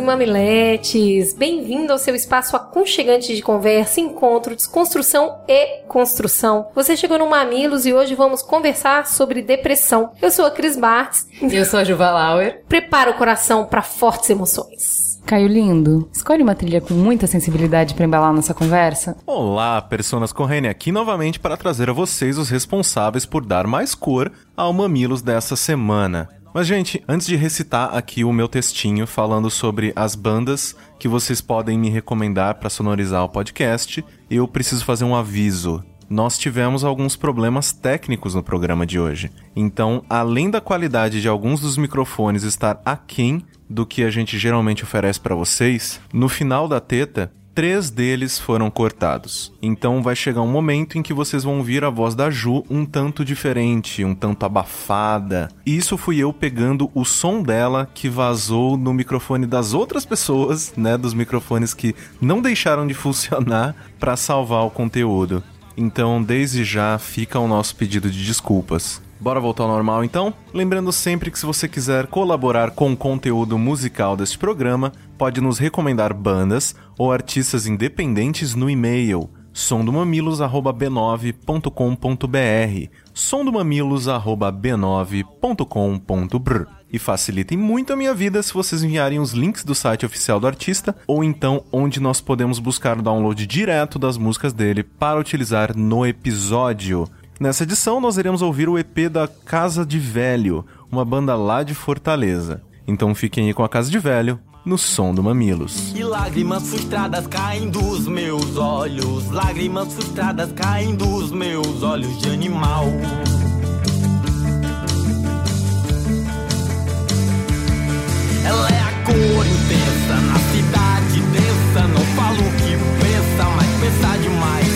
e mamiletes, bem-vindo ao seu espaço aconchegante de conversa, encontro, desconstrução e construção. Você chegou no Mamilos e hoje vamos conversar sobre depressão. Eu sou a Cris Bartz. Eu sou a Juva Lauer. Prepara o coração para fortes emoções. Caio Lindo, escolhe uma trilha com muita sensibilidade para embalar nossa conversa. Olá, Personas Corrêne aqui novamente para trazer a vocês os responsáveis por dar mais cor ao Mamilos dessa semana. Mas, gente, antes de recitar aqui o meu textinho falando sobre as bandas que vocês podem me recomendar para sonorizar o podcast, eu preciso fazer um aviso. Nós tivemos alguns problemas técnicos no programa de hoje. Então, além da qualidade de alguns dos microfones estar aquém do que a gente geralmente oferece para vocês, no final da teta três deles foram cortados. Então vai chegar um momento em que vocês vão ouvir a voz da Ju um tanto diferente, um tanto abafada. Isso fui eu pegando o som dela que vazou no microfone das outras pessoas, né, dos microfones que não deixaram de funcionar para salvar o conteúdo. Então, desde já fica o nosso pedido de desculpas. Bora voltar ao normal então? Lembrando sempre que se você quiser colaborar com o conteúdo musical deste programa, pode nos recomendar bandas ou artistas independentes no e-mail sondomamilos@b9.com.br sondomamilos@b9.com.br e facilitem muito a minha vida se vocês enviarem os links do site oficial do artista ou então onde nós podemos buscar o download direto das músicas dele para utilizar no episódio. Nessa edição, nós iremos ouvir o EP da Casa de Velho, uma banda lá de Fortaleza. Então fiquem aí com a Casa de Velho, no som do Mamilos. E lágrimas frustradas caem dos meus olhos, lágrimas frustradas caem dos meus olhos de animal. Ela é a cor intensa na cidade densa, não falo o que pensa, mas pensa demais.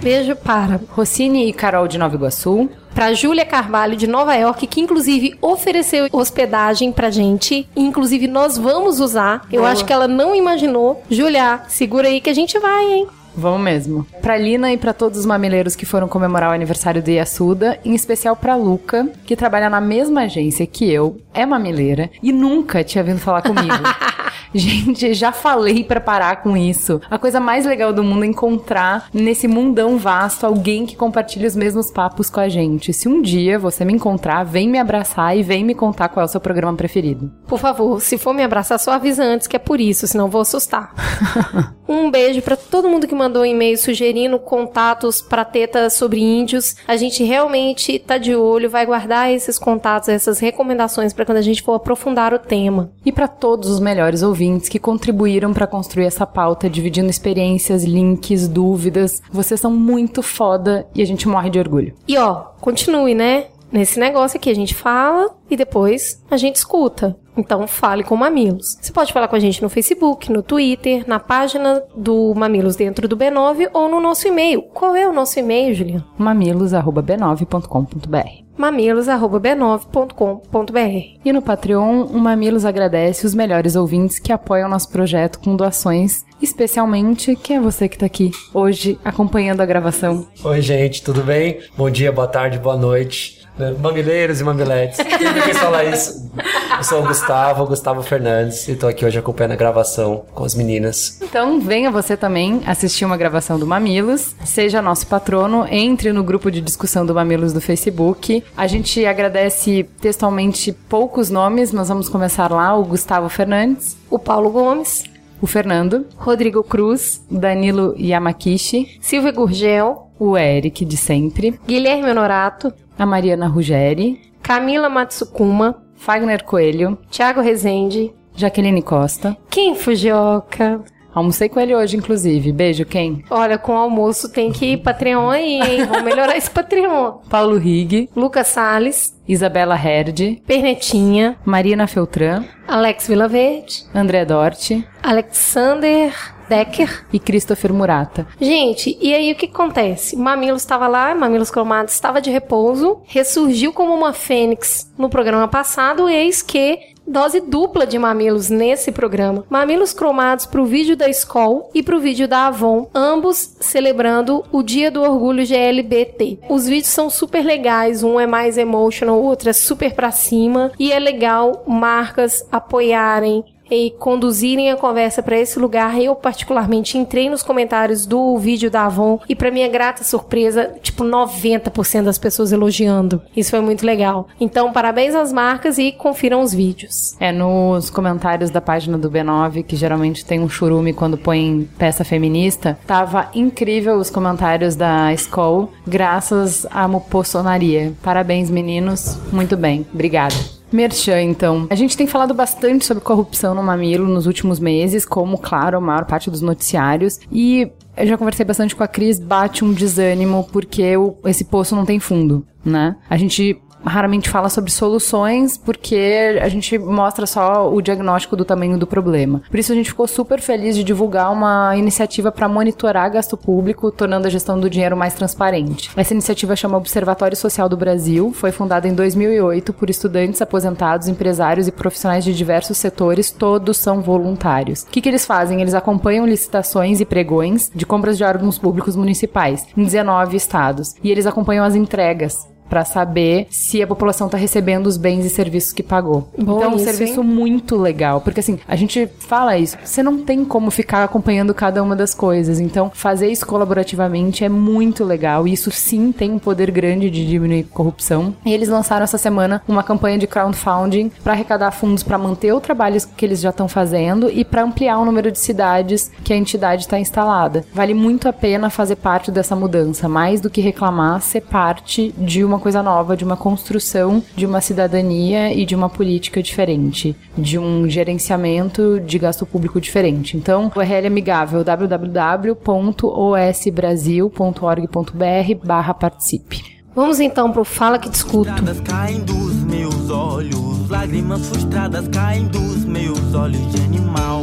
Beijo para Rossini e Carol de Nova Iguaçu. para Júlia Carvalho de Nova York, que inclusive ofereceu hospedagem pra gente. Inclusive nós vamos usar. Eu Boa. acho que ela não imaginou. Júlia, segura aí que a gente vai, hein? Vamos mesmo. Pra Lina e pra todos os mamileiros que foram comemorar o aniversário do Yasuda, em especial pra Luca, que trabalha na mesma agência que eu, é mamileira e nunca tinha vindo falar comigo. Gente, já falei pra parar com isso. A coisa mais legal do mundo é encontrar nesse mundão vasto alguém que compartilha os mesmos papos com a gente. Se um dia você me encontrar, vem me abraçar e vem me contar qual é o seu programa preferido. Por favor, se for me abraçar, só avisa antes que é por isso, senão vou assustar. um beijo pra todo mundo que mandou e-mail sugerindo contatos pra teta sobre índios. A gente realmente tá de olho, vai guardar esses contatos, essas recomendações pra quando a gente for aprofundar o tema. E para todos os melhores ouvintes que contribuíram para construir essa pauta, dividindo experiências, links, dúvidas. Vocês são muito foda e a gente morre de orgulho. E ó, continue, né? Nesse negócio aqui a gente fala e depois a gente escuta. Então fale com Mamilos. Você pode falar com a gente no Facebook, no Twitter, na página do Mamilos dentro do B9 ou no nosso e-mail. Qual é o nosso e-mail, Juliana? mamilos@b9.com.br. mamilos@b9.com.br. E no Patreon, o Mamilos agradece os melhores ouvintes que apoiam nosso projeto com doações, especialmente quem é você que tá aqui hoje acompanhando a gravação. Oi, gente, tudo bem? Bom dia, boa tarde, boa noite. Né? Mamileiros e mamiletes. Quem me fez falar isso? Eu sou o Gustavo, Gustavo Fernandes, e tô aqui hoje acompanhando a gravação com as meninas. Então, venha você também assistir uma gravação do Mamilos, seja nosso patrono, entre no grupo de discussão do Mamilos do Facebook. A gente agradece textualmente poucos nomes, nós vamos começar lá, o Gustavo Fernandes, O Paulo Gomes, o Fernando, Rodrigo Cruz, Danilo Yamakishi, Silvia Gurgel, o Eric de sempre, Guilherme Honorato, a Mariana Ruggeri, Camila Matsukuma, Fagner Coelho, Thiago Rezende, Jaqueline Costa, Kim Fujioka, Almocei com ele hoje, inclusive. Beijo, quem? Olha, com o almoço tem que ir Patreon aí, hein? Vamos melhorar esse Patreon. Paulo Rig, Lucas Salles, Isabela Herd, Pernetinha, Marina Feltran, Alex Vilaverde, André Dorte. Alexander Decker. e Christopher Murata. Gente, e aí o que acontece? Mamilos estava lá, Mamilos Cromados estava de repouso, ressurgiu como uma fênix no programa passado, eis que dose dupla de mamilos nesse programa. Mamilos cromados pro vídeo da Skol e pro vídeo da Avon, ambos celebrando o Dia do Orgulho GLBT. Os vídeos são super legais, um é mais emotional, o outro é super pra cima e é legal marcas apoiarem e conduzirem a conversa para esse lugar. Eu, particularmente, entrei nos comentários do vídeo da Avon e, para minha grata surpresa, tipo, 90% das pessoas elogiando. Isso foi muito legal. Então, parabéns às marcas e confiram os vídeos. É, nos comentários da página do B9, que geralmente tem um churume quando põe peça feminista, tava incrível os comentários da Skol, graças à mupossonaria. Parabéns, meninos. Muito bem. Obrigada. Merchan, então. A gente tem falado bastante sobre corrupção no Mamilo nos últimos meses, como, claro, a maior parte dos noticiários. E eu já conversei bastante com a Cris, bate um desânimo porque o- esse poço não tem fundo, né? A gente raramente fala sobre soluções porque a gente mostra só o diagnóstico do tamanho do problema. Por isso a gente ficou super feliz de divulgar uma iniciativa para monitorar gasto público, tornando a gestão do dinheiro mais transparente. Essa iniciativa chama Observatório Social do Brasil, foi fundada em 2008 por estudantes, aposentados, empresários e profissionais de diversos setores, todos são voluntários. O que, que eles fazem? Eles acompanham licitações e pregões de compras de órgãos públicos municipais em 19 estados e eles acompanham as entregas Pra saber se a população está recebendo os bens e serviços que pagou. Bom então, é um serviço hein? muito legal, porque assim, a gente fala isso, você não tem como ficar acompanhando cada uma das coisas. Então, fazer isso colaborativamente é muito legal e isso sim tem um poder grande de diminuir corrupção. E eles lançaram essa semana uma campanha de crowdfunding para arrecadar fundos para manter o trabalho que eles já estão fazendo e para ampliar o número de cidades que a entidade está instalada. Vale muito a pena fazer parte dessa mudança, mais do que reclamar, ser parte de uma coisa nova, de uma construção de uma cidadania e de uma política diferente, de um gerenciamento de gasto público diferente. Então, o URL é amigável www.osbrasil.org.br barra participe. Vamos então pro Fala que Discuto. Frustradas caem dos meus olhos, lágrimas frustradas caem dos meus olhos de animal.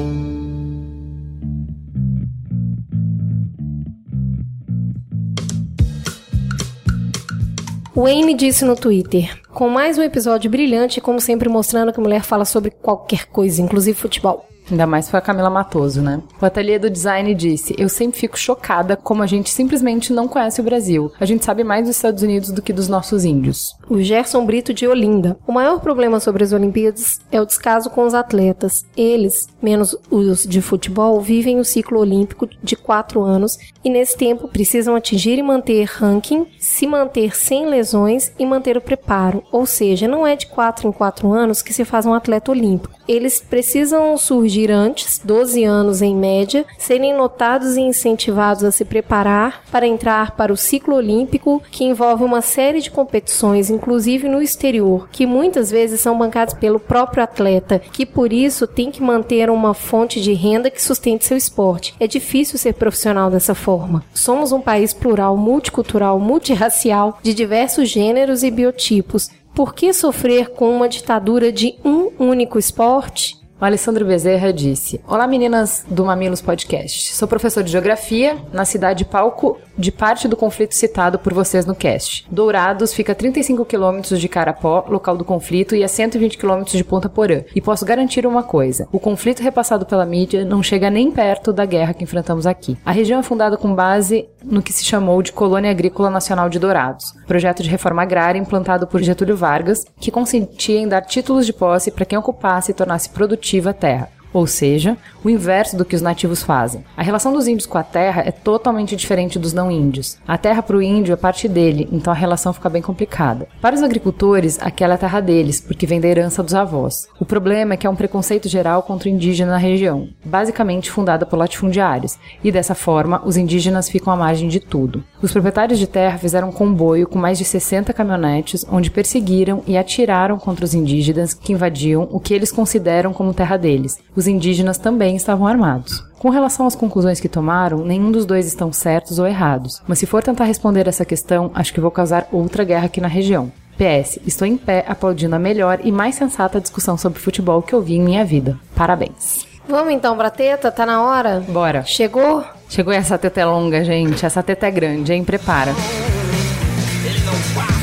Wayne disse no Twitter, com mais um episódio brilhante, como sempre mostrando que mulher fala sobre qualquer coisa, inclusive futebol. Ainda mais foi a Camila Matoso, né? O ateliê do design disse: Eu sempre fico chocada como a gente simplesmente não conhece o Brasil. A gente sabe mais dos Estados Unidos do que dos nossos índios. O Gerson Brito de Olinda. O maior problema sobre as Olimpíadas é o descaso com os atletas. Eles, menos os de futebol, vivem o ciclo olímpico de quatro anos e nesse tempo precisam atingir e manter ranking, se manter sem lesões e manter o preparo. Ou seja, não é de quatro em quatro anos que se faz um atleta olímpico. Eles precisam surgir antes, 12 anos em média, serem notados e incentivados a se preparar para entrar para o ciclo olímpico, que envolve uma série de competições, inclusive no exterior, que muitas vezes são bancadas pelo próprio atleta, que por isso tem que manter uma fonte de renda que sustente seu esporte. É difícil ser profissional dessa forma. Somos um país plural, multicultural, multirracial, de diversos gêneros e biotipos. Por que sofrer com uma ditadura de um único esporte? O Alessandro Bezerra disse: Olá meninas do Mamilos Podcast. Sou professor de geografia na cidade palco de parte do conflito citado por vocês no cast. Dourados fica a 35 quilômetros de Carapó, local do conflito, e a 120 quilômetros de Ponta Porã. E posso garantir uma coisa: o conflito repassado pela mídia não chega nem perto da guerra que enfrentamos aqui. A região é fundada com base no que se chamou de Colônia Agrícola Nacional de Dourados, projeto de reforma agrária implantado por Getúlio Vargas, que consentia em dar títulos de posse para quem ocupasse e tornasse produtiva a terra. Ou seja, o inverso do que os nativos fazem. A relação dos índios com a terra é totalmente diferente dos não índios. A terra para o índio é parte dele, então a relação fica bem complicada. Para os agricultores, aquela é a terra deles, porque vem da herança dos avós. O problema é que há um preconceito geral contra o indígena na região, basicamente fundada por latifundiários, e dessa forma os indígenas ficam à margem de tudo. Os proprietários de terra fizeram um comboio com mais de 60 caminhonetes, onde perseguiram e atiraram contra os indígenas que invadiam o que eles consideram como terra deles. Os os indígenas também estavam armados. Com relação às conclusões que tomaram, nenhum dos dois estão certos ou errados. Mas se for tentar responder essa questão, acho que vou causar outra guerra aqui na região. PS, estou em pé aplaudindo a melhor e mais sensata discussão sobre futebol que eu vi em minha vida. Parabéns. Vamos então pra teta? Tá na hora? Bora. Chegou? Chegou essa teta é longa, gente. Essa teta é grande, hein? Prepara. Ele não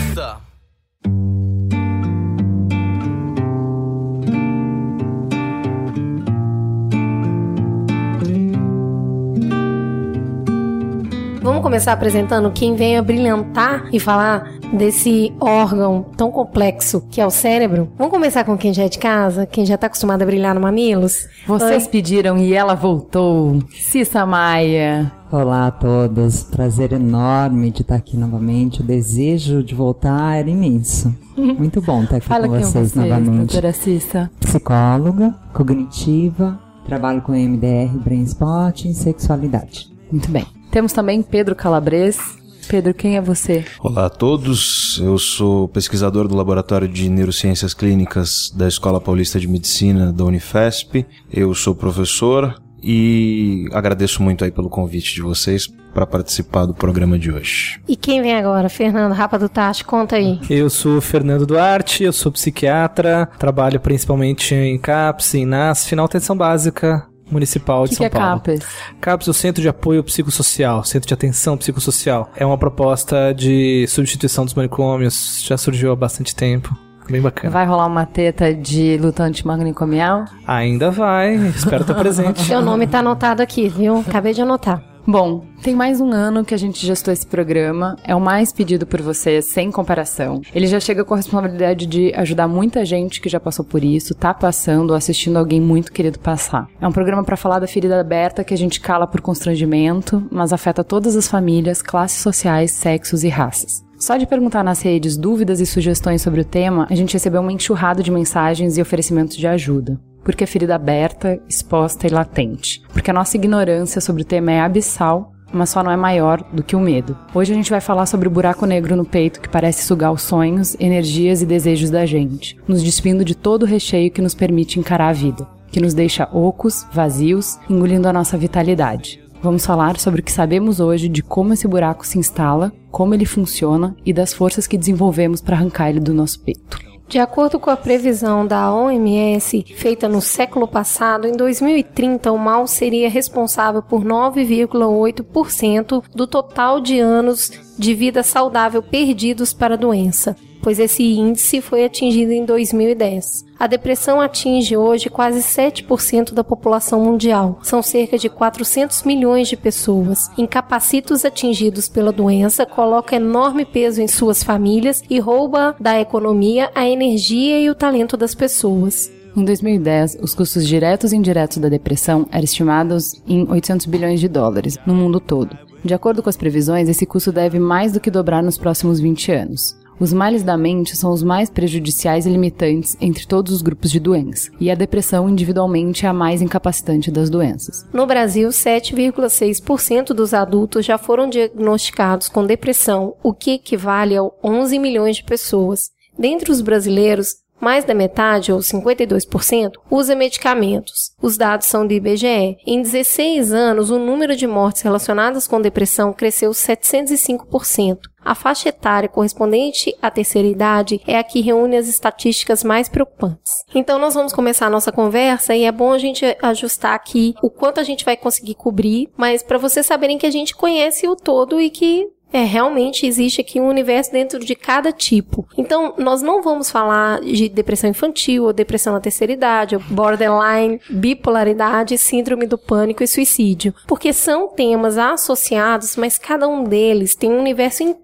Vamos começar apresentando quem vem a brilhantar e falar desse órgão tão complexo que é o cérebro. Vamos começar com quem já é de casa, quem já tá acostumado a brilhar no mamilos. Vocês pediram e ela voltou. Cissa Maia. Olá a todos, prazer enorme de estar aqui novamente. O desejo de voltar era imenso. Muito bom estar aqui Fala com é vocês você, novamente. doutora Cissa. Psicóloga, cognitiva, trabalho com MDR, Brain Spot e sexualidade. Muito bem. Temos também Pedro Calabres. Pedro, quem é você? Olá a todos, eu sou pesquisador do Laboratório de Neurociências Clínicas da Escola Paulista de Medicina da Unifesp. Eu sou professor e agradeço muito aí pelo convite de vocês para participar do programa de hoje. E quem vem agora? Fernando Rapa do Tacho, conta aí. Eu sou Fernando Duarte, eu sou psiquiatra, trabalho principalmente em CAPS, em NAS, final atenção básica municipal de que, São que é Paulo. CAPES? CAPS, o Centro de Apoio Psicossocial, Centro de Atenção Psicossocial. É uma proposta de substituição dos manicômios, já surgiu há bastante tempo. Bem bacana. Vai rolar uma teta de lutante magnicomial? Ainda vai, espero estar presente. Seu nome tá anotado aqui, viu? Acabei de anotar. Bom, tem mais um ano que a gente gestou esse programa. É o mais pedido por vocês, sem comparação. Ele já chega com a responsabilidade de ajudar muita gente que já passou por isso, tá passando ou assistindo alguém muito querido passar. É um programa para falar da ferida aberta que a gente cala por constrangimento, mas afeta todas as famílias, classes sociais, sexos e raças. Só de perguntar nas redes dúvidas e sugestões sobre o tema, a gente recebeu uma enxurrada de mensagens e oferecimentos de ajuda. Porque a ferida aberta, exposta e latente. Porque a nossa ignorância sobre o tema é abissal, mas só não é maior do que o medo. Hoje a gente vai falar sobre o buraco negro no peito que parece sugar os sonhos, energias e desejos da gente, nos despindo de todo o recheio que nos permite encarar a vida, que nos deixa ocos, vazios, engolindo a nossa vitalidade. Vamos falar sobre o que sabemos hoje de como esse buraco se instala, como ele funciona e das forças que desenvolvemos para arrancar ele do nosso peito. De acordo com a previsão da OMS, feita no século passado, em 2030 o mal seria responsável por 9,8% do total de anos de vida saudável perdidos para a doença, pois esse índice foi atingido em 2010. A depressão atinge hoje quase 7% da população mundial. São cerca de 400 milhões de pessoas. Incapacitos atingidos pela doença coloca enorme peso em suas famílias e rouba da economia a energia e o talento das pessoas. Em 2010, os custos diretos e indiretos da depressão eram estimados em 800 bilhões de dólares no mundo todo. De acordo com as previsões, esse custo deve mais do que dobrar nos próximos 20 anos. Os males da mente são os mais prejudiciais e limitantes entre todos os grupos de doença, e a depressão individualmente é a mais incapacitante das doenças. No Brasil, 7,6% dos adultos já foram diagnosticados com depressão, o que equivale a 11 milhões de pessoas. Dentre os brasileiros, mais da metade, ou 52%, usa medicamentos. Os dados são do IBGE. Em 16 anos, o número de mortes relacionadas com depressão cresceu 705%. A faixa etária correspondente à terceira idade é a que reúne as estatísticas mais preocupantes. Então, nós vamos começar a nossa conversa e é bom a gente ajustar aqui o quanto a gente vai conseguir cobrir, mas para vocês saberem que a gente conhece o todo e que é, realmente existe aqui um universo dentro de cada tipo. Então, nós não vamos falar de depressão infantil, ou depressão na terceira idade, ou borderline, bipolaridade, síndrome do pânico e suicídio, porque são temas associados, mas cada um deles tem um universo inteiro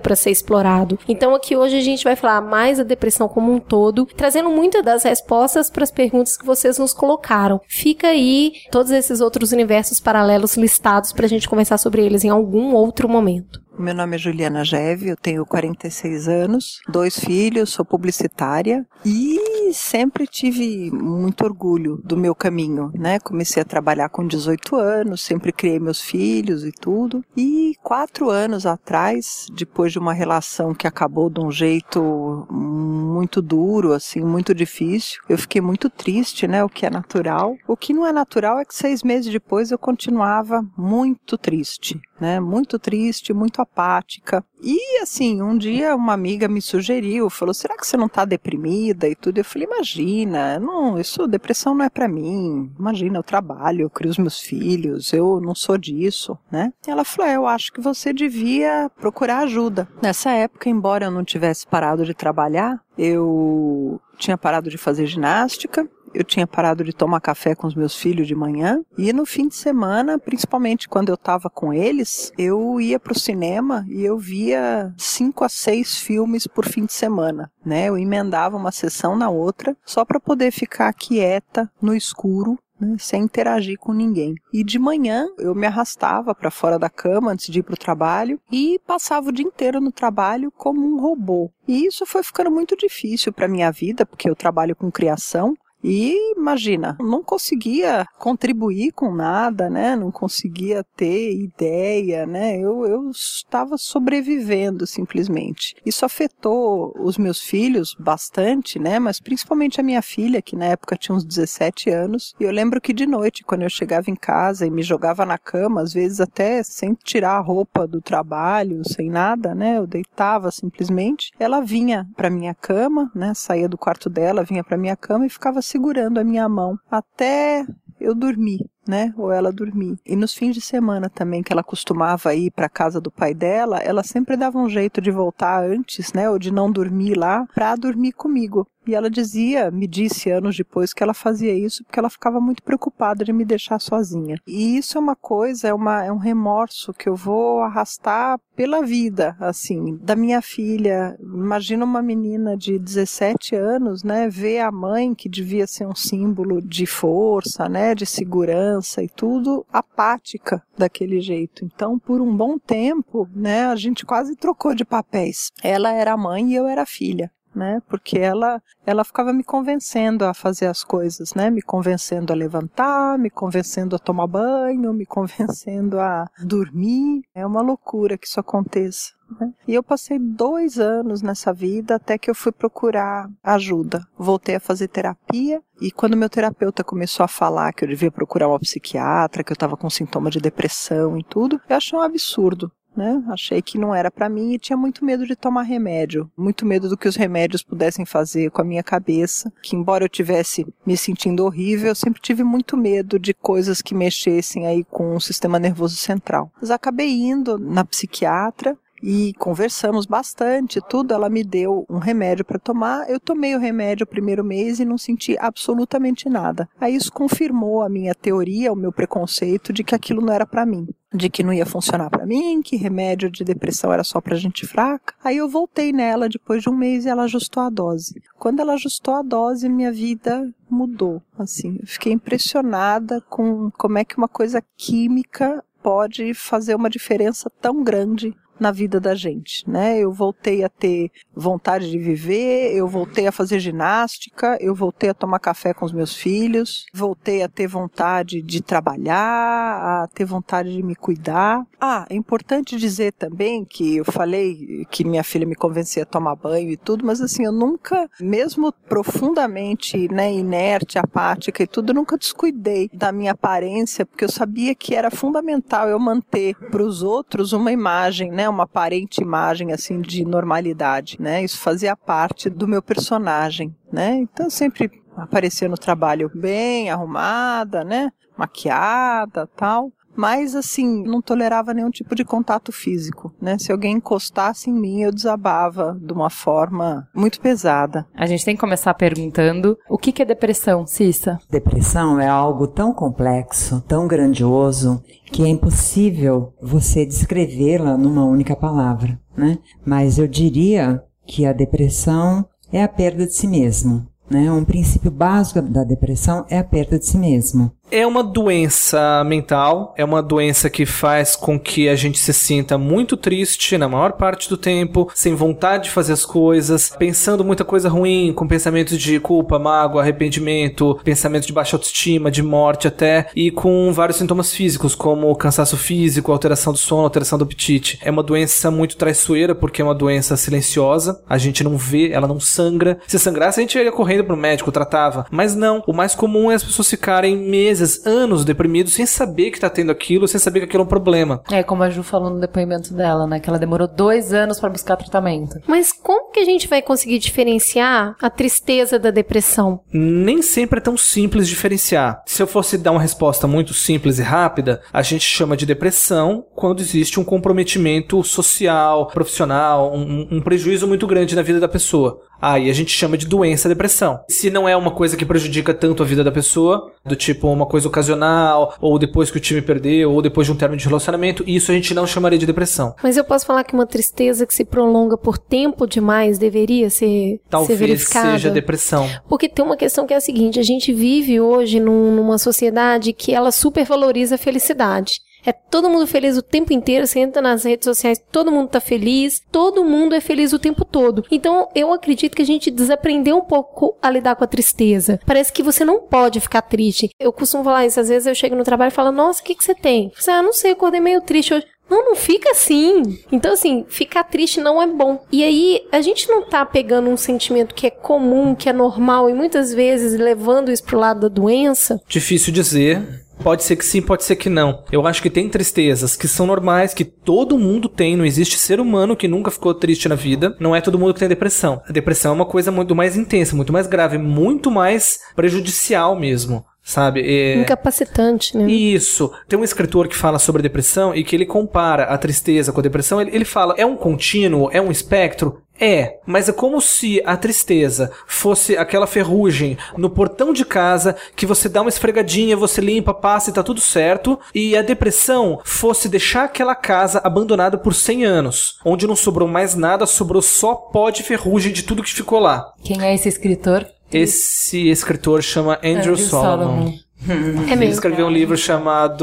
para ser explorado. Então aqui hoje a gente vai falar mais da depressão como um todo, trazendo muitas das respostas para as perguntas que vocês nos colocaram. Fica aí todos esses outros universos paralelos listados para a gente conversar sobre eles em algum outro momento. Meu nome é Juliana Geve, eu tenho 46 anos, dois filhos, sou publicitária e sempre tive muito orgulho do meu caminho, né? Comecei a trabalhar com 18 anos, sempre criei meus filhos e tudo. E quatro anos atrás, depois de uma relação que acabou de um jeito muito duro, assim, muito difícil, eu fiquei muito triste, né? O que é natural. O que não é natural é que seis meses depois eu continuava muito triste, né? Muito triste, muito apática. E assim, um dia uma amiga me sugeriu, falou: "Será que você não tá deprimida e tudo?" Eu falei: "Imagina, não, isso depressão não é para mim. Imagina, eu trabalho, eu crio os meus filhos, eu não sou disso, né?" E ela falou: é, "Eu acho que você devia procurar ajuda." Nessa época, embora eu não tivesse parado de trabalhar, eu tinha parado de fazer ginástica, eu tinha parado de tomar café com os meus filhos de manhã e no fim de semana, principalmente quando eu estava com eles, eu ia para o cinema e eu via cinco a seis filmes por fim de semana, né? Eu emendava uma sessão na outra só para poder ficar quieta no escuro né, sem interagir com ninguém. E de manhã eu me arrastava para fora da cama antes de ir para o trabalho e passava o dia inteiro no trabalho como um robô. E isso foi ficando muito difícil para minha vida, porque eu trabalho com criação e imagina, não conseguia contribuir com nada, né? Não conseguia ter ideia, né? Eu, eu estava sobrevivendo simplesmente. Isso afetou os meus filhos bastante, né? Mas principalmente a minha filha, que na época tinha uns 17 anos. E eu lembro que de noite, quando eu chegava em casa e me jogava na cama, às vezes até sem tirar a roupa do trabalho, sem nada, né? Eu deitava simplesmente. Ela vinha para minha cama, né? Saía do quarto dela, vinha para minha cama e ficava segurando a minha mão até eu dormir, né? Ou ela dormir. E nos fins de semana também, que ela costumava ir para casa do pai dela, ela sempre dava um jeito de voltar antes, né? Ou de não dormir lá, para dormir comigo. E ela dizia, me disse anos depois, que ela fazia isso porque ela ficava muito preocupada de me deixar sozinha. E isso é uma coisa, é, uma, é um remorso que eu vou arrastar pela vida, assim, da minha filha. Imagina uma menina de 17 anos, né, ver a mãe, que devia ser um símbolo de força, né, de segurança e tudo, apática daquele jeito. Então, por um bom tempo, né, a gente quase trocou de papéis. Ela era a mãe e eu era a filha né? Porque ela ela ficava me convencendo a fazer as coisas, né? Me convencendo a levantar, me convencendo a tomar banho, me convencendo a dormir. É uma loucura que isso aconteça. Né? E eu passei dois anos nessa vida até que eu fui procurar ajuda. Voltei a fazer terapia e quando meu terapeuta começou a falar que eu devia procurar uma psiquiatra, que eu estava com sintoma de depressão e tudo, eu achei um absurdo né? Achei que não era para mim e tinha muito medo de tomar remédio, muito medo do que os remédios pudessem fazer com a minha cabeça, que embora eu tivesse me sentindo horrível, eu sempre tive muito medo de coisas que mexessem aí com o sistema nervoso central. Mas acabei indo na psiquiatra e conversamos bastante, tudo. Ela me deu um remédio para tomar. Eu tomei o remédio o primeiro mês e não senti absolutamente nada. Aí isso confirmou a minha teoria, o meu preconceito de que aquilo não era para mim, de que não ia funcionar para mim, que remédio de depressão era só para gente fraca. Aí eu voltei nela depois de um mês e ela ajustou a dose. Quando ela ajustou a dose, minha vida mudou. Assim, eu fiquei impressionada com como é que uma coisa química pode fazer uma diferença tão grande na vida da gente, né? Eu voltei a ter vontade de viver, eu voltei a fazer ginástica, eu voltei a tomar café com os meus filhos, voltei a ter vontade de trabalhar, a ter vontade de me cuidar. Ah, é importante dizer também que eu falei que minha filha me convencia a tomar banho e tudo, mas assim, eu nunca, mesmo profundamente, né, inerte, apática e tudo, eu nunca descuidei da minha aparência, porque eu sabia que era fundamental eu manter para os outros uma imagem, né, uma aparente imagem assim de normalidade, né? Isso fazia parte do meu personagem, né? Então sempre aparecia no trabalho bem arrumada, né? Maquiada, tal mas assim, não tolerava nenhum tipo de contato físico, né? Se alguém encostasse em mim, eu desabava de uma forma muito pesada. A gente tem que começar perguntando o que, que é depressão, Cissa? Depressão é algo tão complexo, tão grandioso, que é impossível você descrevê-la numa única palavra, né? Mas eu diria que a depressão é a perda de si mesmo. Né? Um princípio básico da depressão é a perda de si mesmo. É uma doença mental, é uma doença que faz com que a gente se sinta muito triste na maior parte do tempo, sem vontade de fazer as coisas, pensando muita coisa ruim, com pensamentos de culpa, mágoa, arrependimento, pensamento de baixa autoestima, de morte até, e com vários sintomas físicos, como cansaço físico, alteração do sono, alteração do apetite. É uma doença muito traiçoeira, porque é uma doença silenciosa, a gente não vê, ela não sangra. Se sangrasse, a gente ia correndo pro médico, tratava. Mas não, o mais comum é as pessoas ficarem meses, anos deprimidos, sem saber que tá tendo aquilo, sem saber que aquilo é um problema. É, como a Ju falou no depoimento dela, né? Que ela demorou dois anos pra buscar tratamento. Mas como que a gente vai conseguir diferenciar a tristeza da depressão? Nem sempre é tão simples diferenciar. Se eu fosse dar uma resposta muito simples e rápida, a gente chama de depressão quando existe um comprometimento social, profissional, um, um prejuízo muito grande na vida da pessoa. Aí a gente chama de doença depressão. Se não é uma coisa que prejudica tanto a vida da pessoa, do tipo uma coisa ocasional, ou depois que o time perdeu, ou depois de um término de relacionamento, isso a gente não chamaria de depressão. Mas eu posso falar que uma tristeza que se prolonga por tempo demais deveria ser, ser Talvez verificada? seja depressão. Porque tem uma questão que é a seguinte: a gente vive hoje num- numa sociedade que ela supervaloriza a felicidade. É todo mundo feliz o tempo inteiro, você entra nas redes sociais, todo mundo tá feliz, todo mundo é feliz o tempo todo. Então, eu acredito que a gente desaprendeu um pouco a lidar com a tristeza. Parece que você não pode ficar triste. Eu costumo falar isso, às vezes eu chego no trabalho e falo, nossa, o que, que você tem? Você, ah, não sei, acordei meio triste hoje. Não, não fica assim. Então, assim, ficar triste não é bom. E aí, a gente não tá pegando um sentimento que é comum, que é normal, e muitas vezes levando isso pro lado da doença. Difícil dizer. Pode ser que sim, pode ser que não. Eu acho que tem tristezas que são normais, que todo mundo tem. Não existe ser humano que nunca ficou triste na vida. Não é todo mundo que tem depressão. A depressão é uma coisa muito mais intensa, muito mais grave, muito mais prejudicial mesmo. Sabe? É- Incapacitante, né? Isso. Tem um escritor que fala sobre a depressão e que ele compara a tristeza com a depressão. Ele, ele fala, é um contínuo, é um espectro? É, mas é como se a tristeza fosse aquela ferrugem no portão de casa que você dá uma esfregadinha, você limpa, passa e tá tudo certo, e a depressão fosse deixar aquela casa abandonada por 100 anos, onde não sobrou mais nada, sobrou só pó de ferrugem de tudo que ficou lá. Quem é esse escritor? Esse escritor chama Andrew, Andrew Solomon. Solomon. É Ele mesmo. escreveu um livro chamado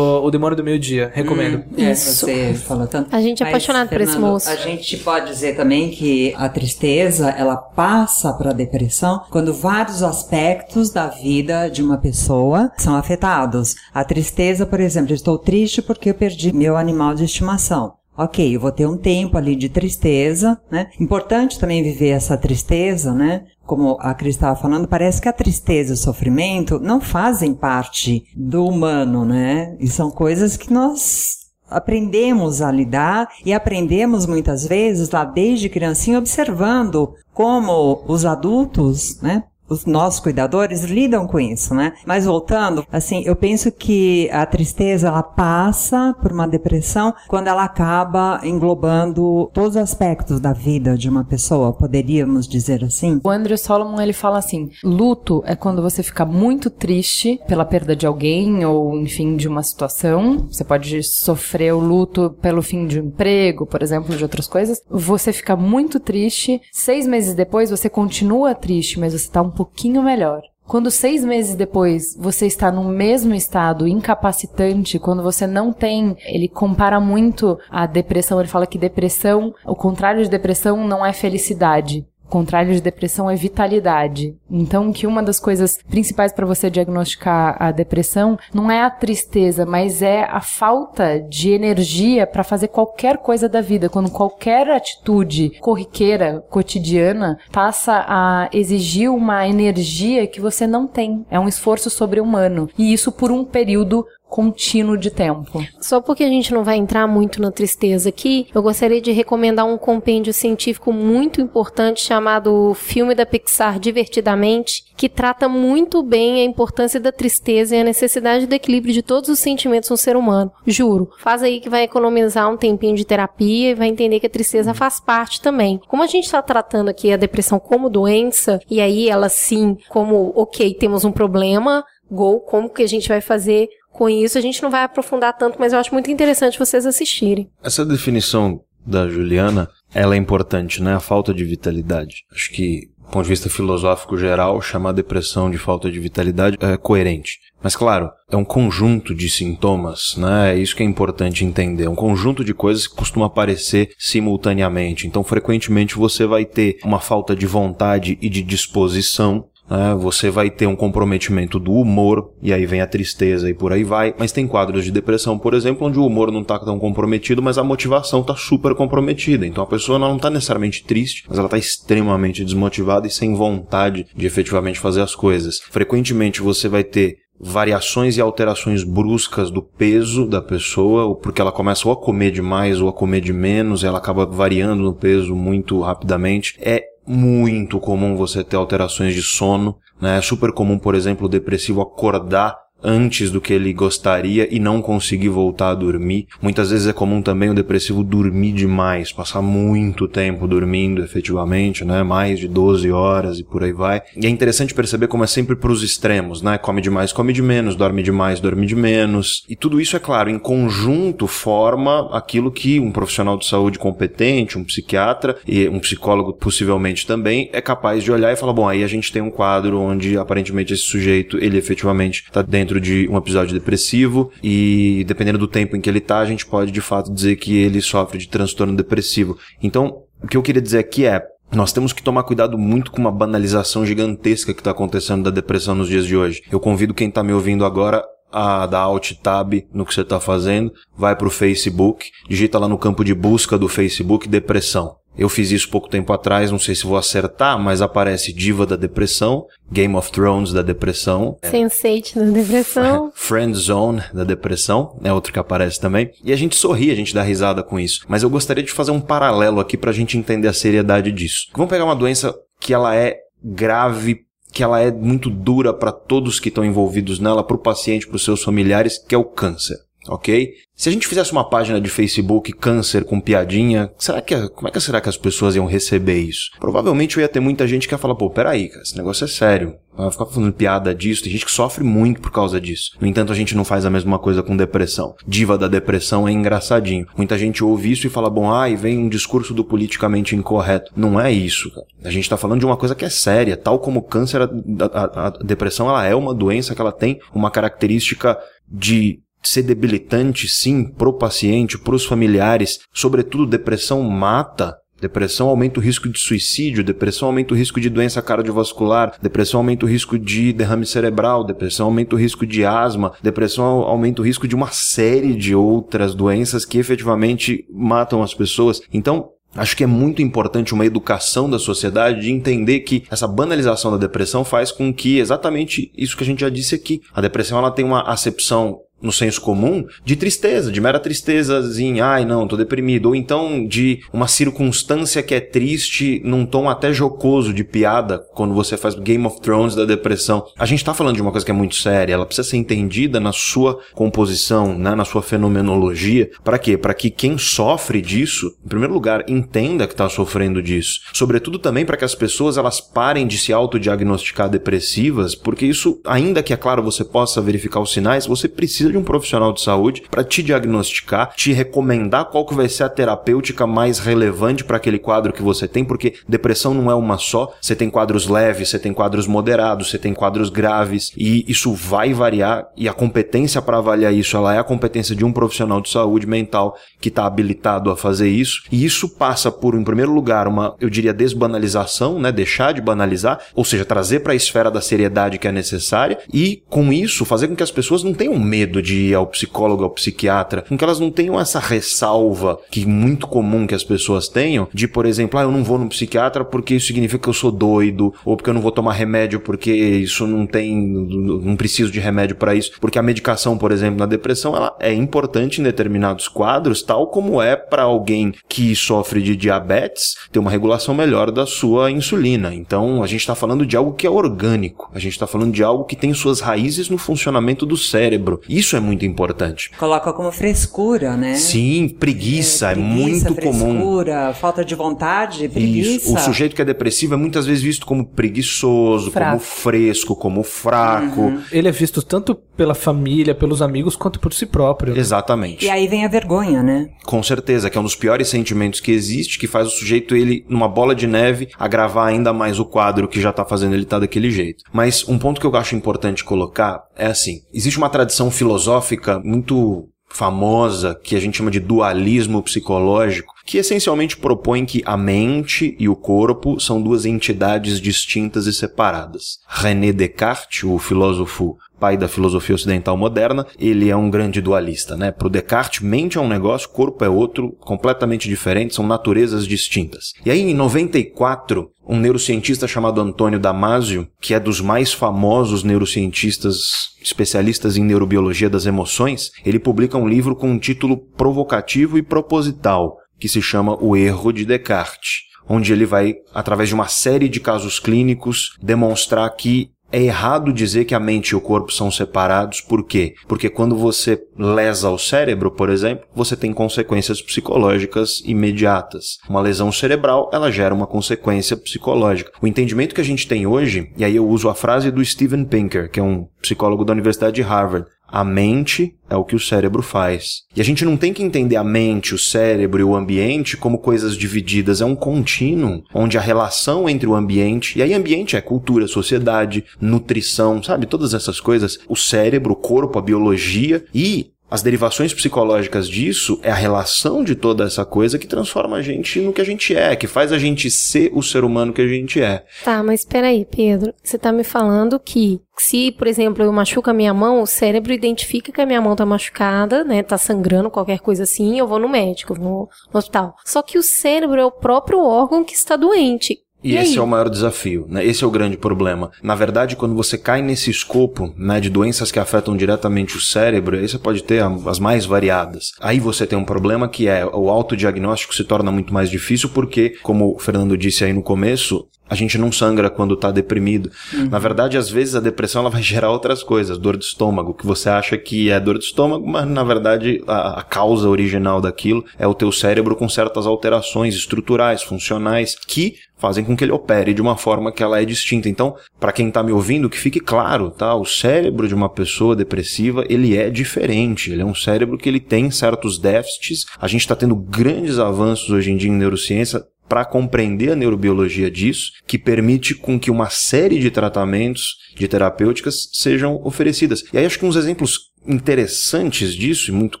O Demônio do Meio Dia. Recomendo. É, Isso. você falou tanto. A gente é Mas, apaixonado por esse Fernando, moço. A gente pode dizer também que a tristeza, ela passa para a depressão quando vários aspectos da vida de uma pessoa são afetados. A tristeza, por exemplo, eu estou triste porque eu perdi meu animal de estimação. Ok, eu vou ter um tempo ali de tristeza, né? Importante também viver essa tristeza, né? Como a Cris estava falando, parece que a tristeza e o sofrimento não fazem parte do humano, né? E são coisas que nós aprendemos a lidar e aprendemos muitas vezes lá desde criancinha observando como os adultos, né? Os nossos cuidadores lidam com isso, né? Mas voltando, assim, eu penso que a tristeza ela passa por uma depressão quando ela acaba englobando todos os aspectos da vida de uma pessoa, poderíamos dizer assim? O Andrew Solomon ele fala assim: luto é quando você fica muito triste pela perda de alguém ou, enfim, de uma situação. Você pode sofrer o luto pelo fim de um emprego, por exemplo, de outras coisas. Você fica muito triste. Seis meses depois você continua triste, mas você está um pouquinho melhor. Quando seis meses depois você está no mesmo estado incapacitante, quando você não tem, ele compara muito a depressão, ele fala que depressão, o contrário de depressão não é felicidade. Contrário de depressão é vitalidade. Então, que uma das coisas principais para você diagnosticar a depressão não é a tristeza, mas é a falta de energia para fazer qualquer coisa da vida. Quando qualquer atitude corriqueira, cotidiana, passa a exigir uma energia que você não tem. É um esforço sobre-humano. E isso por um período contínuo de tempo. Só porque a gente não vai entrar muito na tristeza aqui, eu gostaria de recomendar um compêndio científico muito importante chamado Filme da Pixar Divertidamente, que trata muito bem a importância da tristeza e a necessidade do equilíbrio de todos os sentimentos no ser humano. Juro. Faz aí que vai economizar um tempinho de terapia e vai entender que a tristeza faz parte também. Como a gente está tratando aqui a depressão como doença, e aí ela sim, como, ok, temos um problema, gol, como que a gente vai fazer com isso. A gente não vai aprofundar tanto, mas eu acho muito interessante vocês assistirem. Essa definição da Juliana, ela é importante, né? A falta de vitalidade. Acho que, do ponto de vista filosófico geral, chamar depressão de falta de vitalidade é coerente. Mas claro, é um conjunto de sintomas, né? É isso que é importante entender. É um conjunto de coisas que costuma aparecer simultaneamente. Então, frequentemente você vai ter uma falta de vontade e de disposição né? Você vai ter um comprometimento do humor, e aí vem a tristeza e por aí vai. Mas tem quadros de depressão, por exemplo, onde o humor não está tão comprometido, mas a motivação está super comprometida. Então a pessoa não está necessariamente triste, mas ela está extremamente desmotivada e sem vontade de efetivamente fazer as coisas. Frequentemente você vai ter variações e alterações bruscas do peso da pessoa, porque ela começa ou a comer demais ou a comer de menos, ela acaba variando no peso muito rapidamente. É muito comum você ter alterações de sono, né? É super comum, por exemplo, o depressivo acordar antes do que ele gostaria e não conseguir voltar a dormir. Muitas vezes é comum também o depressivo dormir demais, passar muito tempo dormindo efetivamente, né? Mais de 12 horas e por aí vai. E é interessante perceber como é sempre para os extremos, né? Come demais, come de menos, dorme demais, dorme de menos. E tudo isso, é claro, em conjunto forma aquilo que um profissional de saúde competente, um psiquiatra e um psicólogo possivelmente também é capaz de olhar e falar, bom, aí a gente tem um quadro onde aparentemente esse sujeito, ele efetivamente está dentro dentro de um episódio depressivo e dependendo do tempo em que ele tá, a gente pode de fato dizer que ele sofre de transtorno depressivo. Então, o que eu queria dizer aqui é, nós temos que tomar cuidado muito com uma banalização gigantesca que está acontecendo da depressão nos dias de hoje. Eu convido quem está me ouvindo agora a dar alt tab no que você está fazendo, vai para o Facebook, digita lá no campo de busca do Facebook depressão. Eu fiz isso pouco tempo atrás, não sei se vou acertar, mas aparece Diva da Depressão, Game of Thrones da Depressão. Sense8 da Depressão. Friend Zone da Depressão, é outro que aparece também. E a gente sorri, a gente dá risada com isso. Mas eu gostaria de fazer um paralelo aqui pra gente entender a seriedade disso. Vamos pegar uma doença que ela é grave que ela é muito dura para todos que estão envolvidos nela, para o paciente, para os seus familiares, que é o câncer ok? Se a gente fizesse uma página de Facebook câncer com piadinha, será que como é que será que as pessoas iam receber isso? Provavelmente eu ia ter muita gente que ia falar, pô, peraí, cara, esse negócio é sério. Vai ficar falando piada disso, tem gente que sofre muito por causa disso. No entanto, a gente não faz a mesma coisa com depressão. Diva da depressão é engraçadinho. Muita gente ouve isso e fala, bom, ai, vem um discurso do politicamente incorreto. Não é isso, cara. A gente tá falando de uma coisa que é séria. Tal como câncer, a, a, a depressão, ela é uma doença que ela tem uma característica de ser debilitante, sim, pro paciente, pros familiares. Sobretudo, depressão mata. Depressão aumenta o risco de suicídio, depressão aumenta o risco de doença cardiovascular, depressão aumenta o risco de derrame cerebral, depressão aumenta o risco de asma, depressão aumenta o risco de uma série de outras doenças que efetivamente matam as pessoas. Então, Acho que é muito importante uma educação da sociedade de entender que essa banalização da depressão faz com que exatamente isso que a gente já disse aqui. A depressão ela tem uma acepção no senso comum, de tristeza, de mera tristezazinha, ai não, tô deprimido, ou então de uma circunstância que é triste num tom até jocoso de piada, quando você faz Game of Thrones da depressão. A gente tá falando de uma coisa que é muito séria, ela precisa ser entendida na sua composição, né, na sua fenomenologia, para quê? Para que quem sofre disso, em primeiro lugar, entenda que tá sofrendo disso. Sobretudo também para que as pessoas elas parem de se autodiagnosticar depressivas, porque isso, ainda que é claro você possa verificar os sinais, você precisa de um profissional de saúde para te diagnosticar, te recomendar qual que vai ser a terapêutica mais relevante para aquele quadro que você tem, porque depressão não é uma só. Você tem quadros leves, você tem quadros moderados, você tem quadros graves e isso vai variar e a competência para avaliar isso, ela é a competência de um profissional de saúde mental que está habilitado a fazer isso. E isso passa por, em primeiro lugar, uma, eu diria, desbanalização, né, deixar de banalizar, ou seja, trazer para a esfera da seriedade que é necessária e com isso fazer com que as pessoas não tenham medo de ir ao psicólogo, ao psiquiatra, com que elas não tenham essa ressalva que muito comum que as pessoas tenham, de, por exemplo, ah, eu não vou no psiquiatra porque isso significa que eu sou doido, ou porque eu não vou tomar remédio porque isso não tem, não preciso de remédio para isso, porque a medicação, por exemplo, na depressão, ela é importante em determinados quadros, tal como é para alguém que sofre de diabetes ter uma regulação melhor da sua insulina. Então, a gente está falando de algo que é orgânico, a gente está falando de algo que tem suas raízes no funcionamento do cérebro. Isso é muito importante. Coloca como frescura, né? Sim, preguiça, é, preguiça, é muito frescura, comum. Frescura, falta de vontade, preguiça. Isso. O sujeito que é depressivo é muitas vezes visto como preguiçoso, fraco. como fresco, como fraco. Uhum. Ele é visto tanto pela família, pelos amigos, quanto por si próprio. Exatamente. E aí vem a vergonha, né? Com certeza, que é um dos piores sentimentos que existe, que faz o sujeito, ele, numa bola de neve, agravar ainda mais o quadro que já tá fazendo ele estar daquele jeito. Mas um ponto que eu acho importante colocar é assim: existe uma tradição filosófica muito famosa que a gente chama de dualismo psicológico, que essencialmente propõe que a mente e o corpo são duas entidades distintas e separadas. René Descartes, o filósofo pai da filosofia ocidental moderna, ele é um grande dualista, né? Pro Descartes, mente é um negócio, corpo é outro, completamente diferente, são naturezas distintas. E aí, em 94, um neurocientista chamado Antônio Damasio, que é dos mais famosos neurocientistas especialistas em neurobiologia das emoções, ele publica um livro com um título provocativo e proposital, que se chama O Erro de Descartes, onde ele vai, através de uma série de casos clínicos, demonstrar que é errado dizer que a mente e o corpo são separados, por quê? Porque quando você lesa o cérebro, por exemplo, você tem consequências psicológicas imediatas. Uma lesão cerebral, ela gera uma consequência psicológica. O entendimento que a gente tem hoje, e aí eu uso a frase do Steven Pinker, que é um psicólogo da Universidade de Harvard, a mente é o que o cérebro faz. E a gente não tem que entender a mente, o cérebro e o ambiente como coisas divididas. É um contínuo onde a relação entre o ambiente, e aí ambiente é cultura, sociedade, nutrição, sabe? Todas essas coisas. O cérebro, o corpo, a biologia e as derivações psicológicas disso é a relação de toda essa coisa que transforma a gente no que a gente é, que faz a gente ser o ser humano que a gente é. Tá, mas peraí, Pedro. Você tá me falando que se, por exemplo, eu machuco a minha mão, o cérebro identifica que a minha mão tá machucada, né? Tá sangrando, qualquer coisa assim, eu vou no médico, vou no hospital. Só que o cérebro é o próprio órgão que está doente. E, E esse é o maior desafio, né? Esse é o grande problema. Na verdade, quando você cai nesse escopo, né, de doenças que afetam diretamente o cérebro, aí você pode ter as mais variadas. Aí você tem um problema que é o autodiagnóstico se torna muito mais difícil porque, como o Fernando disse aí no começo, a gente não sangra quando tá deprimido. Na verdade, às vezes a depressão ela vai gerar outras coisas, dor de estômago, que você acha que é dor de estômago, mas na verdade a, a causa original daquilo é o teu cérebro com certas alterações estruturais, funcionais, que fazem com que ele opere de uma forma que ela é distinta. Então, para quem tá me ouvindo, que fique claro, tá? O cérebro de uma pessoa depressiva, ele é diferente. Ele é um cérebro que ele tem certos déficits. A gente está tendo grandes avanços hoje em dia em neurociência para compreender a neurobiologia disso, que permite com que uma série de tratamentos de terapêuticas sejam oferecidas. E aí acho que uns exemplos interessantes disso e muito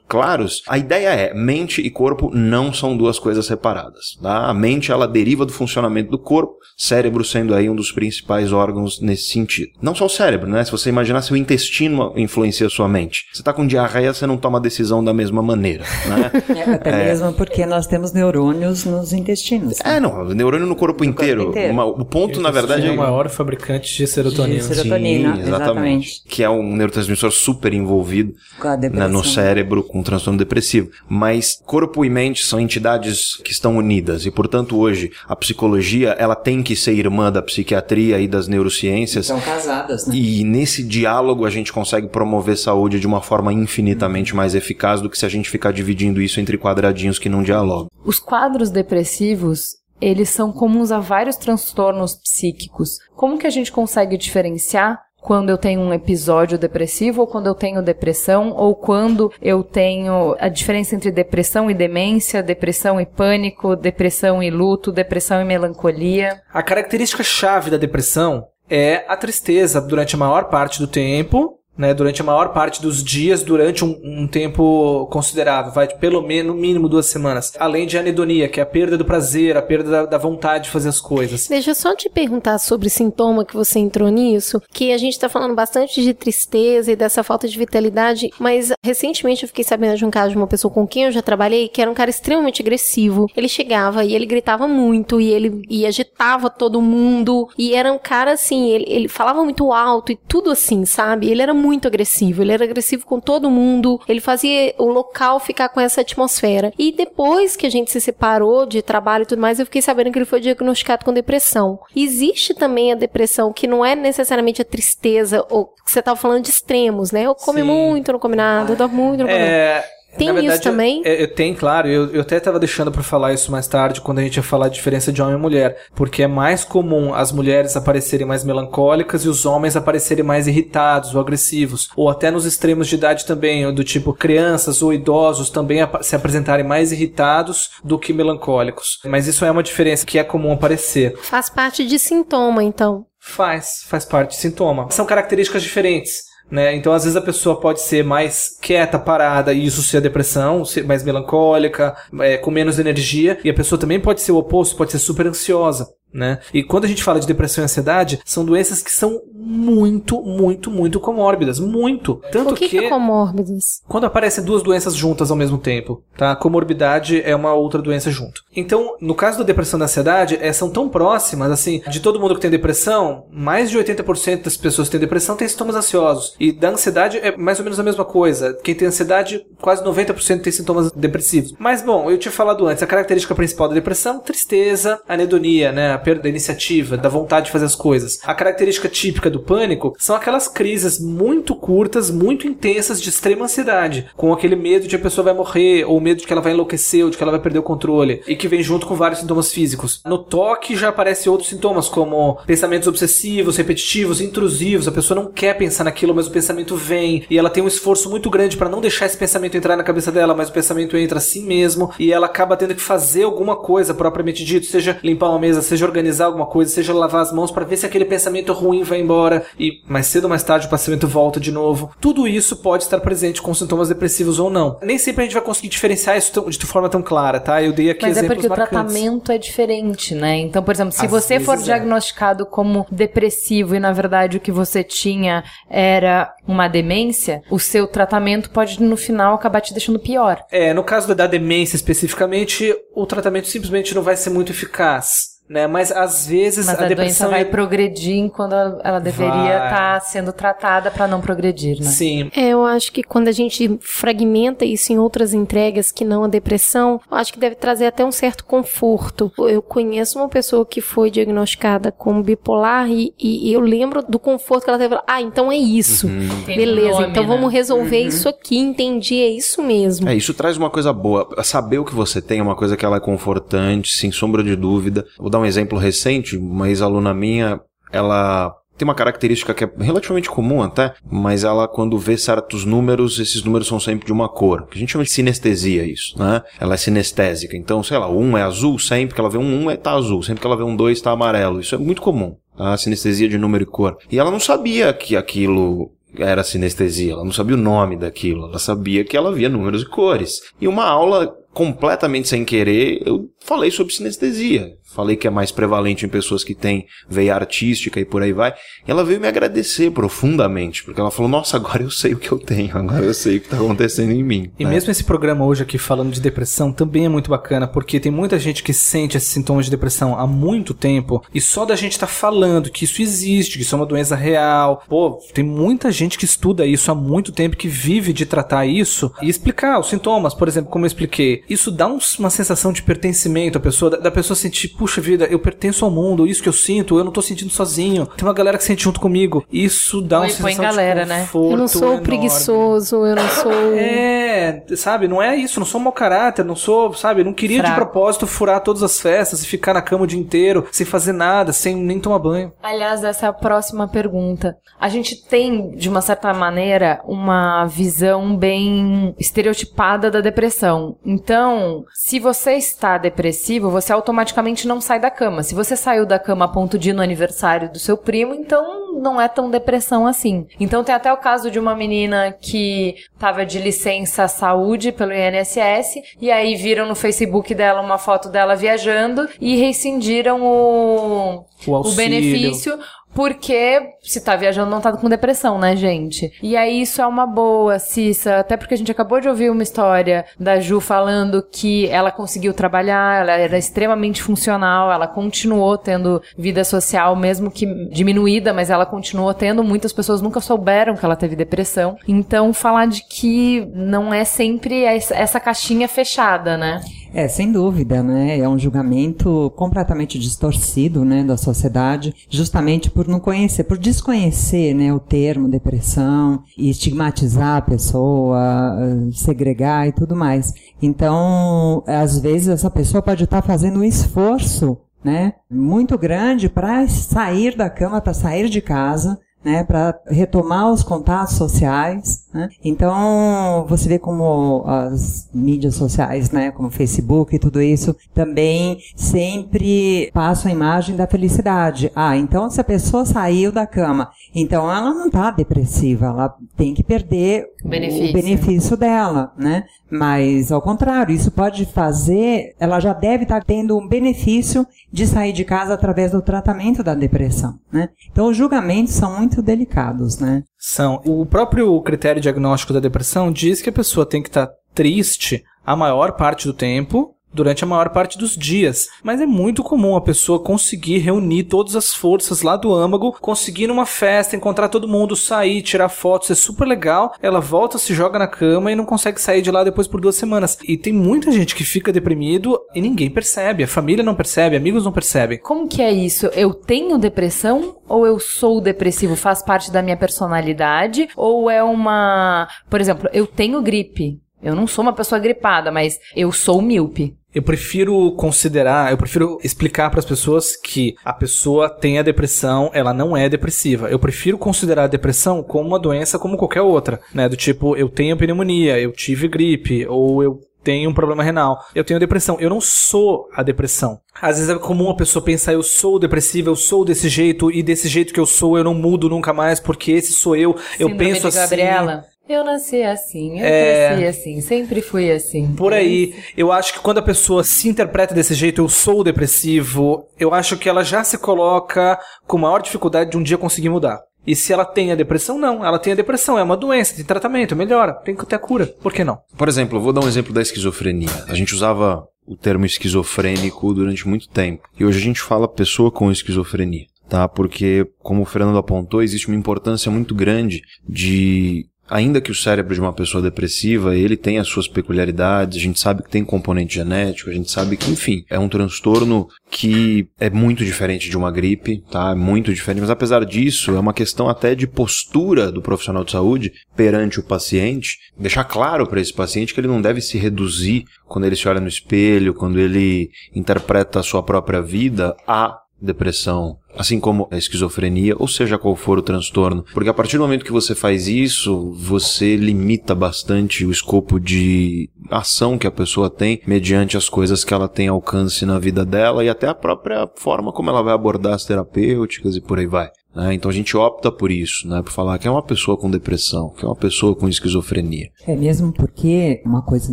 claros, a ideia é mente e corpo não são duas coisas separadas. Tá? A mente ela deriva do funcionamento do corpo, cérebro sendo aí um dos principais órgãos nesse sentido. Não só o cérebro, né? Se você imaginar se o intestino influencia a sua mente, você está com diarreia, você não toma decisão da mesma maneira, né? É, até mesmo porque nós temos neurônios nos intestinos. É, não, neurônio no corpo inteiro. inteiro. Uma- o ponto, na verdade, é o maior fabricante de serotonina. De serotonina, Sim, exatamente. Que é um neurotransmissor super envolvido Com a né, depressão. no cérebro com transtorno depressivo. Mas corpo e mente são entidades que estão unidas e, portanto, hoje a psicologia ela tem que ser irmã da psiquiatria e das neurociências. São casadas, né? E nesse diálogo a gente consegue promover saúde de uma forma infinitamente mais eficaz do que se a gente ficar dividindo isso entre quadradinhos que não dialogam. Os quadros depressivos, eles são comuns a vários transtornos psíquicos. Como que a gente consegue diferenciar quando eu tenho um episódio depressivo ou quando eu tenho depressão ou quando eu tenho a diferença entre depressão e demência, depressão e pânico, depressão e luto, depressão e melancolia? A característica chave da depressão é a tristeza durante a maior parte do tempo, né? Durante a maior parte dos dias, durante um, um tempo considerável, vai de pelo menos, no mínimo duas semanas. Além de anedonia, que é a perda do prazer, a perda da, da vontade de fazer as coisas. Deixa eu só te perguntar sobre sintoma que você entrou nisso, que a gente tá falando bastante de tristeza e dessa falta de vitalidade, mas recentemente eu fiquei sabendo de um caso de uma pessoa com quem eu já trabalhei, que era um cara extremamente agressivo. Ele chegava e ele gritava muito e ele e agitava todo mundo e era um cara assim, ele, ele falava muito alto e tudo assim, sabe? Ele era muito agressivo, ele era agressivo com todo mundo, ele fazia o local ficar com essa atmosfera. E depois que a gente se separou de trabalho e tudo mais, eu fiquei sabendo que ele foi diagnosticado com depressão. Existe também a depressão que não é necessariamente a tristeza, ou que você tava falando de extremos, né? Ou come Sim. muito, não come nada, dorme muito, não come nada. Tem Na verdade, isso também? É, é, tem, claro. Eu, eu até estava deixando para falar isso mais tarde, quando a gente ia falar a diferença de homem e mulher. Porque é mais comum as mulheres aparecerem mais melancólicas e os homens aparecerem mais irritados ou agressivos. Ou até nos extremos de idade também, do tipo crianças ou idosos também ap- se apresentarem mais irritados do que melancólicos. Mas isso é uma diferença que é comum aparecer. Faz parte de sintoma, então. Faz, faz parte de sintoma. São características diferentes. Né? Então, às vezes, a pessoa pode ser mais quieta, parada, e isso ser depressão, ser mais melancólica, é, com menos energia, e a pessoa também pode ser o oposto, pode ser super ansiosa. Né? E quando a gente fala de depressão e ansiedade, são doenças que são muito, muito, muito comórbidas. Muito. Tanto o que, que é comórbidas? quando aparecem duas doenças juntas ao mesmo tempo, tá? Comorbidade é uma outra doença junto. Então, no caso da depressão e da ansiedade, é, são tão próximas, assim, de todo mundo que tem depressão, mais de 80% das pessoas que têm depressão têm sintomas ansiosos. E da ansiedade é mais ou menos a mesma coisa. Quem tem ansiedade, quase 90% tem sintomas depressivos. Mas, bom, eu tinha falado antes, a característica principal da depressão, tristeza, anedonia, né? Perda da iniciativa, da vontade de fazer as coisas. A característica típica do pânico são aquelas crises muito curtas, muito intensas de extrema ansiedade, com aquele medo de a pessoa vai morrer, ou medo de que ela vai enlouquecer, ou de que ela vai perder o controle, e que vem junto com vários sintomas físicos. No toque já aparecem outros sintomas, como pensamentos obsessivos, repetitivos, intrusivos. A pessoa não quer pensar naquilo, mas o pensamento vem, e ela tem um esforço muito grande para não deixar esse pensamento entrar na cabeça dela, mas o pensamento entra assim mesmo, e ela acaba tendo que fazer alguma coisa propriamente dito, seja limpar uma mesa, seja organizar alguma coisa, seja lavar as mãos para ver se aquele pensamento ruim vai embora e mais cedo ou mais tarde o pensamento volta de novo. Tudo isso pode estar presente com sintomas depressivos ou não. Nem sempre a gente vai conseguir diferenciar isso de forma tão clara, tá? Eu dei aqui Mas é exemplos porque o marcantes. tratamento é diferente, né? Então, por exemplo, se Às você for é. diagnosticado como depressivo e na verdade o que você tinha era uma demência, o seu tratamento pode no final acabar te deixando pior. É, no caso da demência especificamente, o tratamento simplesmente não vai ser muito eficaz. Né? Mas às vezes Mas a, a, doença depressão vai é- progredir enquanto ela deveria estar sendo tratada para não progredir, né? Sim. É, eu acho que quando a gente fragmenta isso em outras entregas que não a depressão, eu acho que deve trazer até um certo conforto. Eu conheço uma pessoa que foi diagnosticada como bipolar e, e- eu lembro do conforto que ela teve. Ah, então é isso. Tem Beleza, nome, então né? vamos resolver isso aqui, entendi, é isso mesmo. É, isso traz uma coisa boa. Saber o que você tem é uma coisa que ela é confortante, sem sombra de dúvida. Vou dar um exemplo recente. Uma ex-aluna minha, ela tem uma característica que é relativamente comum até, mas ela quando vê certos números, esses números são sempre de uma cor. Que a gente chama de sinestesia isso, né? Ela é sinestésica. Então, sei lá, 1 é azul, sempre que ela vê um 1 é tá azul, sempre que ela vê um 2 tá amarelo. Isso é muito comum. tá? A sinestesia de número e cor. E ela não sabia que aquilo era sinestesia, ela não sabia o nome daquilo, ela sabia que ela via números e cores. E uma aula completamente sem querer, eu falei sobre sinestesia. Falei que é mais prevalente em pessoas que têm veia artística e por aí vai. E ela veio me agradecer profundamente, porque ela falou: Nossa, agora eu sei o que eu tenho, agora eu sei o que está acontecendo em mim. E né? mesmo esse programa hoje aqui falando de depressão também é muito bacana, porque tem muita gente que sente esses sintomas de depressão há muito tempo e só da gente tá falando que isso existe, que isso é uma doença real. Pô, tem muita gente que estuda isso há muito tempo, que vive de tratar isso e explicar os sintomas, por exemplo, como eu expliquei. Isso dá um- uma sensação de pertencimento à pessoa, da, da pessoa sentir, puxa vida, eu pertenço ao mundo, isso que eu sinto, eu não tô sentindo sozinho. Tem uma galera que sente junto comigo. Isso dá uma põe sensação galera, de né? conforto Eu não sou enorme. preguiçoso, eu não sou. É, sabe, não é isso, não sou mau caráter, não sou, sabe, não queria de Fraco. propósito furar todas as festas e ficar na cama o dia inteiro, sem fazer nada, sem nem tomar banho. Aliás, essa é a próxima pergunta. A gente tem, de uma certa maneira, uma visão bem estereotipada da depressão. Então, se você está depressivo, você automaticamente não sai da cama. Se você saiu da cama a ponto de ir no aniversário do seu primo, então não é tão depressão assim. Então tem até o caso de uma menina que estava de licença saúde pelo INSS e aí viram no Facebook dela uma foto dela viajando e rescindiram o O o benefício. Porque se tá viajando não tá com depressão, né, gente? E aí isso é uma boa, Cissa. Até porque a gente acabou de ouvir uma história da Ju falando que ela conseguiu trabalhar, ela era extremamente funcional, ela continuou tendo vida social, mesmo que diminuída, mas ela continuou tendo. Muitas pessoas nunca souberam que ela teve depressão. Então, falar de que não é sempre essa caixinha fechada, né? É, sem dúvida, né? É um julgamento completamente distorcido, né, da sociedade, justamente por não conhecer, por desconhecer né, o termo depressão e estigmatizar a pessoa, eh, segregar e tudo mais. Então, às vezes essa pessoa pode estar fazendo um esforço né, muito grande para sair da cama, para sair de casa, né, para retomar os contatos sociais. Né? Então, você vê como as mídias sociais, né, como Facebook e tudo isso, também sempre passam a imagem da felicidade. Ah, então se a pessoa saiu da cama, então ela não está depressiva, ela tem que perder Benefício. o benefício dela, né? Mas, ao contrário, isso pode fazer, ela já deve estar tendo um benefício de sair de casa através do tratamento da depressão, né? Então, os julgamentos são muito delicados, né? São. O próprio critério diagnóstico da depressão diz que a pessoa tem que estar triste a maior parte do tempo durante a maior parte dos dias. Mas é muito comum a pessoa conseguir reunir todas as forças lá do âmago, conseguir numa festa, encontrar todo mundo, sair, tirar fotos, é super legal. Ela volta, se joga na cama e não consegue sair de lá depois por duas semanas. E tem muita gente que fica deprimido e ninguém percebe, a família não percebe, amigos não percebem. Como que é isso? Eu tenho depressão ou eu sou depressivo? Faz parte da minha personalidade? Ou é uma. Por exemplo, eu tenho gripe. Eu não sou uma pessoa gripada, mas eu sou míope. Eu prefiro considerar, eu prefiro explicar para as pessoas que a pessoa tem a depressão, ela não é depressiva. Eu prefiro considerar a depressão como uma doença como qualquer outra, né? Do tipo, eu tenho pneumonia, eu tive gripe, ou eu tenho um problema renal, eu tenho depressão. Eu não sou a depressão. Às vezes é comum a pessoa pensar, eu sou depressiva, eu sou desse jeito, e desse jeito que eu sou, eu não mudo nunca mais, porque esse sou eu. eu Síndrome penso de assim. Eu nasci assim, eu É. cresci assim, sempre fui assim. Por aí, eu acho que quando a pessoa se interpreta desse jeito, eu sou depressivo, eu acho que ela já se coloca com maior dificuldade de um dia conseguir mudar. E se ela tem a depressão, não. Ela tem a depressão, é uma doença, tem tratamento, melhora, tem que ter a cura. Por que não? Por exemplo, eu vou dar um exemplo da esquizofrenia. A gente usava o termo esquizofrênico durante muito tempo. E hoje a gente fala pessoa com esquizofrenia, tá? Porque, como o Fernando apontou, existe uma importância muito grande de Ainda que o cérebro de uma pessoa depressiva, ele tem as suas peculiaridades, a gente sabe que tem componente genético, a gente sabe que, enfim, é um transtorno que é muito diferente de uma gripe, tá? É muito diferente, mas apesar disso, é uma questão até de postura do profissional de saúde perante o paciente, deixar claro para esse paciente que ele não deve se reduzir quando ele se olha no espelho, quando ele interpreta a sua própria vida a depressão, assim como a esquizofrenia, ou seja qual for o transtorno. Porque a partir do momento que você faz isso, você limita bastante o escopo de ação que a pessoa tem mediante as coisas que ela tem alcance na vida dela e até a própria forma como ela vai abordar as terapêuticas e por aí vai. né? Então a gente opta por isso, né? por falar que é uma pessoa com depressão, que é uma pessoa com esquizofrenia. É mesmo porque uma coisa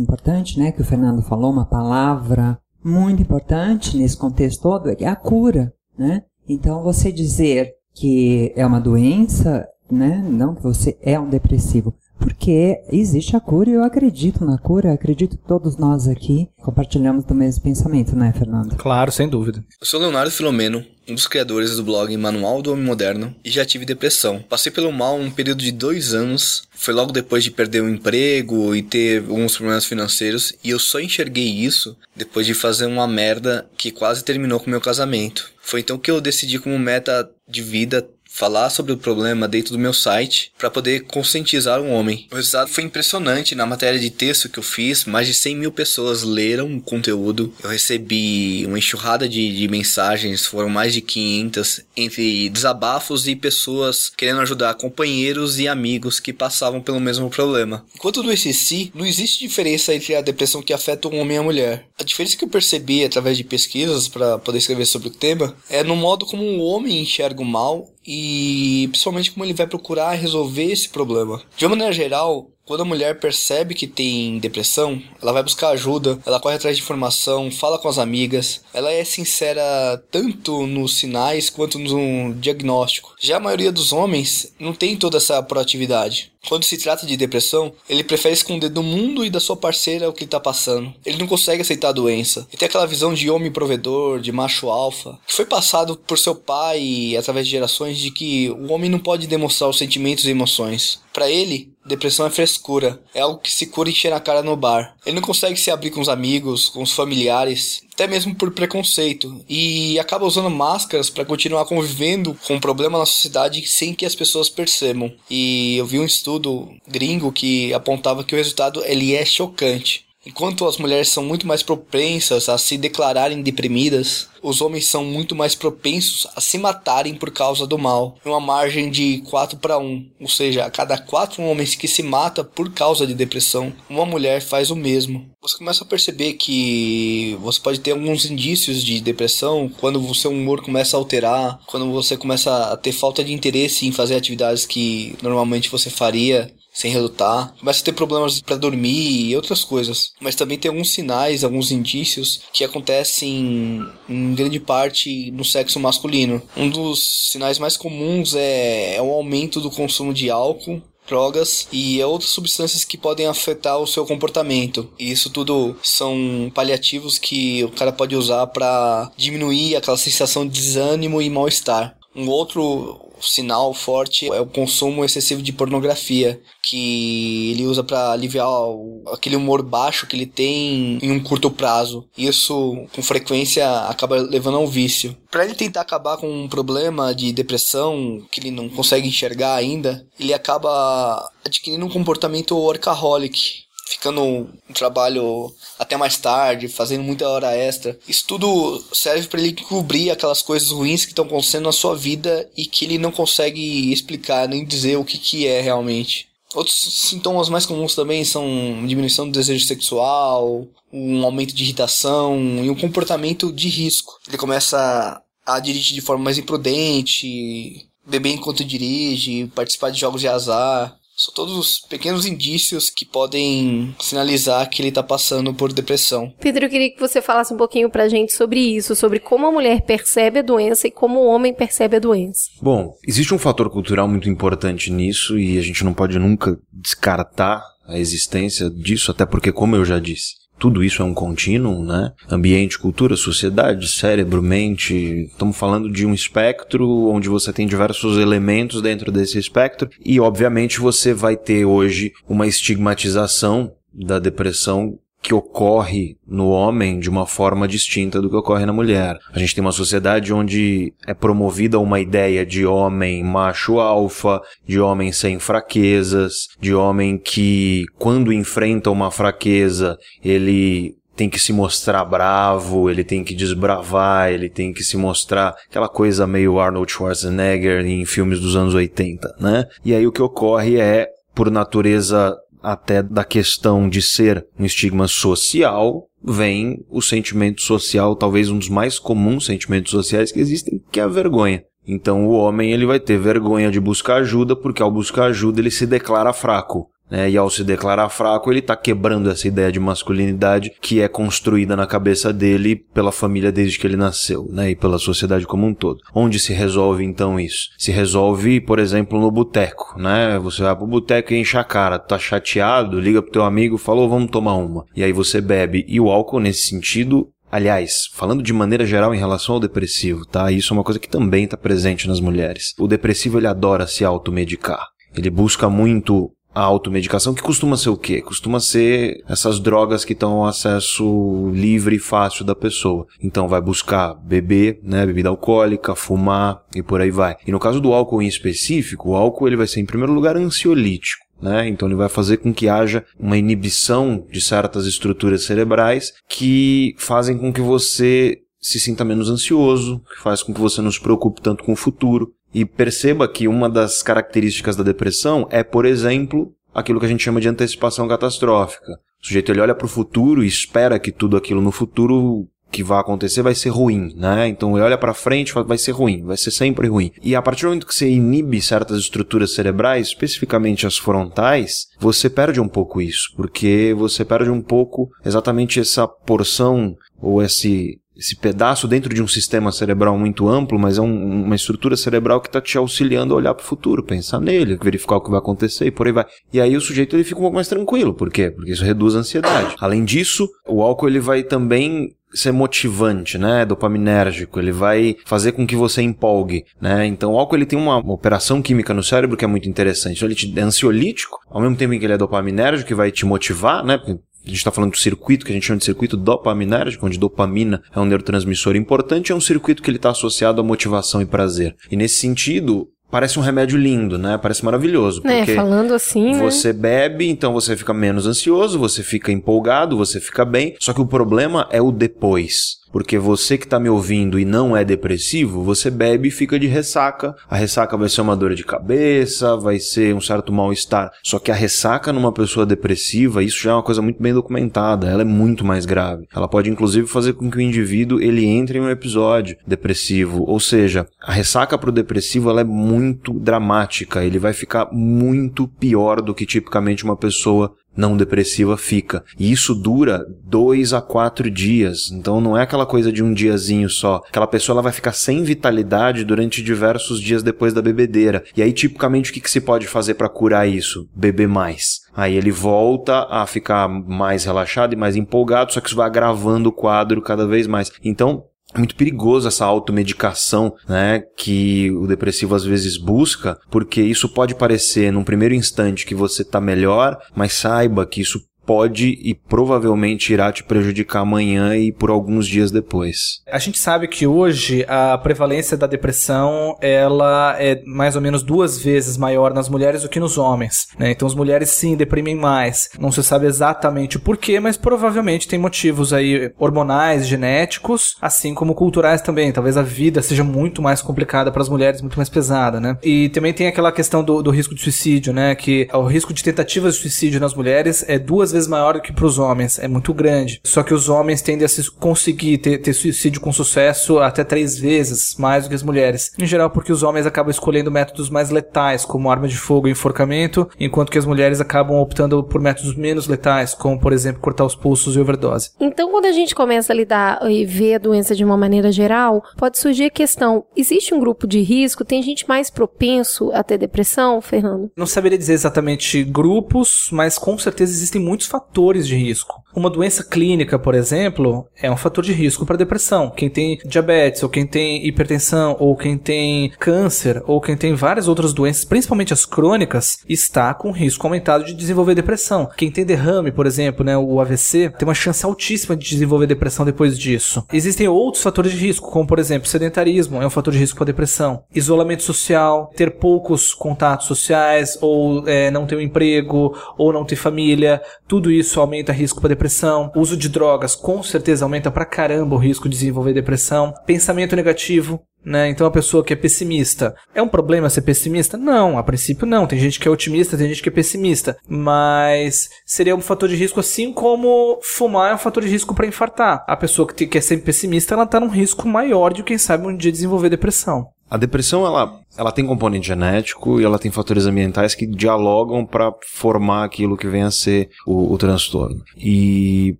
importante, né, que o Fernando falou, uma palavra muito importante nesse contexto todo é a cura, né? Então você dizer que é uma doença, né, não que você é um depressivo, porque existe a cura e eu acredito na cura, acredito que todos nós aqui compartilhamos do mesmo pensamento, né, Fernando? Claro, sem dúvida. Eu sou Leonardo Filomeno, um dos criadores do blog Manual do Homem Moderno, e já tive depressão. Passei pelo mal um período de dois anos, foi logo depois de perder o emprego e ter alguns problemas financeiros, e eu só enxerguei isso depois de fazer uma merda que quase terminou com o meu casamento. Foi então que eu decidi como meta de vida falar sobre o problema dentro do meu site para poder conscientizar um homem. O resultado foi impressionante na matéria de texto que eu fiz, mais de 100 mil pessoas leram o conteúdo. Eu recebi uma enxurrada de, de mensagens, foram mais de 500, entre desabafos e pessoas querendo ajudar companheiros e amigos que passavam pelo mesmo problema. Enquanto do si, não existe diferença entre a depressão que afeta um homem e a mulher. A diferença que eu percebi através de pesquisas para poder escrever sobre o tema é no modo como o homem enxerga o mal e principalmente como ele vai procurar resolver esse problema. De uma maneira geral, quando a mulher percebe que tem depressão, ela vai buscar ajuda, ela corre atrás de informação, fala com as amigas, ela é sincera tanto nos sinais quanto no diagnóstico. Já a maioria dos homens não tem toda essa proatividade. Quando se trata de depressão, ele prefere esconder do mundo e da sua parceira o que ele tá passando. Ele não consegue aceitar a doença. Ele tem aquela visão de homem provedor, de macho alfa, que foi passado por seu pai através de gerações de que o homem não pode demonstrar os sentimentos e emoções. Para ele, depressão é frescura. É algo que se cura encher a cara no bar. Ele não consegue se abrir com os amigos, com os familiares, até mesmo por preconceito. E acaba usando máscaras para continuar convivendo com o problema na sociedade sem que as pessoas percebam. E eu vi um estudo gringo que apontava que o resultado ele é chocante. Enquanto as mulheres são muito mais propensas a se declararem deprimidas, os homens são muito mais propensos a se matarem por causa do mal, em uma margem de 4 para 1. Ou seja, a cada 4 homens que se mata por causa de depressão, uma mulher faz o mesmo. Você começa a perceber que você pode ter alguns indícios de depressão quando o seu humor começa a alterar, quando você começa a ter falta de interesse em fazer atividades que normalmente você faria sem relutar, começa a ter problemas para dormir e outras coisas. Mas também tem alguns sinais, alguns indícios que acontecem em grande parte no sexo masculino. Um dos sinais mais comuns é, é o aumento do consumo de álcool drogas e outras substâncias que podem afetar o seu comportamento. E isso tudo são paliativos que o cara pode usar para diminuir aquela sensação de desânimo e mal-estar. Um outro sinal forte é o consumo excessivo de pornografia, que ele usa para aliviar o, aquele humor baixo que ele tem em um curto prazo. Isso, com frequência, acaba levando ao vício. Para ele tentar acabar com um problema de depressão que ele não consegue enxergar ainda, ele acaba adquirindo um comportamento workaholic, ficando um trabalho até mais tarde, fazendo muita hora extra. Isso tudo serve para ele cobrir aquelas coisas ruins que estão acontecendo na sua vida e que ele não consegue explicar nem dizer o que, que é realmente. Outros sintomas mais comuns também são diminuição do desejo sexual, um aumento de irritação e um comportamento de risco. Ele começa a dirigir de forma mais imprudente, beber enquanto dirige, participar de jogos de azar. São todos pequenos indícios que podem sinalizar que ele está passando por depressão. Pedro, eu queria que você falasse um pouquinho pra gente sobre isso, sobre como a mulher percebe a doença e como o homem percebe a doença. Bom, existe um fator cultural muito importante nisso e a gente não pode nunca descartar a existência disso, até porque, como eu já disse, tudo isso é um contínuo, né? Ambiente, cultura, sociedade, cérebro, mente. Estamos falando de um espectro onde você tem diversos elementos dentro desse espectro e, obviamente, você vai ter hoje uma estigmatização da depressão que ocorre no homem de uma forma distinta do que ocorre na mulher. A gente tem uma sociedade onde é promovida uma ideia de homem macho alfa, de homem sem fraquezas, de homem que quando enfrenta uma fraqueza, ele tem que se mostrar bravo, ele tem que desbravar, ele tem que se mostrar aquela coisa meio Arnold Schwarzenegger em filmes dos anos 80, né? E aí o que ocorre é, por natureza até da questão de ser um estigma social, vem o sentimento social, talvez um dos mais comuns sentimentos sociais que existem, que é a vergonha. Então o homem ele vai ter vergonha de buscar ajuda, porque ao buscar ajuda ele se declara fraco. Né? E ao se declarar fraco, ele está quebrando essa ideia de masculinidade que é construída na cabeça dele pela família desde que ele nasceu, né? E pela sociedade como um todo. Onde se resolve então isso? Se resolve, por exemplo, no boteco, né? Você vai pro boteco e enche a cara, tá chateado, liga pro teu amigo, falou, vamos tomar uma. E aí você bebe. E o álcool, nesse sentido, Aliás, falando de maneira geral em relação ao depressivo, tá? Isso é uma coisa que também está presente nas mulheres. O depressivo ele adora se automedicar. Ele busca muito a automedicação, que costuma ser o quê? Costuma ser essas drogas que estão ao acesso livre e fácil da pessoa. Então vai buscar beber, né, bebida alcoólica, fumar e por aí vai. E no caso do álcool em específico, o álcool ele vai ser em primeiro lugar ansiolítico. Né? Então ele vai fazer com que haja uma inibição de certas estruturas cerebrais que fazem com que você se sinta menos ansioso, que faz com que você não se preocupe tanto com o futuro, e perceba que uma das características da depressão é, por exemplo, aquilo que a gente chama de antecipação catastrófica. O sujeito ele olha para o futuro e espera que tudo aquilo no futuro que vai acontecer vai ser ruim, né? Então ele olha para frente vai ser ruim, vai ser sempre ruim. E a partir do momento que você inibe certas estruturas cerebrais, especificamente as frontais, você perde um pouco isso, porque você perde um pouco exatamente essa porção ou esse esse pedaço dentro de um sistema cerebral muito amplo, mas é um, uma estrutura cerebral que está te auxiliando a olhar para o futuro, pensar nele, verificar o que vai acontecer e por aí vai. E aí o sujeito ele fica um pouco mais tranquilo. Por quê? Porque isso reduz a ansiedade. Além disso, o álcool ele vai também ser motivante, né? Dopaminérgico, ele vai fazer com que você empolgue, né? Então, o álcool ele tem uma operação química no cérebro que é muito interessante. Então, ele te, é ansiolítico, ao mesmo tempo em que ele é dopaminérgico, que vai te motivar, né? A gente está falando do circuito que a gente chama de circuito dopaminérgico, onde dopamina é um neurotransmissor importante, é um circuito que ele está associado à motivação e prazer. E nesse sentido, parece um remédio lindo, né? Parece maravilhoso. É, Porque falando assim, né? você bebe, então você fica menos ansioso, você fica empolgado, você fica bem. Só que o problema é o depois. Porque você que está me ouvindo e não é depressivo, você bebe e fica de ressaca. A ressaca vai ser uma dor de cabeça, vai ser um certo mal-estar. Só que a ressaca numa pessoa depressiva, isso já é uma coisa muito bem documentada. Ela é muito mais grave. Ela pode inclusive fazer com que o indivíduo ele entre em um episódio depressivo. Ou seja, a ressaca para o depressivo ela é muito dramática. Ele vai ficar muito pior do que tipicamente uma pessoa não depressiva fica. E isso dura dois a quatro dias. Então não é aquela coisa de um diazinho só. Aquela pessoa ela vai ficar sem vitalidade durante diversos dias depois da bebedeira. E aí, tipicamente, o que, que se pode fazer para curar isso? Beber mais. Aí ele volta a ficar mais relaxado e mais empolgado, só que isso vai agravando o quadro cada vez mais. Então, muito perigoso essa automedicação, né, que o depressivo às vezes busca, porque isso pode parecer num primeiro instante que você está melhor, mas saiba que isso pode e provavelmente irá te prejudicar amanhã e por alguns dias depois. A gente sabe que hoje a prevalência da depressão ela é mais ou menos duas vezes maior nas mulheres do que nos homens. Né? Então as mulheres sim deprimem mais. Não se sabe exatamente o porquê, mas provavelmente tem motivos aí hormonais, genéticos, assim como culturais também. Talvez a vida seja muito mais complicada para as mulheres, muito mais pesada, né? E também tem aquela questão do, do risco de suicídio, né? Que o risco de tentativas de suicídio nas mulheres é duas vezes maior do que para os homens, é muito grande. Só que os homens tendem a se conseguir ter, ter suicídio com sucesso até três vezes mais do que as mulheres. Em geral, porque os homens acabam escolhendo métodos mais letais, como arma de fogo e enforcamento, enquanto que as mulheres acabam optando por métodos menos letais, como por exemplo cortar os pulsos e overdose. Então, quando a gente começa a lidar e ver a doença de uma maneira geral, pode surgir a questão: existe um grupo de risco? Tem gente mais propenso a ter depressão, Fernando? Não saberia dizer exatamente grupos, mas com certeza existem muitos fatores de risco. Uma doença clínica, por exemplo, é um fator de risco para depressão. Quem tem diabetes, ou quem tem hipertensão, ou quem tem câncer, ou quem tem várias outras doenças, principalmente as crônicas, está com risco aumentado de desenvolver depressão. Quem tem derrame, por exemplo, né, o AVC, tem uma chance altíssima de desenvolver depressão depois disso. Existem outros fatores de risco, como por exemplo, sedentarismo é um fator de risco para depressão, isolamento social, ter poucos contatos sociais, ou é, não ter um emprego, ou não ter família, tudo isso aumenta risco para depressão. O uso de drogas com certeza aumenta pra caramba o risco de desenvolver depressão. Pensamento negativo, né? Então a pessoa que é pessimista, é um problema ser pessimista? Não, a princípio não. Tem gente que é otimista, tem gente que é pessimista, mas seria um fator de risco assim como fumar é um fator de risco para infartar. A pessoa que, que é sempre pessimista, ela tá num risco maior de quem sabe um dia desenvolver depressão. A depressão, ela, ela tem componente genético e ela tem fatores ambientais que dialogam para formar aquilo que vem a ser o, o transtorno. E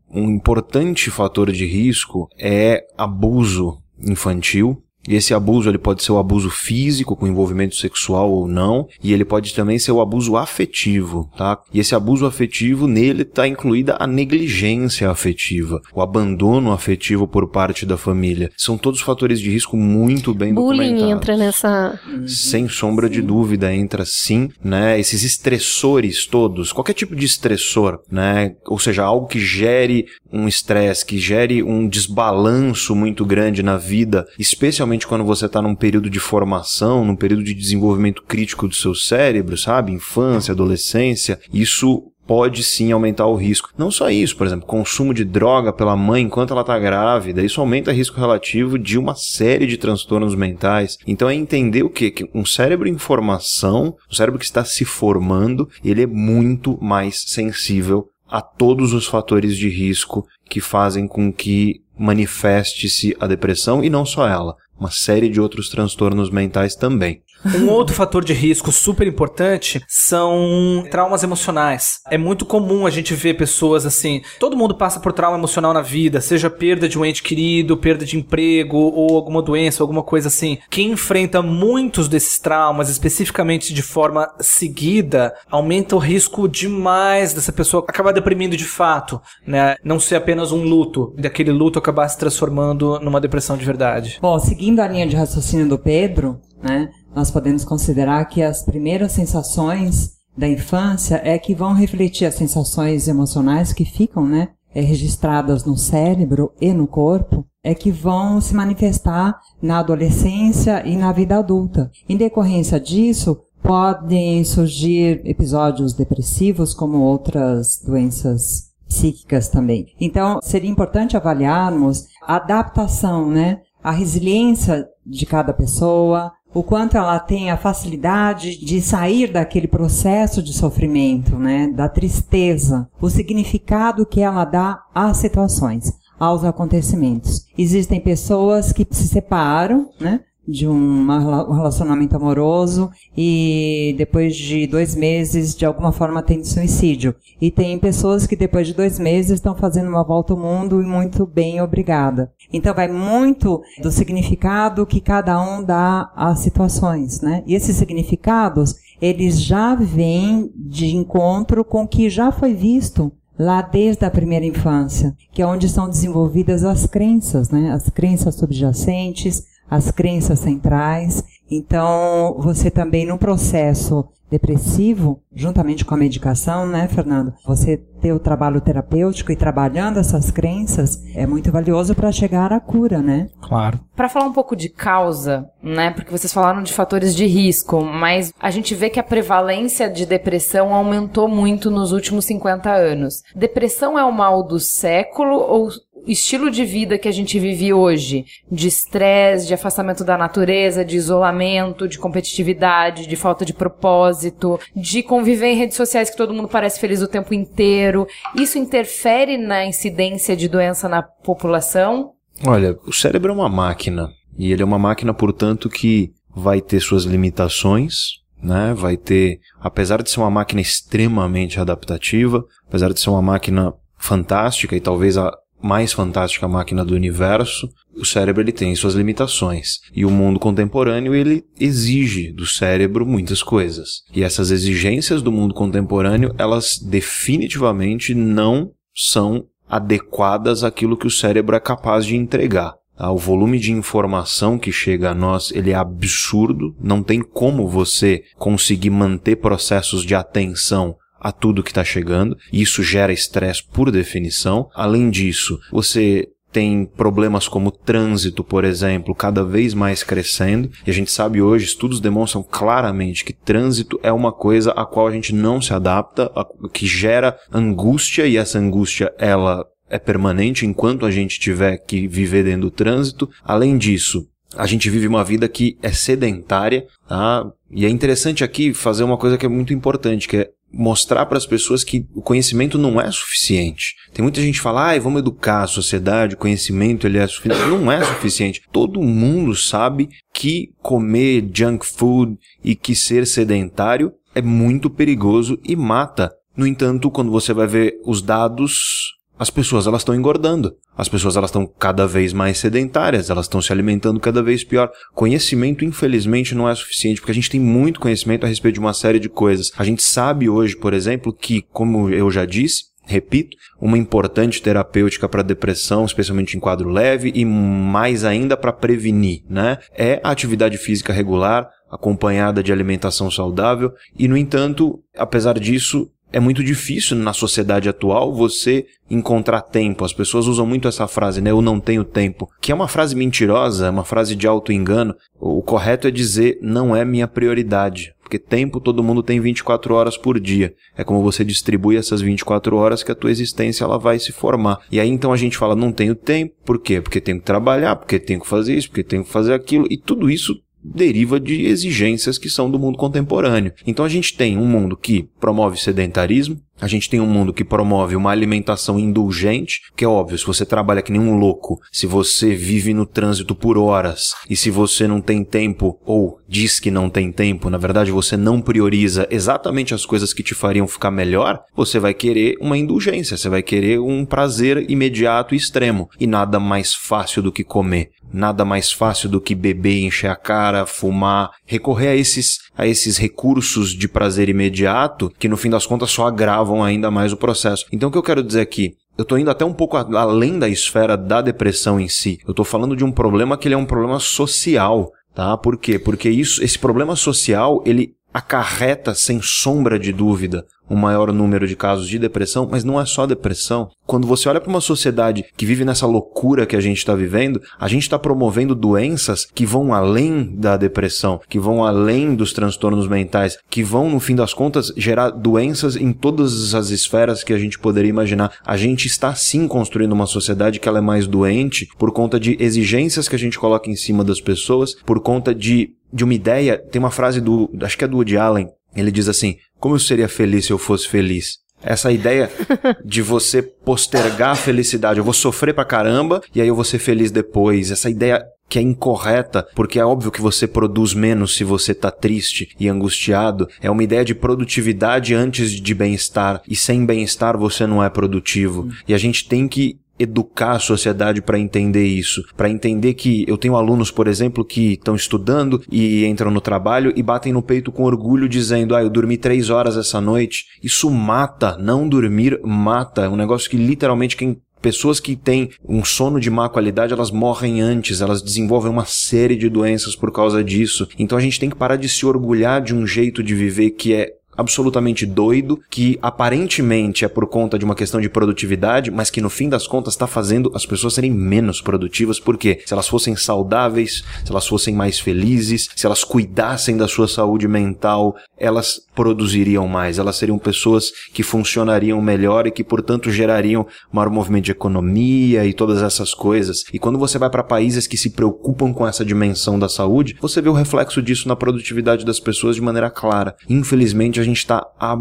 um importante fator de risco é abuso infantil, e esse abuso ele pode ser o abuso físico com envolvimento sexual ou não, e ele pode também ser o abuso afetivo, tá? E esse abuso afetivo nele está incluída a negligência afetiva, o abandono afetivo por parte da família. São todos fatores de risco muito bem Bullying documentados. entra nessa. Sem sombra de dúvida entra sim, né? Esses estressores todos, qualquer tipo de estressor, né? Ou seja, algo que gere um estresse, que gere um desbalanço muito grande na vida, especialmente quando você está num período de formação, num período de desenvolvimento crítico do seu cérebro, sabe? Infância, adolescência, isso pode sim aumentar o risco. Não só isso, por exemplo, consumo de droga pela mãe enquanto ela está grávida, isso aumenta o risco relativo de uma série de transtornos mentais. Então é entender o quê? Que um cérebro em formação, um cérebro que está se formando, ele é muito mais sensível a todos os fatores de risco que fazem com que manifeste-se a depressão e não só ela, uma série de outros transtornos mentais também. Um outro fator de risco super importante são traumas emocionais. É muito comum a gente ver pessoas assim. Todo mundo passa por trauma emocional na vida, seja perda de um ente querido, perda de emprego ou alguma doença, alguma coisa assim. Quem enfrenta muitos desses traumas, especificamente de forma seguida, aumenta o risco demais dessa pessoa acabar deprimindo de fato, né? Não ser apenas um luto, daquele luto acabar se transformando numa depressão de verdade. Bom, seguindo a linha de raciocínio do Pedro, né, nós podemos considerar que as primeiras sensações da infância é que vão refletir as sensações emocionais que ficam, né, é, registradas no cérebro e no corpo, é que vão se manifestar na adolescência e na vida adulta. Em decorrência disso, podem surgir episódios depressivos, como outras doenças psíquicas também. Então, seria importante avaliarmos a adaptação, né? A resiliência de cada pessoa, o quanto ela tem a facilidade de sair daquele processo de sofrimento, né, da tristeza, o significado que ela dá às situações, aos acontecimentos. Existem pessoas que se separam, né, de um relacionamento amoroso e depois de dois meses, de alguma forma, tem suicídio. E tem pessoas que depois de dois meses estão fazendo uma volta ao mundo e muito bem, obrigada. Então vai muito do significado que cada um dá às situações, né? E esses significados, eles já vêm de encontro com o que já foi visto lá desde a primeira infância, que é onde são desenvolvidas as crenças, né? As crenças subjacentes, as crenças centrais. Então, você também no processo depressivo, juntamente com a medicação, né, Fernando? Você ter o trabalho terapêutico e trabalhando essas crenças é muito valioso para chegar à cura, né? Claro. Para falar um pouco de causa, né? Porque vocês falaram de fatores de risco, mas a gente vê que a prevalência de depressão aumentou muito nos últimos 50 anos. Depressão é o mal do século ou estilo de vida que a gente vive hoje, de estresse, de afastamento da natureza, de isolamento, de competitividade, de falta de propósito, de conviver em redes sociais que todo mundo parece feliz o tempo inteiro, isso interfere na incidência de doença na população? Olha, o cérebro é uma máquina. E ele é uma máquina, portanto, que vai ter suas limitações, né? Vai ter, apesar de ser uma máquina extremamente adaptativa, apesar de ser uma máquina fantástica e talvez a, mais fantástica máquina do universo, o cérebro ele tem suas limitações. E o mundo contemporâneo ele exige do cérebro muitas coisas. E essas exigências do mundo contemporâneo, elas definitivamente não são adequadas àquilo que o cérebro é capaz de entregar. Tá? O volume de informação que chega a nós, ele é absurdo. Não tem como você conseguir manter processos de atenção a tudo que está chegando, e isso gera estresse por definição. Além disso, você tem problemas como trânsito, por exemplo, cada vez mais crescendo, e a gente sabe hoje, estudos demonstram claramente que trânsito é uma coisa a qual a gente não se adapta, que gera angústia, e essa angústia, ela é permanente enquanto a gente tiver que viver dentro do trânsito. Além disso, a gente vive uma vida que é sedentária, tá? E é interessante aqui fazer uma coisa que é muito importante, que é mostrar para as pessoas que o conhecimento não é suficiente. Tem muita gente que fala, ah, vamos educar a sociedade, o conhecimento ele é suficiente. Não é suficiente. Todo mundo sabe que comer junk food e que ser sedentário é muito perigoso e mata. No entanto, quando você vai ver os dados as pessoas elas estão engordando. As pessoas elas estão cada vez mais sedentárias, elas estão se alimentando cada vez pior. Conhecimento, infelizmente, não é suficiente, porque a gente tem muito conhecimento a respeito de uma série de coisas. A gente sabe hoje, por exemplo, que, como eu já disse, repito, uma importante terapêutica para depressão, especialmente em quadro leve e mais ainda para prevenir, né? É a atividade física regular, acompanhada de alimentação saudável e, no entanto, apesar disso, é muito difícil na sociedade atual você encontrar tempo. As pessoas usam muito essa frase, né? Eu não tenho tempo. Que é uma frase mentirosa, é uma frase de auto-engano. O correto é dizer não é minha prioridade. Porque tempo todo mundo tem 24 horas por dia. É como você distribui essas 24 horas que a tua existência ela vai se formar. E aí então a gente fala não tenho tempo. Por quê? Porque tenho que trabalhar, porque tenho que fazer isso, porque tenho que fazer aquilo. E tudo isso deriva de exigências que são do mundo contemporâneo. Então a gente tem um mundo que promove sedentarismo, A gente tem um mundo que promove uma alimentação indulgente, que é óbvio, se você trabalha que nem um louco, se você vive no trânsito por horas e se você não tem tempo ou diz que não tem tempo, na verdade você não prioriza exatamente as coisas que te fariam ficar melhor, você vai querer uma indulgência, você vai querer um prazer imediato e extremo e nada mais fácil do que comer. Nada mais fácil do que beber, encher a cara, fumar, recorrer a esses, a esses recursos de prazer imediato que no fim das contas só agravam ainda mais o processo. Então o que eu quero dizer aqui? Eu tô indo até um pouco além da esfera da depressão em si. Eu tô falando de um problema que ele é um problema social, tá? Por quê? Porque isso, esse problema social, ele acarreta, sem sombra de dúvida, um maior número de casos de depressão, mas não é só depressão. Quando você olha para uma sociedade que vive nessa loucura que a gente está vivendo, a gente está promovendo doenças que vão além da depressão, que vão além dos transtornos mentais, que vão, no fim das contas, gerar doenças em todas as esferas que a gente poderia imaginar. A gente está sim construindo uma sociedade que ela é mais doente por conta de exigências que a gente coloca em cima das pessoas, por conta de de uma ideia, tem uma frase do, acho que é do Woody Allen, ele diz assim, como eu seria feliz se eu fosse feliz? Essa ideia de você postergar a felicidade, eu vou sofrer pra caramba e aí eu vou ser feliz depois. Essa ideia que é incorreta, porque é óbvio que você produz menos se você tá triste e angustiado. É uma ideia de produtividade antes de bem-estar e sem bem-estar você não é produtivo. E a gente tem que educar a sociedade para entender isso, para entender que eu tenho alunos, por exemplo, que estão estudando e entram no trabalho e batem no peito com orgulho dizendo, ah, eu dormi três horas essa noite. Isso mata, não dormir mata. É um negócio que literalmente quem Pessoas que têm um sono de má qualidade, elas morrem antes, elas desenvolvem uma série de doenças por causa disso. Então a gente tem que parar de se orgulhar de um jeito de viver que é absolutamente doido, que aparentemente é por conta de uma questão de produtividade, mas que no fim das contas está fazendo as pessoas serem menos produtivas, porque se elas fossem saudáveis, se elas fossem mais felizes, se elas cuidassem da sua saúde mental, elas produziriam mais, elas seriam pessoas que funcionariam melhor e que, portanto, gerariam maior movimento de economia e todas essas coisas. E quando você vai para países que se preocupam com essa dimensão da saúde, você vê o reflexo disso na produtividade das pessoas de maneira clara. Infelizmente, a gente está há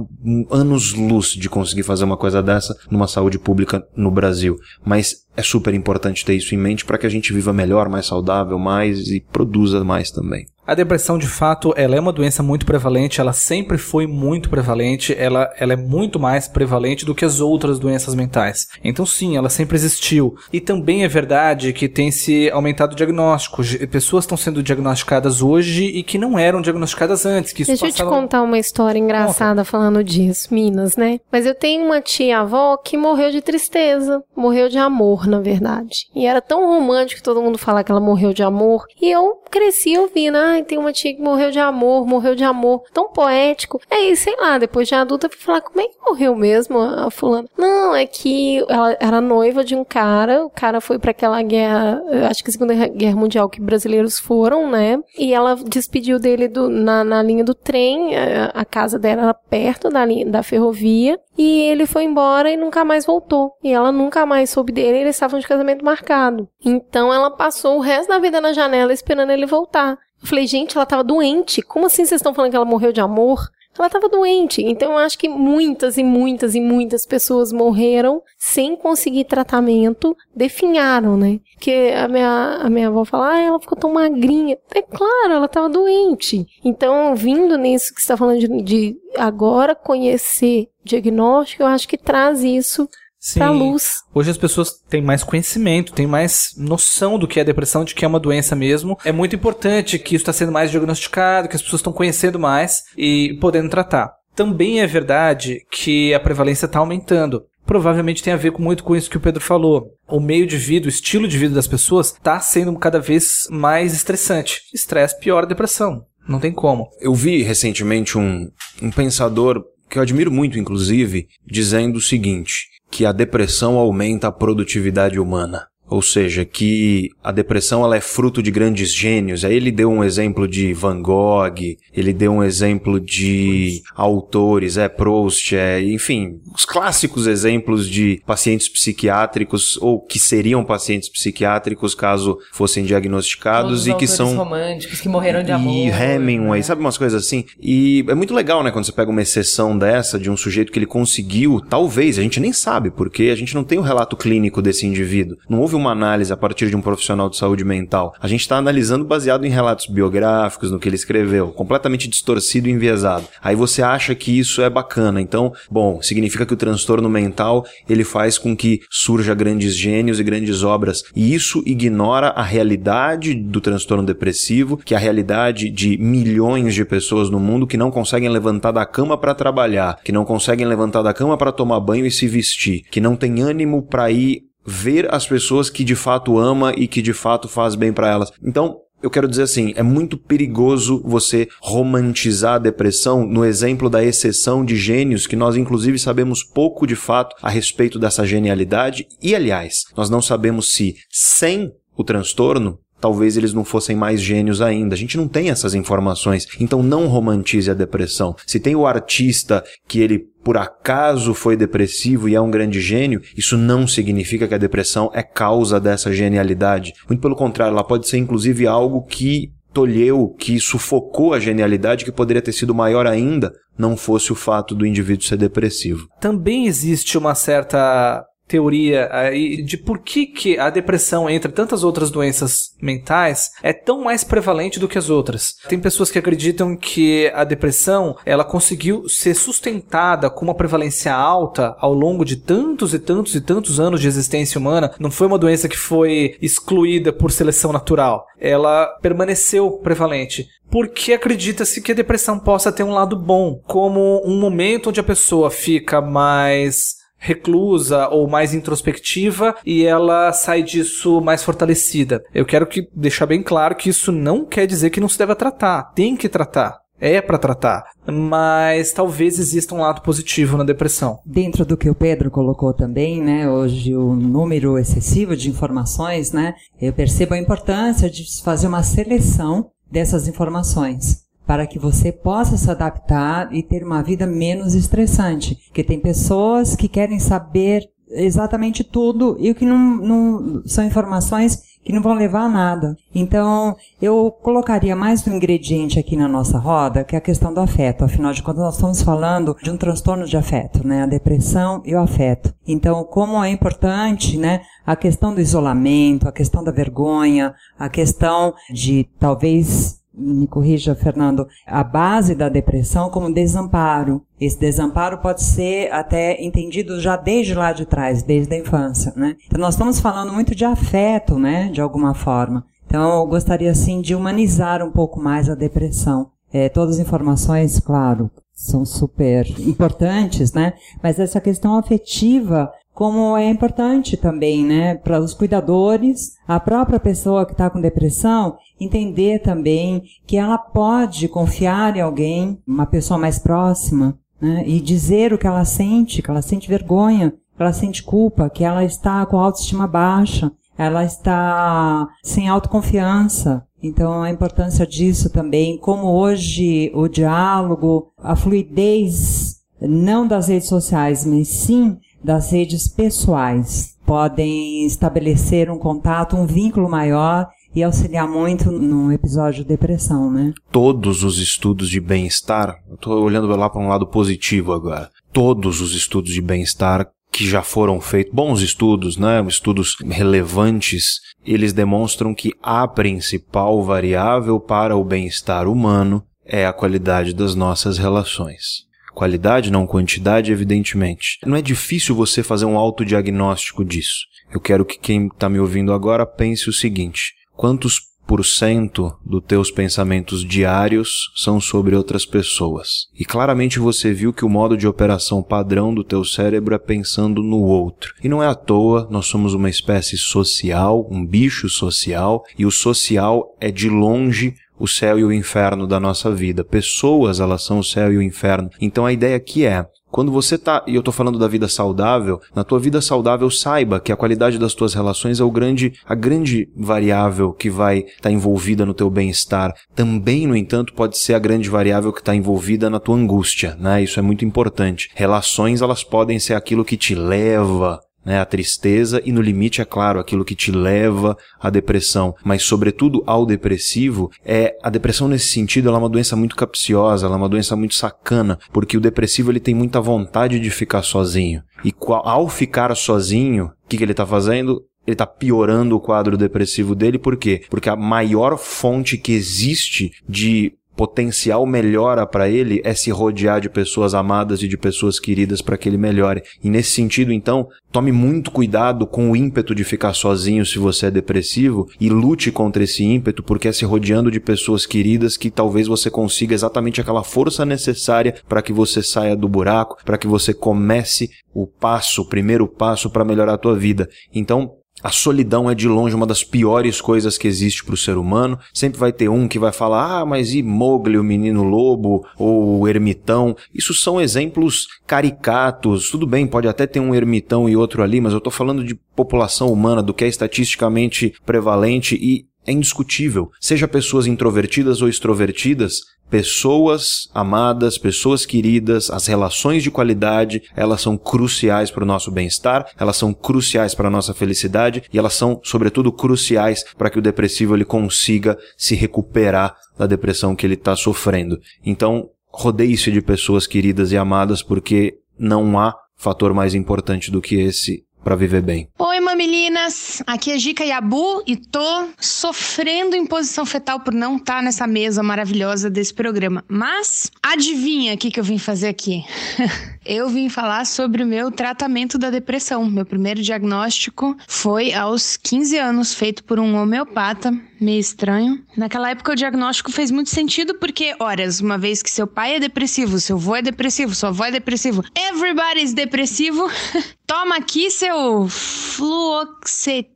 anos-luz de conseguir fazer uma coisa dessa numa saúde pública no Brasil. Mas é super importante ter isso em mente para que a gente viva melhor, mais saudável, mais e produza mais também. A depressão, de fato, ela é uma doença muito prevalente, ela sempre foi muito prevalente, ela, ela é muito mais prevalente do que as outras doenças mentais. Então, sim, ela sempre existiu. E também é verdade que tem se aumentado o diagnóstico. Pessoas estão sendo diagnosticadas hoje e que não eram diagnosticadas antes. Que isso Deixa eu te contar uma história engraçada falando disso, Minas, né? Mas eu tenho uma tia-avó que morreu de tristeza, morreu de amor, na verdade. E era tão romântico todo mundo fala que ela morreu de amor. E eu cresci ouvindo, ai, tem uma tia que morreu de amor, morreu de amor. Tão poético. Aí, sei lá, depois de adulta, eu fui falar, como é que morreu mesmo a fulana? Não, é que ela era noiva de um cara, o cara foi pra aquela guerra, acho que a Segunda Guerra Mundial que brasileiros foram, né? E ela despediu dele do- na, na linha do trem, a, a casa dela era perto da, linha, da ferrovia, e ele foi embora e nunca mais voltou. E ela nunca mais soube dele, eles estavam de casamento marcado. Então ela passou o resto da vida na janela esperando ele voltar. Eu falei, gente, ela tava doente. Como assim vocês estão falando que ela morreu de amor? Ela estava doente. Então eu acho que muitas e muitas e muitas pessoas morreram sem conseguir tratamento, definharam, né? Porque a minha, a minha avó fala, ah, ela ficou tão magrinha. É claro, ela estava doente. Então, vindo nisso que você está falando de, de agora conhecer diagnóstico, eu acho que traz isso Sim. pra luz. Hoje as pessoas têm mais conhecimento, têm mais noção do que é depressão, de que é uma doença mesmo. É muito importante que isso está sendo mais diagnosticado, que as pessoas estão conhecendo mais e podendo tratar. Também é verdade que a prevalência está aumentando. Provavelmente tem a ver com muito com isso que o Pedro falou. O meio de vida, o estilo de vida das pessoas está sendo cada vez mais estressante. Estresse piora a depressão. Não tem como. Eu vi recentemente um, um pensador que eu admiro muito, inclusive, dizendo o seguinte: que a depressão aumenta a produtividade humana. Ou seja, que a depressão ela é fruto de grandes gênios. Aí ele deu um exemplo de Van Gogh, ele deu um exemplo de autores, é Proust, é, enfim, os clássicos exemplos de pacientes psiquiátricos ou que seriam pacientes psiquiátricos caso fossem diagnosticados e que são românticos que morreram de amor. e Hemingway, né? sabe umas coisas assim? E é muito legal, né, quando você pega uma exceção dessa de um sujeito que ele conseguiu, talvez, a gente nem sabe, porque a gente não tem o relato clínico desse indivíduo. Não houve uma análise a partir de um profissional de saúde mental. A gente está analisando baseado em relatos biográficos, no que ele escreveu, completamente distorcido e enviesado. Aí você acha que isso é bacana. Então, bom, significa que o transtorno mental, ele faz com que surja grandes gênios e grandes obras. E isso ignora a realidade do transtorno depressivo, que é a realidade de milhões de pessoas no mundo que não conseguem levantar da cama para trabalhar, que não conseguem levantar da cama para tomar banho e se vestir, que não tem ânimo para ir ver as pessoas que de fato ama e que de fato faz bem para elas. Então, eu quero dizer assim, é muito perigoso você romantizar a depressão no exemplo da exceção de gênios, que nós inclusive sabemos pouco de fato a respeito dessa genialidade, e aliás, nós não sabemos se sem o transtorno talvez eles não fossem mais gênios ainda. A gente não tem essas informações. Então não romantize a depressão. Se tem o artista que ele por acaso foi depressivo e é um grande gênio, isso não significa que a depressão é causa dessa genialidade. Muito pelo contrário, ela pode ser inclusive algo que tolheu, que sufocou a genialidade que poderia ter sido maior ainda, não fosse o fato do indivíduo ser depressivo. Também existe uma certa teoria aí de por que, que a depressão, entre tantas outras doenças mentais, é tão mais prevalente do que as outras. Tem pessoas que acreditam que a depressão ela conseguiu ser sustentada com uma prevalência alta ao longo de tantos e tantos e tantos anos de existência humana. Não foi uma doença que foi excluída por seleção natural. Ela permaneceu prevalente porque acredita-se que a depressão possa ter um lado bom, como um momento onde a pessoa fica mais reclusa ou mais introspectiva e ela sai disso mais fortalecida. Eu quero que deixar bem claro que isso não quer dizer que não se deve tratar. Tem que tratar. É para tratar, mas talvez exista um lado positivo na depressão. Dentro do que o Pedro colocou também, né, hoje o número excessivo de informações, né, eu percebo a importância de fazer uma seleção dessas informações para que você possa se adaptar e ter uma vida menos estressante. Porque tem pessoas que querem saber exatamente tudo e o que não, não são informações que não vão levar a nada. Então, eu colocaria mais um ingrediente aqui na nossa roda, que é a questão do afeto. Afinal de contas, nós estamos falando de um transtorno de afeto, né? A depressão e o afeto. Então, como é importante, né? A questão do isolamento, a questão da vergonha, a questão de talvez me corrija, Fernando, a base da depressão como desamparo. Esse desamparo pode ser até entendido já desde lá de trás, desde a infância, né? Então nós estamos falando muito de afeto, né, de alguma forma. Então eu gostaria assim de humanizar um pouco mais a depressão. É, todas as informações, claro, são super importantes, né? Mas essa questão afetiva como é importante também, né, para os cuidadores, a própria pessoa que está com depressão, entender também que ela pode confiar em alguém, uma pessoa mais próxima, né, e dizer o que ela sente, que ela sente vergonha, que ela sente culpa, que ela está com a autoestima baixa, ela está sem autoconfiança. Então, a importância disso também, como hoje o diálogo, a fluidez, não das redes sociais, mas sim das redes pessoais podem estabelecer um contato, um vínculo maior e auxiliar muito no episódio de depressão, né? Todos os estudos de bem-estar, eu olhando lá para um lado positivo agora. Todos os estudos de bem-estar que já foram feitos, bons estudos, né, estudos relevantes, eles demonstram que a principal variável para o bem-estar humano é a qualidade das nossas relações. Qualidade, não quantidade, evidentemente. Não é difícil você fazer um autodiagnóstico disso. Eu quero que quem está me ouvindo agora pense o seguinte: quantos por cento dos teus pensamentos diários são sobre outras pessoas? E claramente você viu que o modo de operação padrão do teu cérebro é pensando no outro. E não é à toa, nós somos uma espécie social, um bicho social, e o social é de longe o céu e o inferno da nossa vida. Pessoas, elas são o céu e o inferno. Então a ideia aqui é, Quando você tá, e eu tô falando da vida saudável, na tua vida saudável saiba que a qualidade das tuas relações é o grande, a grande variável que vai estar tá envolvida no teu bem-estar. Também, no entanto, pode ser a grande variável que está envolvida na tua angústia, né? Isso é muito importante. Relações, elas podem ser aquilo que te leva né, a tristeza e no limite, é claro, aquilo que te leva à depressão, mas sobretudo ao depressivo, é a depressão nesse sentido, ela é uma doença muito capciosa, ela é uma doença muito sacana, porque o depressivo ele tem muita vontade de ficar sozinho. E ao ficar sozinho, o que, que ele está fazendo? ele está piorando o quadro depressivo dele, por quê? Porque a maior fonte que existe de potencial melhora para ele é se rodear de pessoas amadas e de pessoas queridas para que ele melhore. E nesse sentido, então, tome muito cuidado com o ímpeto de ficar sozinho se você é depressivo e lute contra esse ímpeto, porque é se rodeando de pessoas queridas que talvez você consiga exatamente aquela força necessária para que você saia do buraco, para que você comece o passo, o primeiro passo para melhorar a tua vida. Então, a solidão é de longe uma das piores coisas que existe para o ser humano. Sempre vai ter um que vai falar, ah, mas e Mowgli, o menino lobo, ou o ermitão? Isso são exemplos caricatos. Tudo bem, pode até ter um ermitão e outro ali, mas eu estou falando de população humana, do que é estatisticamente prevalente e é indiscutível. Seja pessoas introvertidas ou extrovertidas, Pessoas amadas, pessoas queridas, as relações de qualidade, elas são cruciais para o nosso bem-estar, elas são cruciais para a nossa felicidade e elas são, sobretudo, cruciais para que o depressivo ele consiga se recuperar da depressão que ele está sofrendo. Então, rodeie-se de pessoas queridas e amadas porque não há fator mais importante do que esse para viver bem. Oi, mamilinas! Aqui é Gica Yabu e tô sofrendo em posição fetal por não estar tá nessa mesa maravilhosa desse programa. Mas adivinha o que, que eu vim fazer aqui? eu vim falar sobre o meu tratamento da depressão. Meu primeiro diagnóstico foi aos 15 anos, feito por um homeopata, meio estranho. Naquela época o diagnóstico fez muito sentido porque, horas, uma vez que seu pai é depressivo, seu avô é depressivo, sua avó é depressivo, everybody's depressivo, toma aqui seu fluoxetil,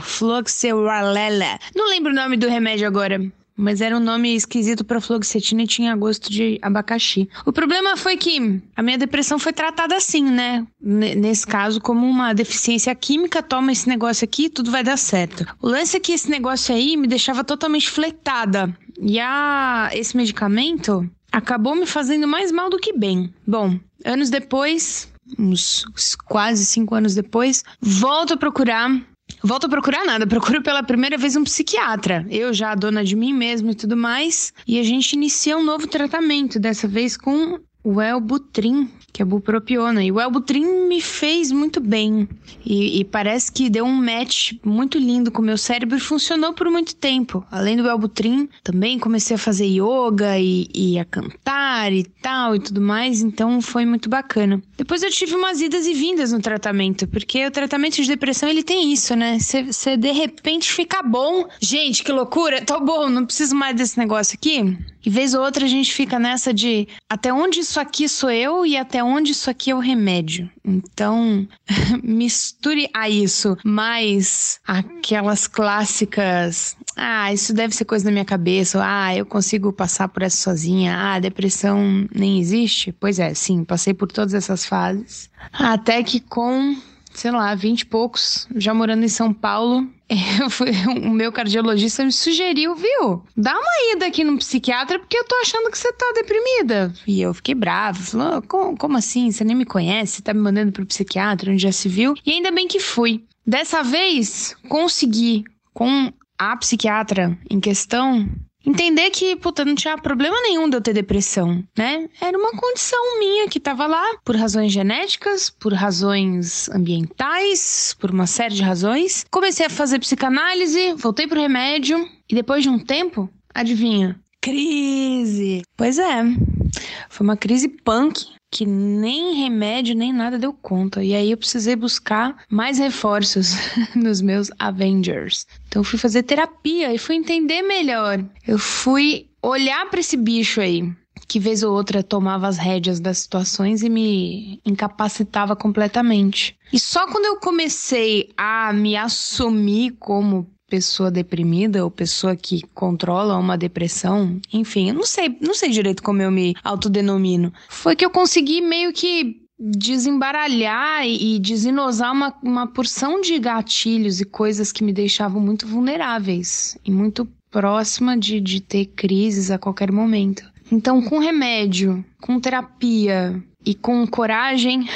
fluoxetralela. Não lembro o nome do remédio agora. Mas era um nome esquisito para fluoxetina e tinha gosto de abacaxi. O problema foi que a minha depressão foi tratada assim, né? N nesse caso, como uma deficiência química, toma esse negócio aqui, tudo vai dar certo. O lance é que esse negócio aí me deixava totalmente fletada. E a esse medicamento acabou me fazendo mais mal do que bem. Bom, anos depois, uns quase cinco anos depois, volto a procurar Volto a procurar nada, procuro pela primeira vez um psiquiatra. Eu já dona de mim mesmo e tudo mais. E a gente inicia um novo tratamento, dessa vez com o Elbutrin, que é bupropiona. E o Elbutrin me fez muito bem. E, e, parece que deu um match muito lindo com o meu cérebro e funcionou por muito tempo. Além do Elbutrin, também comecei a fazer yoga e, e, a cantar e tal e tudo mais. Então foi muito bacana. Depois eu tive umas idas e vindas no tratamento, porque o tratamento de depressão ele tem isso, né? Você de repente fica bom. Gente, que loucura! Tô bom, não preciso mais desse negócio aqui. E vez ou outra a gente fica nessa de até onde isso aqui sou eu e até onde isso aqui é o remédio. Então, misture a isso mais aquelas clássicas. Ah, isso deve ser coisa da minha cabeça. Ah, eu consigo passar por essa sozinha. Ah, depressão nem existe. Pois é, sim, passei por todas essas fases. Até que com sei lá, vinte e poucos, já morando em São Paulo, eu fui, o meu cardiologista me sugeriu, viu? Dá uma ida aqui no psiquiatra porque eu tô achando que você tá deprimida. E eu fiquei brava. Falou, como, como assim? Você nem me conhece? Tá me mandando pro psiquiatra onde já se viu? E ainda bem que fui. Dessa vez, consegui, com a psiquiatra em questão, entender que, puta, não tinha problema nenhum de eu ter depressão, né? Era uma condição minha que tava lá por razões genéticas, por razões ambientais, por uma série de razões. Comecei a fazer psicanálise, voltei pro remédio e depois de um tempo, adivinha? Crise! Pois é. Foi uma crise punk que nem remédio nem nada deu conta. E aí eu precisei buscar mais reforços nos meus Avengers. Então eu fui fazer terapia e fui entender melhor. Eu fui olhar para esse bicho aí que vez ou outra tomava as rédeas das situações e me incapacitava completamente. E só quando eu comecei a me assumir como pessoa deprimida ou pessoa que controla uma depressão, enfim, eu não sei, não sei direito como eu me autodenomino. Foi que eu consegui meio que desembaralhar e desenosar uma, uma porção de gatilhos e coisas que me deixavam muito vulneráveis e muito próxima de, de ter crises a qualquer momento. Então, com remédio, com terapia e com coragem,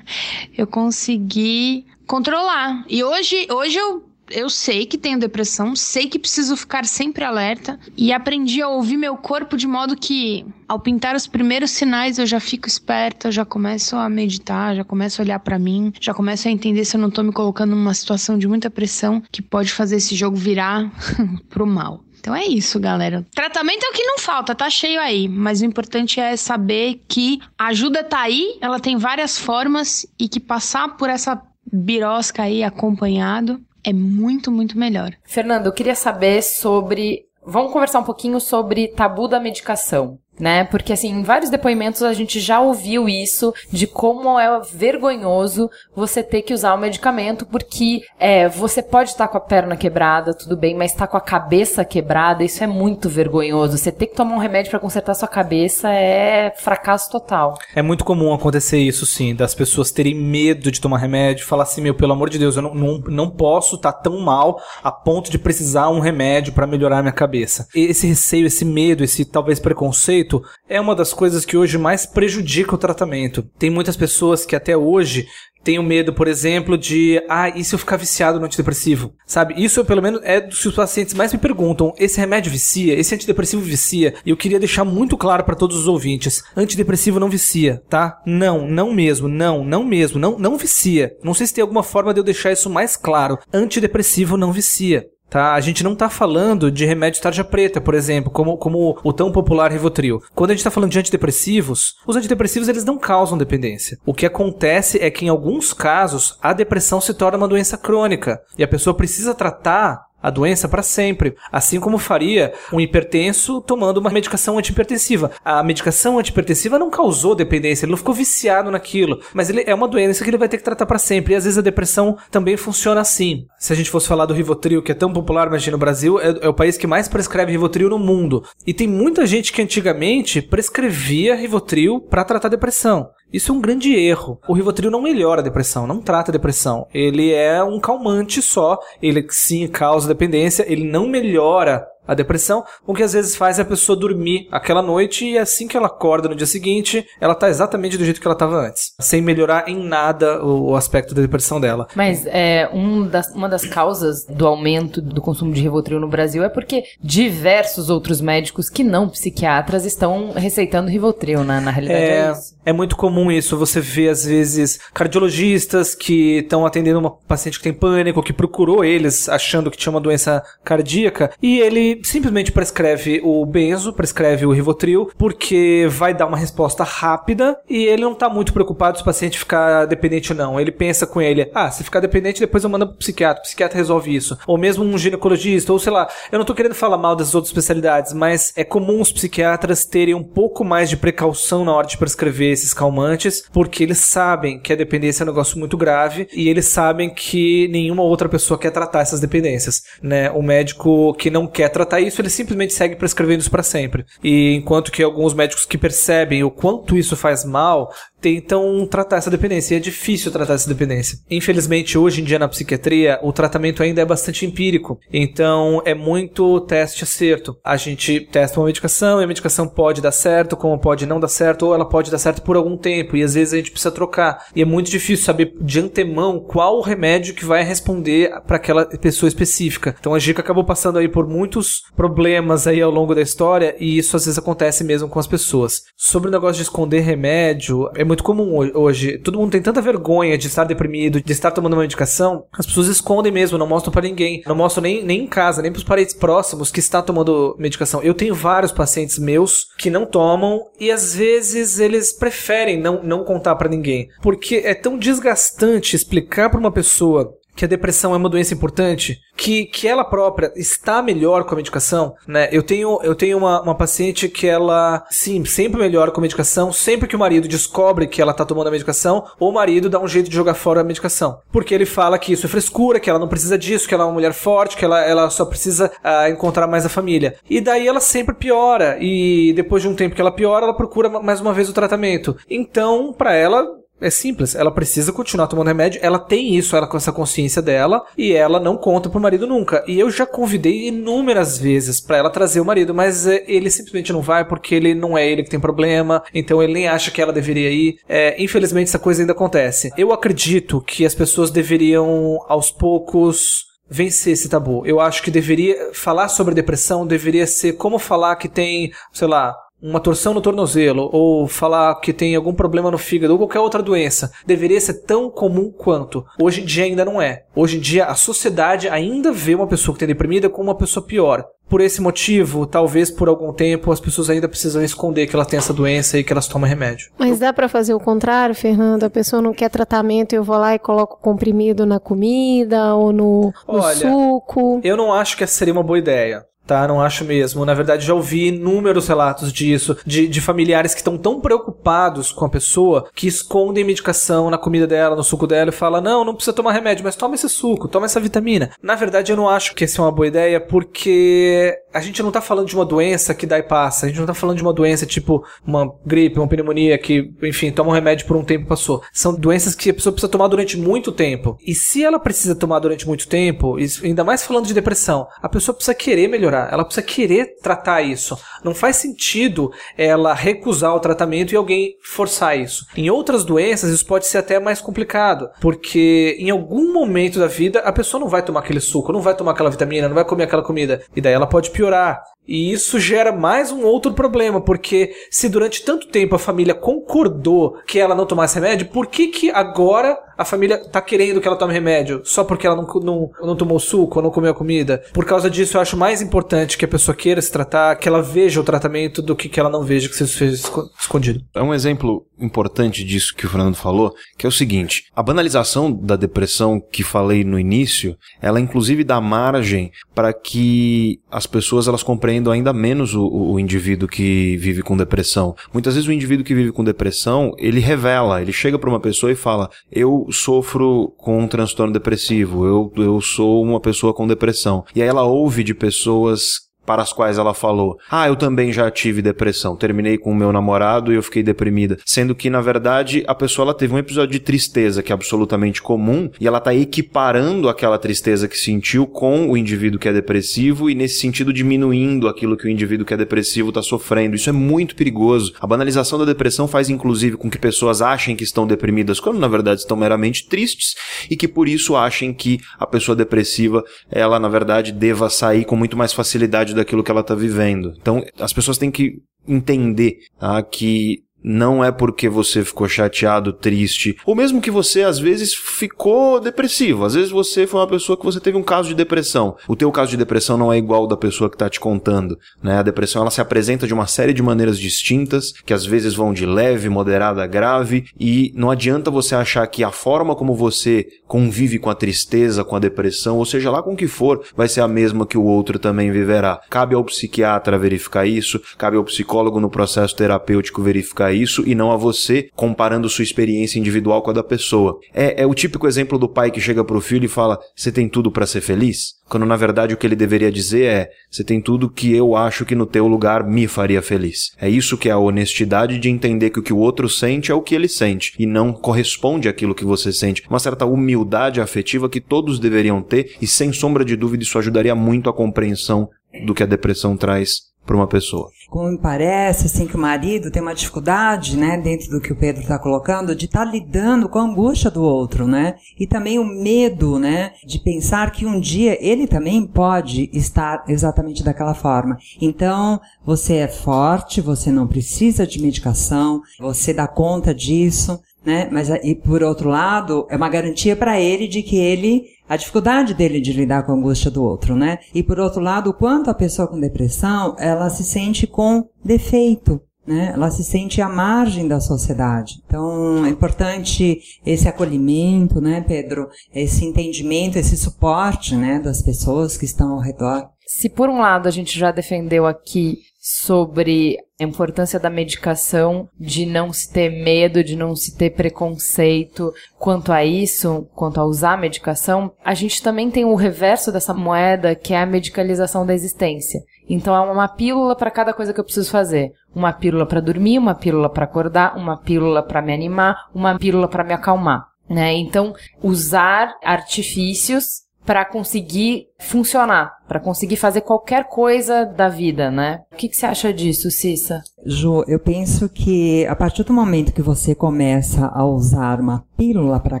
eu consegui controlar. E hoje, hoje eu eu sei que tenho depressão, sei que preciso ficar sempre alerta e aprendi a ouvir meu corpo de modo que, ao pintar os primeiros sinais, eu já fico esperta, já começo a meditar, já começo a olhar para mim, já começo a entender se eu não tô me colocando numa situação de muita pressão que pode fazer esse jogo virar pro mal. Então é isso, galera. Tratamento é o que não falta, tá cheio aí. Mas o importante é saber que a ajuda tá aí, ela tem várias formas e que passar por essa birosca aí acompanhado é muito, muito melhor. Fernando, eu queria saber sobre. Vamos conversar um pouquinho sobre tabu da medicação né? Porque assim, em vários depoimentos a gente já ouviu isso de como é vergonhoso você ter que usar o medicamento, porque é, você pode estar com a perna quebrada, tudo bem, mas estar tá com a cabeça quebrada, isso é muito vergonhoso. Você ter que tomar um remédio para consertar sua cabeça é fracasso total. É muito comum acontecer isso, sim, das pessoas terem medo de tomar remédio, falar assim, meu, pelo amor de Deus, eu não, não, não posso estar tá tão mal a ponto de precisar um remédio para melhorar minha cabeça. Esse receio, esse medo, esse talvez preconceito é uma das coisas que hoje mais prejudica o tratamento. Tem muitas pessoas que até hoje tenho medo, por exemplo, de, ah, e se eu ficar viciado no antidepressivo? Sabe? Isso, pelo menos, é dos que os pacientes mais me perguntam. Esse remédio vicia? Esse antidepressivo vicia? E eu queria deixar muito claro para todos os ouvintes: antidepressivo não vicia, tá? Não, não mesmo, não, não mesmo, não, não vicia. Não sei se tem alguma forma de eu deixar isso mais claro. Antidepressivo não vicia. Tá? A gente não está falando de remédio tarja preta, por exemplo, como, como o tão popular Rivotril. Quando a gente está falando de antidepressivos, os antidepressivos eles não causam dependência. O que acontece é que em alguns casos a depressão se torna uma doença crônica e a pessoa precisa tratar a doença para sempre, assim como faria um hipertenso tomando uma medicação antihipertensiva. A medicação antihipertensiva não causou dependência, ele não ficou viciado naquilo, mas ele é uma doença que ele vai ter que tratar para sempre. E às vezes a depressão também funciona assim. Se a gente fosse falar do Rivotril, que é tão popular, imagina, no Brasil é, é o país que mais prescreve Rivotril no mundo. E tem muita gente que antigamente prescrevia Rivotril para tratar depressão. Isso é um grande erro. O Rivotril não melhora a depressão, não trata a depressão. Ele é um calmante só. Ele sim causa dependência, ele não melhora a depressão, o que às vezes faz a pessoa dormir aquela noite e assim que ela acorda no dia seguinte, ela tá exatamente do jeito que ela estava antes, sem melhorar em nada o, aspecto da depressão dela. Mas é, um das, uma das causas do aumento do consumo de Rivotril no Brasil é porque diversos outros médicos que não psiquiatras estão receitando Rivotril, né? Na realidade é, é isso. É muito comum isso, você vê às vezes cardiologistas que estão atendendo uma paciente que tem pânico, que procurou eles achando que tinha uma doença cardíaca e ele simplesmente prescreve o benzo, prescreve o Rivotril, porque vai dar uma resposta rápida e ele não tá muito preocupado se o paciente ficar dependente ou não. Ele pensa com ele, ah, se ficar dependente, depois eu mando pro psiquiatra, o psiquiatra resolve isso. Ou mesmo um ginecologista, ou sei lá, eu não tô querendo falar mal das outras especialidades, mas é comum os psiquiatras terem um pouco mais de precaução na hora de prescrever esses calmantes, porque eles sabem que a dependência é um negócio muito grave e eles sabem que nenhuma outra pessoa quer tratar essas dependências, né? O médico que não quer tratar tratar isso, ele simplesmente segue prescrevendo isso para sempre. E enquanto que alguns médicos que percebem o quanto isso faz mal, tentam tratar essa dependência. E é difícil tratar essa dependência. Infelizmente, hoje em dia na psiquiatria, o tratamento ainda é bastante empírico. Então, é muito teste-acerto. A gente testa uma medicação e a medicação pode dar certo, como pode não dar certo, ou ela pode dar certo por algum tempo. E às vezes a gente precisa trocar. E é muito difícil saber de antemão qual o remédio que vai responder para aquela pessoa específica. Então, a Gica acabou passando aí por muitos problemas aí ao longo da história e isso às vezes acontece mesmo com as pessoas. Sobre o negócio de esconder remédio, é muito comum hoje. Todo mundo tem tanta vergonha de estar deprimido, de estar tomando uma medicação, as pessoas escondem mesmo, não mostram para ninguém. Não mostram nem, nem em casa, nem pros parentes próximos que está tomando medicação. Eu tenho vários pacientes meus que não tomam e às vezes eles preferem não, não contar para ninguém. Porque é tão desgastante explicar para uma pessoa que a depressão é uma doença importante, que, que ela própria está melhor com a medicação, né? Eu tenho, eu tenho uma, uma paciente que ela, sim, sempre melhora com a medicação, sempre que o marido descobre que ela tá tomando a medicação, o marido dá um jeito de jogar fora a medicação. Porque ele fala que isso é frescura, que ela não precisa disso, que ela é uma mulher forte, que ela, ela só precisa ah, encontrar mais a família. E daí ela sempre piora, e depois de um tempo que ela piora, ela procura mais uma vez o tratamento. Então, para ela, é simples, ela precisa continuar tomando remédio, ela tem isso, ela com essa consciência dela, e ela não conta pro marido nunca. E eu já convidei inúmeras vezes para ela trazer o marido, mas é, ele simplesmente não vai porque ele não é ele que tem problema, então ele nem acha que ela deveria ir. É, infelizmente essa coisa ainda acontece. Eu acredito que as pessoas deveriam aos poucos vencer esse tabu. Eu acho que deveria falar sobre depressão deveria ser como falar que tem, sei lá, uma torção no tornozelo ou falar que tem algum problema no fígado ou qualquer outra doença deveria ser tão comum quanto. Hoje em dia ainda não é. Hoje em dia a sociedade ainda vê uma pessoa que tem deprimida como uma pessoa pior. Por esse motivo, talvez por algum tempo, as pessoas ainda precisam esconder que ela tem essa doença e que elas tomam remédio. Mas dá pra fazer o contrário, Fernando? A pessoa não quer tratamento e eu vou lá e coloco comprimido na comida ou no, no Olha, suco. Eu não acho que essa seria uma boa ideia. Tá, não acho mesmo. Na verdade, já ouvi inúmeros relatos disso, de, de familiares que estão tão preocupados com a pessoa que escondem medicação na comida dela, no suco dela e fala: Não, não precisa tomar remédio, mas toma esse suco, toma essa vitamina. Na verdade, eu não acho que essa é uma boa ideia porque a gente não tá falando de uma doença que dá e passa. A gente não tá falando de uma doença tipo uma gripe, uma pneumonia que, enfim, toma um remédio por um tempo e passou. São doenças que a pessoa precisa tomar durante muito tempo. E se ela precisa tomar durante muito tempo, ainda mais falando de depressão, a pessoa precisa querer melhorar, ela precisa querer tratar isso. Não faz sentido ela recusar o tratamento e alguém forçar isso. Em outras doenças, isso pode ser até mais complicado, porque em algum momento da vida a pessoa não vai tomar aquele suco, não vai tomar aquela vitamina, não vai comer aquela comida, e daí ela pode piorar. E isso gera mais um outro problema, porque se durante tanto tempo a família concordou que ela não tomasse remédio, por que que agora a família tá querendo que ela tome remédio? Só porque ela não, não, não tomou suco ou não comeu a comida? Por causa disso, eu acho mais importante que a pessoa queira se tratar, que ela veja o tratamento, do que que ela não veja que seja esco- escondido. É um exemplo importante disso que o Fernando falou, que é o seguinte: a banalização da depressão que falei no início, ela inclusive dá margem para que as pessoas elas compreendam ainda menos o, o indivíduo que vive com depressão. Muitas vezes o indivíduo que vive com depressão, ele revela, ele chega para uma pessoa e fala: "Eu sofro com um transtorno depressivo, eu, eu sou uma pessoa com depressão". E aí ela ouve de pessoas para as quais ela falou: Ah, eu também já tive depressão. Terminei com o meu namorado e eu fiquei deprimida. Sendo que, na verdade, a pessoa ela teve um episódio de tristeza que é absolutamente comum e ela tá equiparando aquela tristeza que sentiu com o indivíduo que é depressivo e, nesse sentido, diminuindo aquilo que o indivíduo que é depressivo está sofrendo. Isso é muito perigoso. A banalização da depressão faz, inclusive, com que pessoas achem que estão deprimidas quando, na verdade, estão meramente tristes e que, por isso, achem que a pessoa depressiva, ela, na verdade, deva sair com muito mais facilidade daquilo que ela está vivendo. Então, as pessoas têm que entender tá, que não é porque você ficou chateado, triste, ou mesmo que você às vezes ficou depressivo. Às vezes você foi uma pessoa que você teve um caso de depressão. O teu caso de depressão não é igual ao da pessoa que está te contando, né? A depressão ela se apresenta de uma série de maneiras distintas, que às vezes vão de leve, moderada, grave, e não adianta você achar que a forma como você convive com a tristeza, com a depressão, ou seja lá com o que for, vai ser a mesma que o outro também viverá. Cabe ao psiquiatra verificar isso, cabe ao psicólogo no processo terapêutico verificar isso e não a você comparando sua experiência individual com a da pessoa. É, é o típico exemplo do pai que chega pro filho e fala: "Você tem tudo para ser feliz?" Quando na verdade o que ele deveria dizer é: "Você tem tudo que eu acho que no teu lugar me faria feliz." É isso que é a honestidade de entender que o que o outro sente é o que ele sente e não corresponde àquilo que você sente. Uma certa humildade afetiva que todos deveriam ter e sem sombra de dúvida isso ajudaria muito a compreensão do que a depressão traz para uma pessoa. Como me parece, assim, que o marido tem uma dificuldade, né, dentro do que o Pedro está colocando, de estar lidando com a angústia do outro, né? E também o medo, né, de pensar que um dia ele também pode estar exatamente daquela forma. Então, você é forte, você não precisa de medicação, você dá conta disso, né? Mas e por outro lado, é uma garantia para ele de que ele a dificuldade dele de lidar com a angústia do outro, né? E por outro lado, o quanto a pessoa com depressão, ela se sente com defeito, né? Ela se sente à margem da sociedade. Então, é importante esse acolhimento, né, Pedro? Esse entendimento, esse suporte, né, das pessoas que estão ao redor. Se por um lado a gente já defendeu aqui sobre a importância da medicação, de não se ter medo, de não se ter preconceito quanto a isso, quanto a usar a medicação, a gente também tem o reverso dessa moeda, que é a medicalização da existência. Então é uma pílula para cada coisa que eu preciso fazer. Uma pílula para dormir, uma pílula para acordar, uma pílula para me animar, uma pílula para me acalmar, né? Então, usar artifícios para conseguir funcionar, para conseguir fazer qualquer coisa da vida, né? O que, que você acha disso, Cissa? Ju, eu penso que a partir do momento que você começa a usar uma pílula para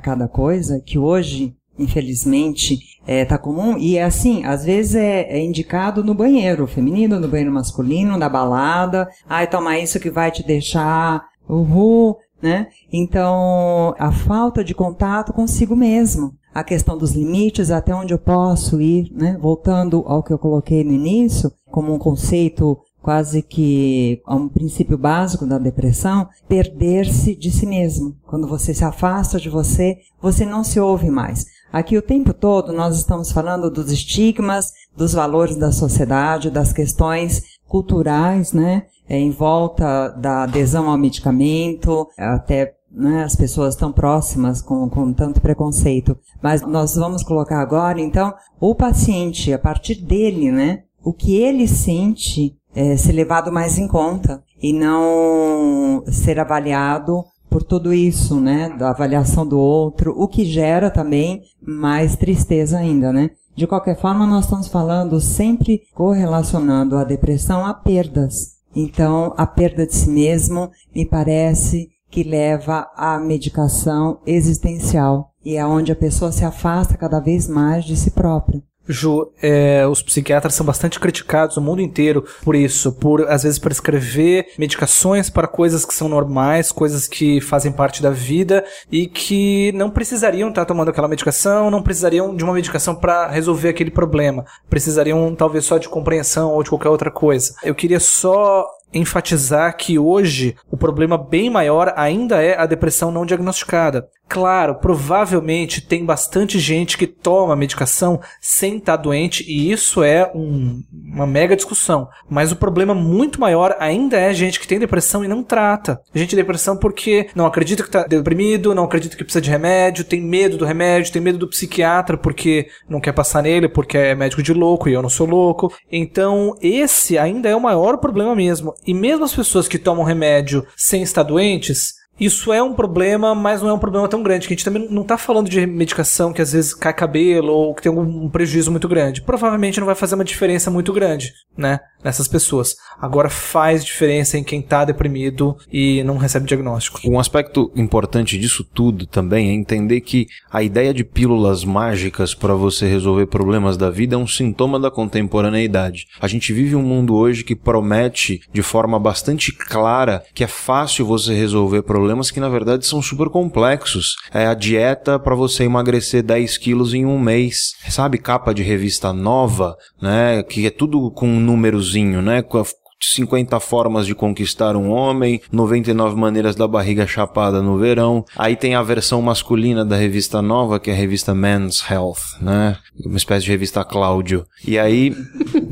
cada coisa, que hoje infelizmente, é, tá comum. E é assim, às vezes é, é, indicado no banheiro feminino, no banheiro masculino, na balada. Ai, toma isso que vai te deixar uhul, né? Então, a falta de contato consigo mesmo a questão dos limites, até onde eu posso ir, né? Voltando ao que eu coloquei no início, como um conceito quase que um princípio básico da depressão, perder-se de si mesmo. Quando você se afasta de você, você não se ouve mais. Aqui o tempo todo nós estamos falando dos estigmas, dos valores da sociedade, das questões culturais, né? Em volta da adesão ao medicamento, até né, as pessoas tão próximas com, com tanto preconceito. Mas nós vamos colocar agora, então, o paciente, a partir dele, né, o que ele sente é, ser levado mais em conta e não ser avaliado por tudo isso, né, da avaliação do outro, o que gera também mais tristeza ainda, né. De qualquer forma, nós estamos falando sempre correlacionando a depressão a perdas. Então, a perda de si mesmo me parece que leva à medicação existencial e é onde a pessoa se afasta cada vez mais de si própria. Ju, é, os psiquiatras são bastante criticados no mundo inteiro por isso, por às vezes prescrever medicações para coisas que são normais, coisas que fazem parte da vida e que não precisariam estar tomando aquela medicação, não precisariam de uma medicação para resolver aquele problema, precisariam talvez só de compreensão ou de qualquer outra coisa. Eu queria só enfatizar que hoje o problema bem maior ainda é a depressão não diagnosticada. Claro, provavelmente tem bastante gente que toma medicação sem estar doente e isso é um, uma mega discussão. Mas o problema muito maior ainda é gente que tem depressão e não trata. Gente tem depressão porque não acredita que está deprimido, não acredita que precisa de remédio, tem medo do remédio, tem medo do psiquiatra porque não quer passar nele, porque é médico de louco e eu não sou louco. Então esse ainda é o maior problema mesmo. E mesmo as pessoas que tomam remédio sem estar doentes, isso é um problema, mas não é um problema tão grande, que a gente também não está falando de medicação que às vezes cai cabelo ou que tem algum prejuízo muito grande. Provavelmente não vai fazer uma diferença muito grande, né? Nessas pessoas. Agora faz diferença em quem está deprimido e não recebe diagnóstico. Um aspecto importante disso tudo também é entender que a ideia de pílulas mágicas para você resolver problemas da vida é um sintoma da contemporaneidade. A gente vive um mundo hoje que promete de forma bastante clara que é fácil você resolver problemas que na verdade são super complexos. É a dieta para você emagrecer 10 quilos em um mês. Sabe, capa de revista nova, né? Que é tudo com um númerozinho, né? 50 formas de conquistar um homem, 99 maneiras da barriga chapada no verão. Aí tem a versão masculina da revista nova, que é a revista Men's Health, né? Uma espécie de revista Cláudio. E aí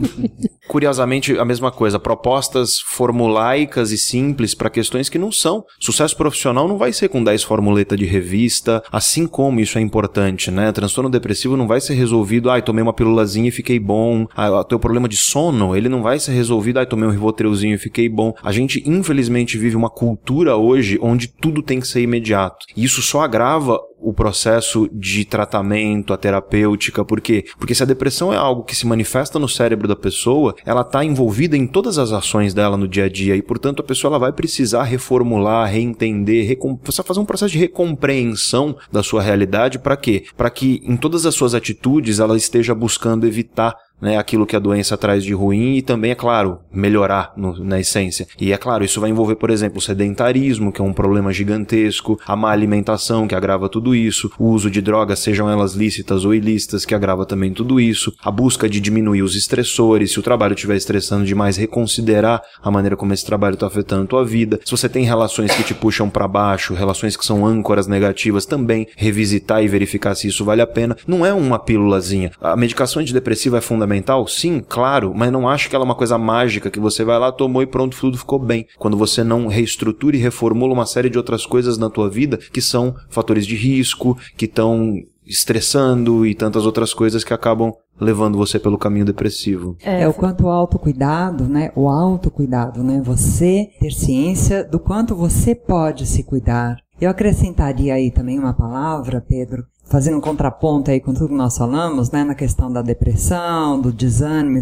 curiosamente, a mesma coisa. Propostas formulaicas e simples para questões que não são. Sucesso profissional não vai ser com 10 formuletas de revista, assim como isso é importante, né? Transtorno depressivo não vai ser resolvido, ai, tomei uma pílulazinha e fiquei bom. Ah, teu problema de sono, ele não vai ser resolvido, ai, tomei um rivotrilzinho e fiquei bom. A gente, infelizmente, vive uma cultura hoje onde tudo tem que ser imediato. E isso só agrava o processo de tratamento, a terapêutica, por quê? Porque se a depressão é algo que se manifesta no cérebro da pessoa, ela está envolvida em todas as ações dela no dia a dia e, portanto, a pessoa ela vai precisar reformular, reentender, recom... fazer um processo de recompreensão da sua realidade para quê? Para que em todas as suas atitudes ela esteja buscando evitar né, aquilo que a doença traz de ruim e também, é claro, melhorar no, na essência. E é claro, isso vai envolver, por exemplo, o sedentarismo, que é um problema gigantesco, a má alimentação, que agrava tudo isso, o uso de drogas, sejam elas lícitas ou ilícitas, que agrava também tudo isso, a busca de diminuir os estressores, se o trabalho estiver estressando demais, reconsiderar a maneira como esse trabalho está afetando a tua vida. Se você tem relações que te puxam para baixo, relações que são âncoras negativas, também revisitar e verificar se isso vale a pena. Não é uma pílulazinha. A medicação antidepressiva é fundamental? Sim, claro, mas não acho que ela é uma coisa mágica que você vai lá, tomou e pronto, tudo ficou bem. Quando você não reestrutura e reformula uma série de outras coisas na tua vida que são fatores de risco, que estão estressando e tantas outras coisas que acabam levando você pelo caminho depressivo. É, o quanto o autocuidado, né? O autocuidado, né? Você ter ciência do quanto você pode se cuidar. Eu acrescentaria aí também uma palavra, Pedro, fazendo um contraponto aí com tudo que nós falamos, né? Na questão da depressão, do desânimo,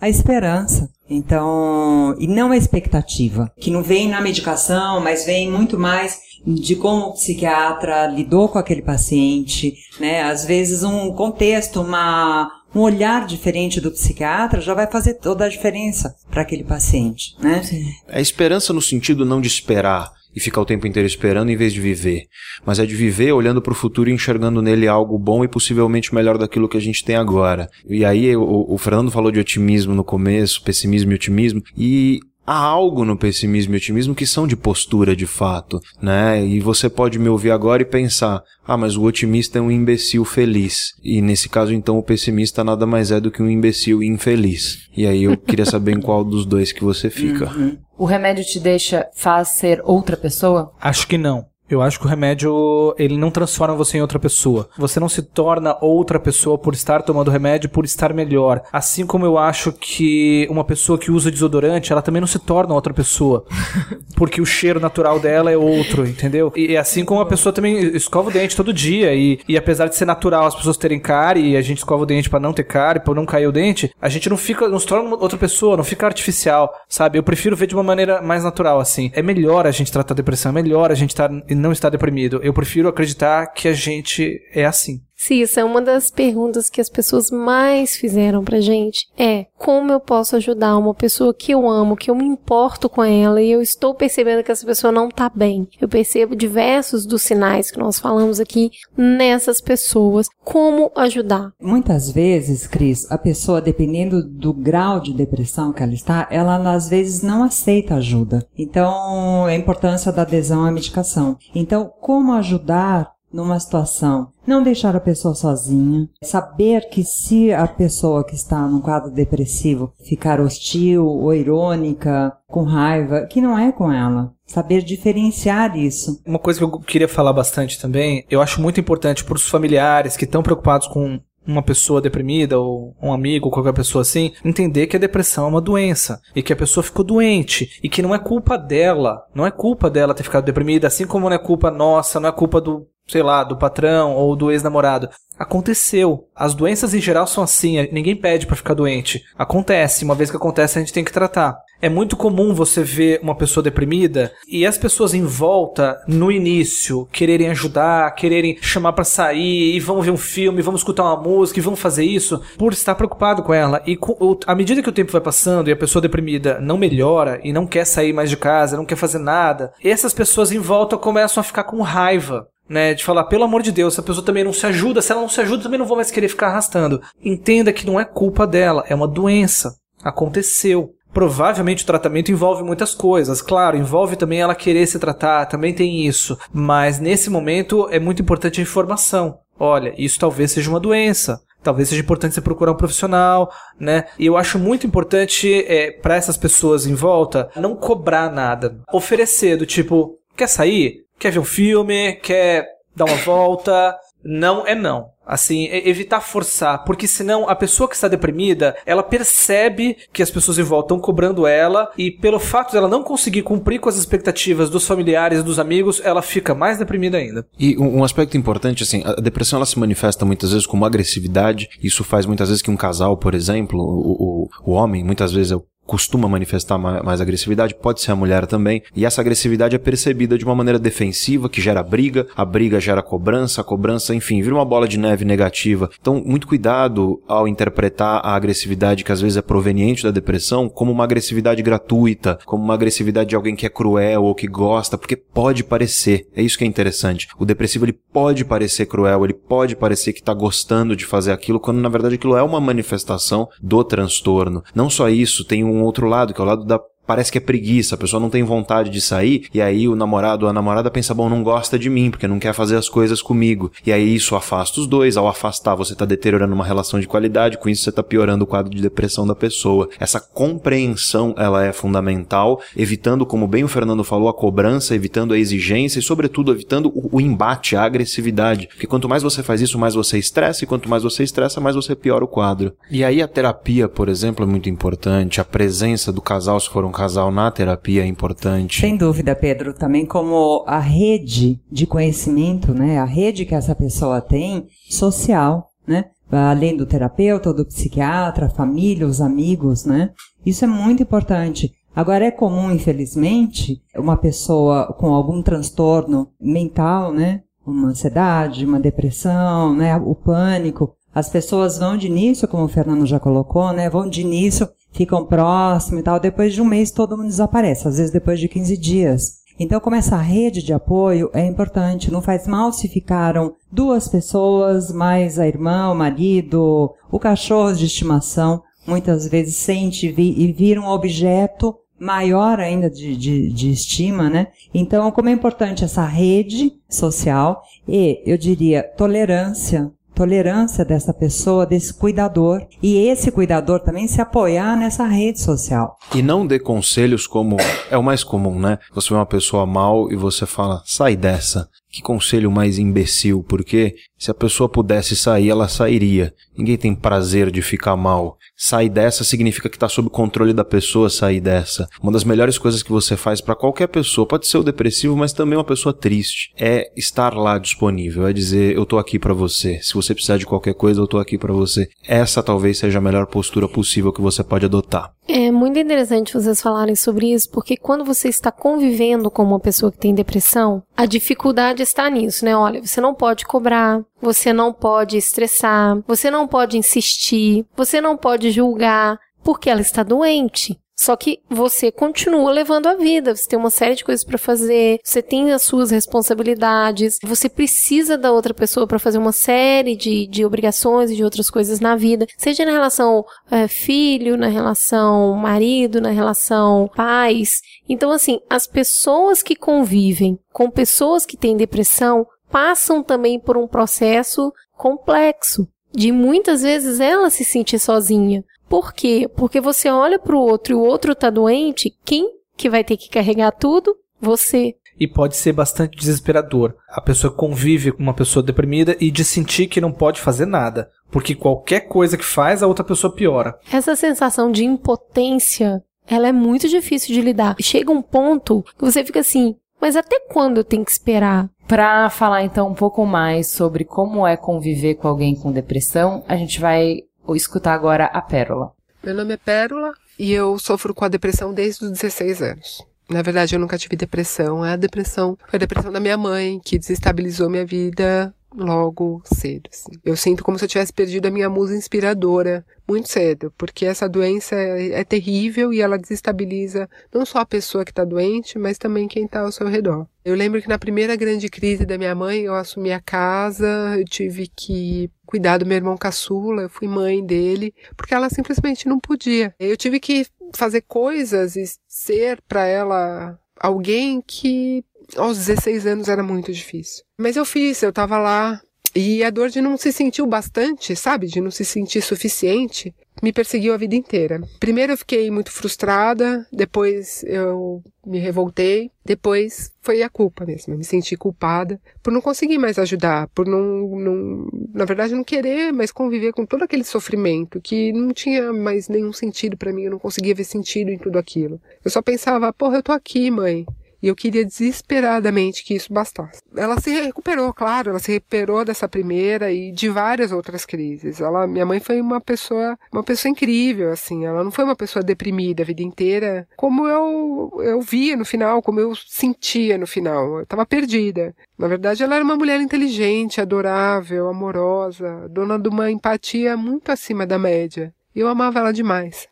a esperança. Então, e não a expectativa, que não vem na medicação, mas vem muito mais de como o psiquiatra lidou com aquele paciente, né? Às vezes um contexto, uma um olhar diferente do psiquiatra já vai fazer toda a diferença para aquele paciente, né? Sim. É esperança no sentido não de esperar e ficar o tempo inteiro esperando em vez de viver, mas é de viver olhando para o futuro e enxergando nele algo bom e possivelmente melhor daquilo que a gente tem agora. E aí o, o Fernando falou de otimismo no começo, pessimismo e otimismo, e há algo no pessimismo e otimismo que são de postura de fato, né? E você pode me ouvir agora e pensar: ah, mas o otimista é um imbecil feliz. E nesse caso, então, o pessimista nada mais é do que um imbecil infeliz. E aí eu queria saber em qual dos dois que você fica. Uhum. O remédio te deixa, faz ser outra pessoa? Acho que não. Eu acho que o remédio, ele não transforma você em outra pessoa. Você não se torna outra pessoa por estar tomando remédio, por estar melhor. Assim como eu acho que uma pessoa que usa desodorante, ela também não se torna outra pessoa. porque o cheiro natural dela é outro, entendeu? E assim como a pessoa também escova o dente todo dia. E, e apesar de ser natural as pessoas terem cárie, e a gente escova o dente para não ter cárie, pra não cair o dente, a gente não fica, não se torna outra pessoa, não fica artificial, sabe? Eu prefiro ver de uma maneira mais natural, assim. É melhor a gente tratar a depressão, é melhor a gente estar tá não está deprimido. Eu prefiro acreditar que a gente é assim. Isso é uma das perguntas que as pessoas mais fizeram pra gente. É como eu posso ajudar uma pessoa que eu amo, que eu me importo com ela e eu estou percebendo que essa pessoa não tá bem. Eu percebo diversos dos sinais que nós falamos aqui nessas pessoas. Como ajudar? Muitas vezes, Cris, a pessoa, dependendo do grau de depressão que ela está, ela às vezes não aceita ajuda. Então, a importância da adesão à medicação. Então, como ajudar numa situação. Não deixar a pessoa sozinha. Saber que se a pessoa que está num quadro depressivo ficar hostil ou irônica, com raiva, que não é com ela. Saber diferenciar isso. Uma coisa que eu queria falar bastante também, eu acho muito importante para os familiares que estão preocupados com uma pessoa deprimida ou um amigo qualquer pessoa assim, entender que a depressão é uma doença e que a pessoa ficou doente e que não é culpa dela, não é culpa dela ter ficado deprimida, assim como não é culpa nossa, não é culpa do sei lá, do patrão ou do ex-namorado. Aconteceu. As doenças em geral são assim, ninguém pede para ficar doente. Acontece, uma vez que acontece a gente tem que tratar. É muito comum você ver uma pessoa deprimida e as pessoas em volta, no início, quererem ajudar, quererem chamar para sair, e vão ver um filme, vão escutar uma música, e vão fazer isso, por estar preocupado com ela. E com, à medida que o tempo vai passando e a pessoa deprimida não melhora e não quer sair mais de casa, não quer fazer nada, essas pessoas em volta começam a ficar com raiva né? De falar, pelo amor de Deus, se a pessoa também não se ajuda, se ela não se ajuda, também não vou mais querer ficar arrastando. Entenda que não é culpa dela, é uma doença. Aconteceu. Provavelmente o tratamento envolve muitas coisas, claro, envolve também ela querer se tratar, também tem isso. Mas nesse momento é muito importante a informação. Olha, isso talvez seja uma doença. Talvez seja importante você procurar um profissional, né? E eu acho muito importante é, para essas pessoas em volta não cobrar nada. Oferecer do tipo, quer sair? Quer ver um filme, quer dar uma volta. Não é não. Assim, evitar forçar, porque senão a pessoa que está deprimida, ela percebe que as pessoas em volta estão cobrando ela e pelo fato dela não conseguir cumprir com as expectativas dos familiares, dos amigos, ela fica mais deprimida ainda. E um, aspecto importante, assim, a depressão ela se manifesta muitas vezes como agressividade. Isso faz muitas vezes que um casal, por exemplo, o, o, o homem muitas vezes é o costuma manifestar ma- mais agressividade, pode ser a mulher também. E essa agressividade é percebida de uma maneira defensiva, que gera briga, a briga gera cobrança, a cobrança, enfim, vira uma bola de neve negativa. Então, muito cuidado ao interpretar a agressividade que às vezes é proveniente da depressão como uma agressividade gratuita, como uma agressividade de alguém que é cruel ou que gosta, porque pode parecer. É isso que é interessante. O depressivo ele pode parecer cruel, ele pode parecer que está gostando de fazer aquilo, quando na verdade aquilo é uma manifestação do transtorno. Não só isso, tem um outro lado, que é o lado da parece que é preguiça, a pessoa não tem vontade de sair, e aí o namorado ou a namorada pensa, bom, não gosta de mim, porque não quer fazer as coisas comigo. E aí isso afasta os dois, ao afastar você está deteriorando uma relação de qualidade, com isso você está piorando o quadro de depressão da pessoa. Essa compreensão, ela é fundamental, evitando, como bem o Fernando falou, a cobrança, evitando a exigência e, sobretudo, evitando o, o embate, a agressividade. Porque quanto mais você faz isso, mais você estressa, e quanto mais você estressa, mais você piora o quadro. E aí a terapia, por exemplo, é muito importante, a presença do casal, se for um casal na terapia é importante. Sem dúvida, Pedro, também como a rede de conhecimento, né, a rede que essa pessoa tem social, né, além do terapeuta, do psiquiatra, família, os amigos, né, isso é muito importante. Agora é comum, infelizmente, uma pessoa com algum transtorno mental, né, uma ansiedade, uma depressão, né, o pânico, as pessoas vão de início, como o Fernando já colocou, né, vão de início, ficam próximos e tal, depois de um mês todo mundo desaparece, às vezes depois de 15 dias. Então, como essa rede de apoio é importante, não faz mal se ficaram duas pessoas, mais a irmã, o marido, o cachorro de estimação, muitas vezes sente e vira um objeto maior ainda de, de, de estima, né? Então, como é importante essa rede social e, eu diria, tolerância, tolerância dessa pessoa, desse cuidador, e esse cuidador também se apoiar nessa rede social. E não dê conselhos como é o mais comum, né? Você vê uma pessoa mal e você fala, sai dessa. Que conselho mais imbecil, porque se a pessoa pudesse sair, ela sairia. Ninguém tem prazer de ficar mal. Sair dessa significa que está sob controle da pessoa sair dessa. Uma das melhores coisas que você faz para qualquer pessoa, pode ser o depressivo, mas também uma pessoa triste, é estar lá disponível, é dizer eu tô aqui para você. Se você precisar de qualquer coisa, eu tô aqui para você. Essa talvez seja a melhor postura possível que você pode adotar. É muito interessante vocês falarem sobre isso, porque quando você está convivendo com uma pessoa que tem depressão, a dificuldade está nisso, né? Olha, você não pode cobrar, você não pode estressar, você não pode insistir, você não pode julgar, porque ela está doente. Só que você continua levando a vida, você tem uma série de coisas para fazer, você tem as suas responsabilidades, você precisa da outra pessoa para fazer uma série de, de obrigações e de outras coisas na vida, seja na relação é, filho, na relação marido, na relação pais. Então, assim, as pessoas que convivem com pessoas que têm depressão passam também por um processo complexo de muitas vezes ela se sentir sozinha. Por quê? Porque você olha para o outro e o outro tá doente, quem que vai ter que carregar tudo? Você. E pode ser bastante desesperador. A pessoa convive com uma pessoa deprimida e de sentir que não pode fazer nada. Porque qualquer coisa que faz, a outra pessoa piora. Essa sensação de impotência, ela é muito difícil de lidar. Chega um ponto que você fica assim, mas até quando eu tenho que esperar? Para falar então um pouco mais sobre como é conviver com alguém com depressão, a gente vai escutar agora a Pérola. Meu nome é Pérola e eu sofro com a depressão desde os 16 anos. Na verdade, eu nunca tive depressão. A depressão foi a depressão da minha mãe, que desestabilizou minha vida logo cedo. Assim. Eu sinto como se eu tivesse perdido a minha musa inspiradora muito cedo, porque essa doença é, é terrível e ela desestabiliza não só a pessoa que está doente, mas também quem está ao seu redor. Eu lembro que na primeira grande crise da minha mãe, eu assumi a casa, eu tive que cuidar do meu irmão caçula, eu fui mãe dele, porque ela simplesmente não podia. Eu tive que fazer coisas e ser para ela alguém que aos 16 anos era muito difícil. Mas eu fiz, eu tava lá. E a dor de não se sentir o bastante, sabe? De não se sentir suficiente, me perseguiu a vida inteira. Primeiro eu fiquei muito frustrada, depois eu me revoltei, depois foi a culpa mesmo. Eu me senti culpada por não conseguir mais ajudar, por não, não, na verdade, não querer mais conviver com todo aquele sofrimento que não tinha mais nenhum sentido para mim, eu não conseguia ver sentido em tudo aquilo. Eu só pensava, porra, eu tô aqui, mãe. E eu queria desesperadamente que isso bastasse. Ela se recuperou, claro, ela se recuperou dessa primeira e de várias outras crises. Ela, minha mãe foi uma pessoa, uma pessoa incrível, assim. Ela não foi uma pessoa deprimida a vida inteira, como eu, eu via no final, como eu sentia no final. Eu estava perdida. Na verdade, ela era uma mulher inteligente, adorável, amorosa, dona de uma empatia muito acima da média. Eu amava ela demais.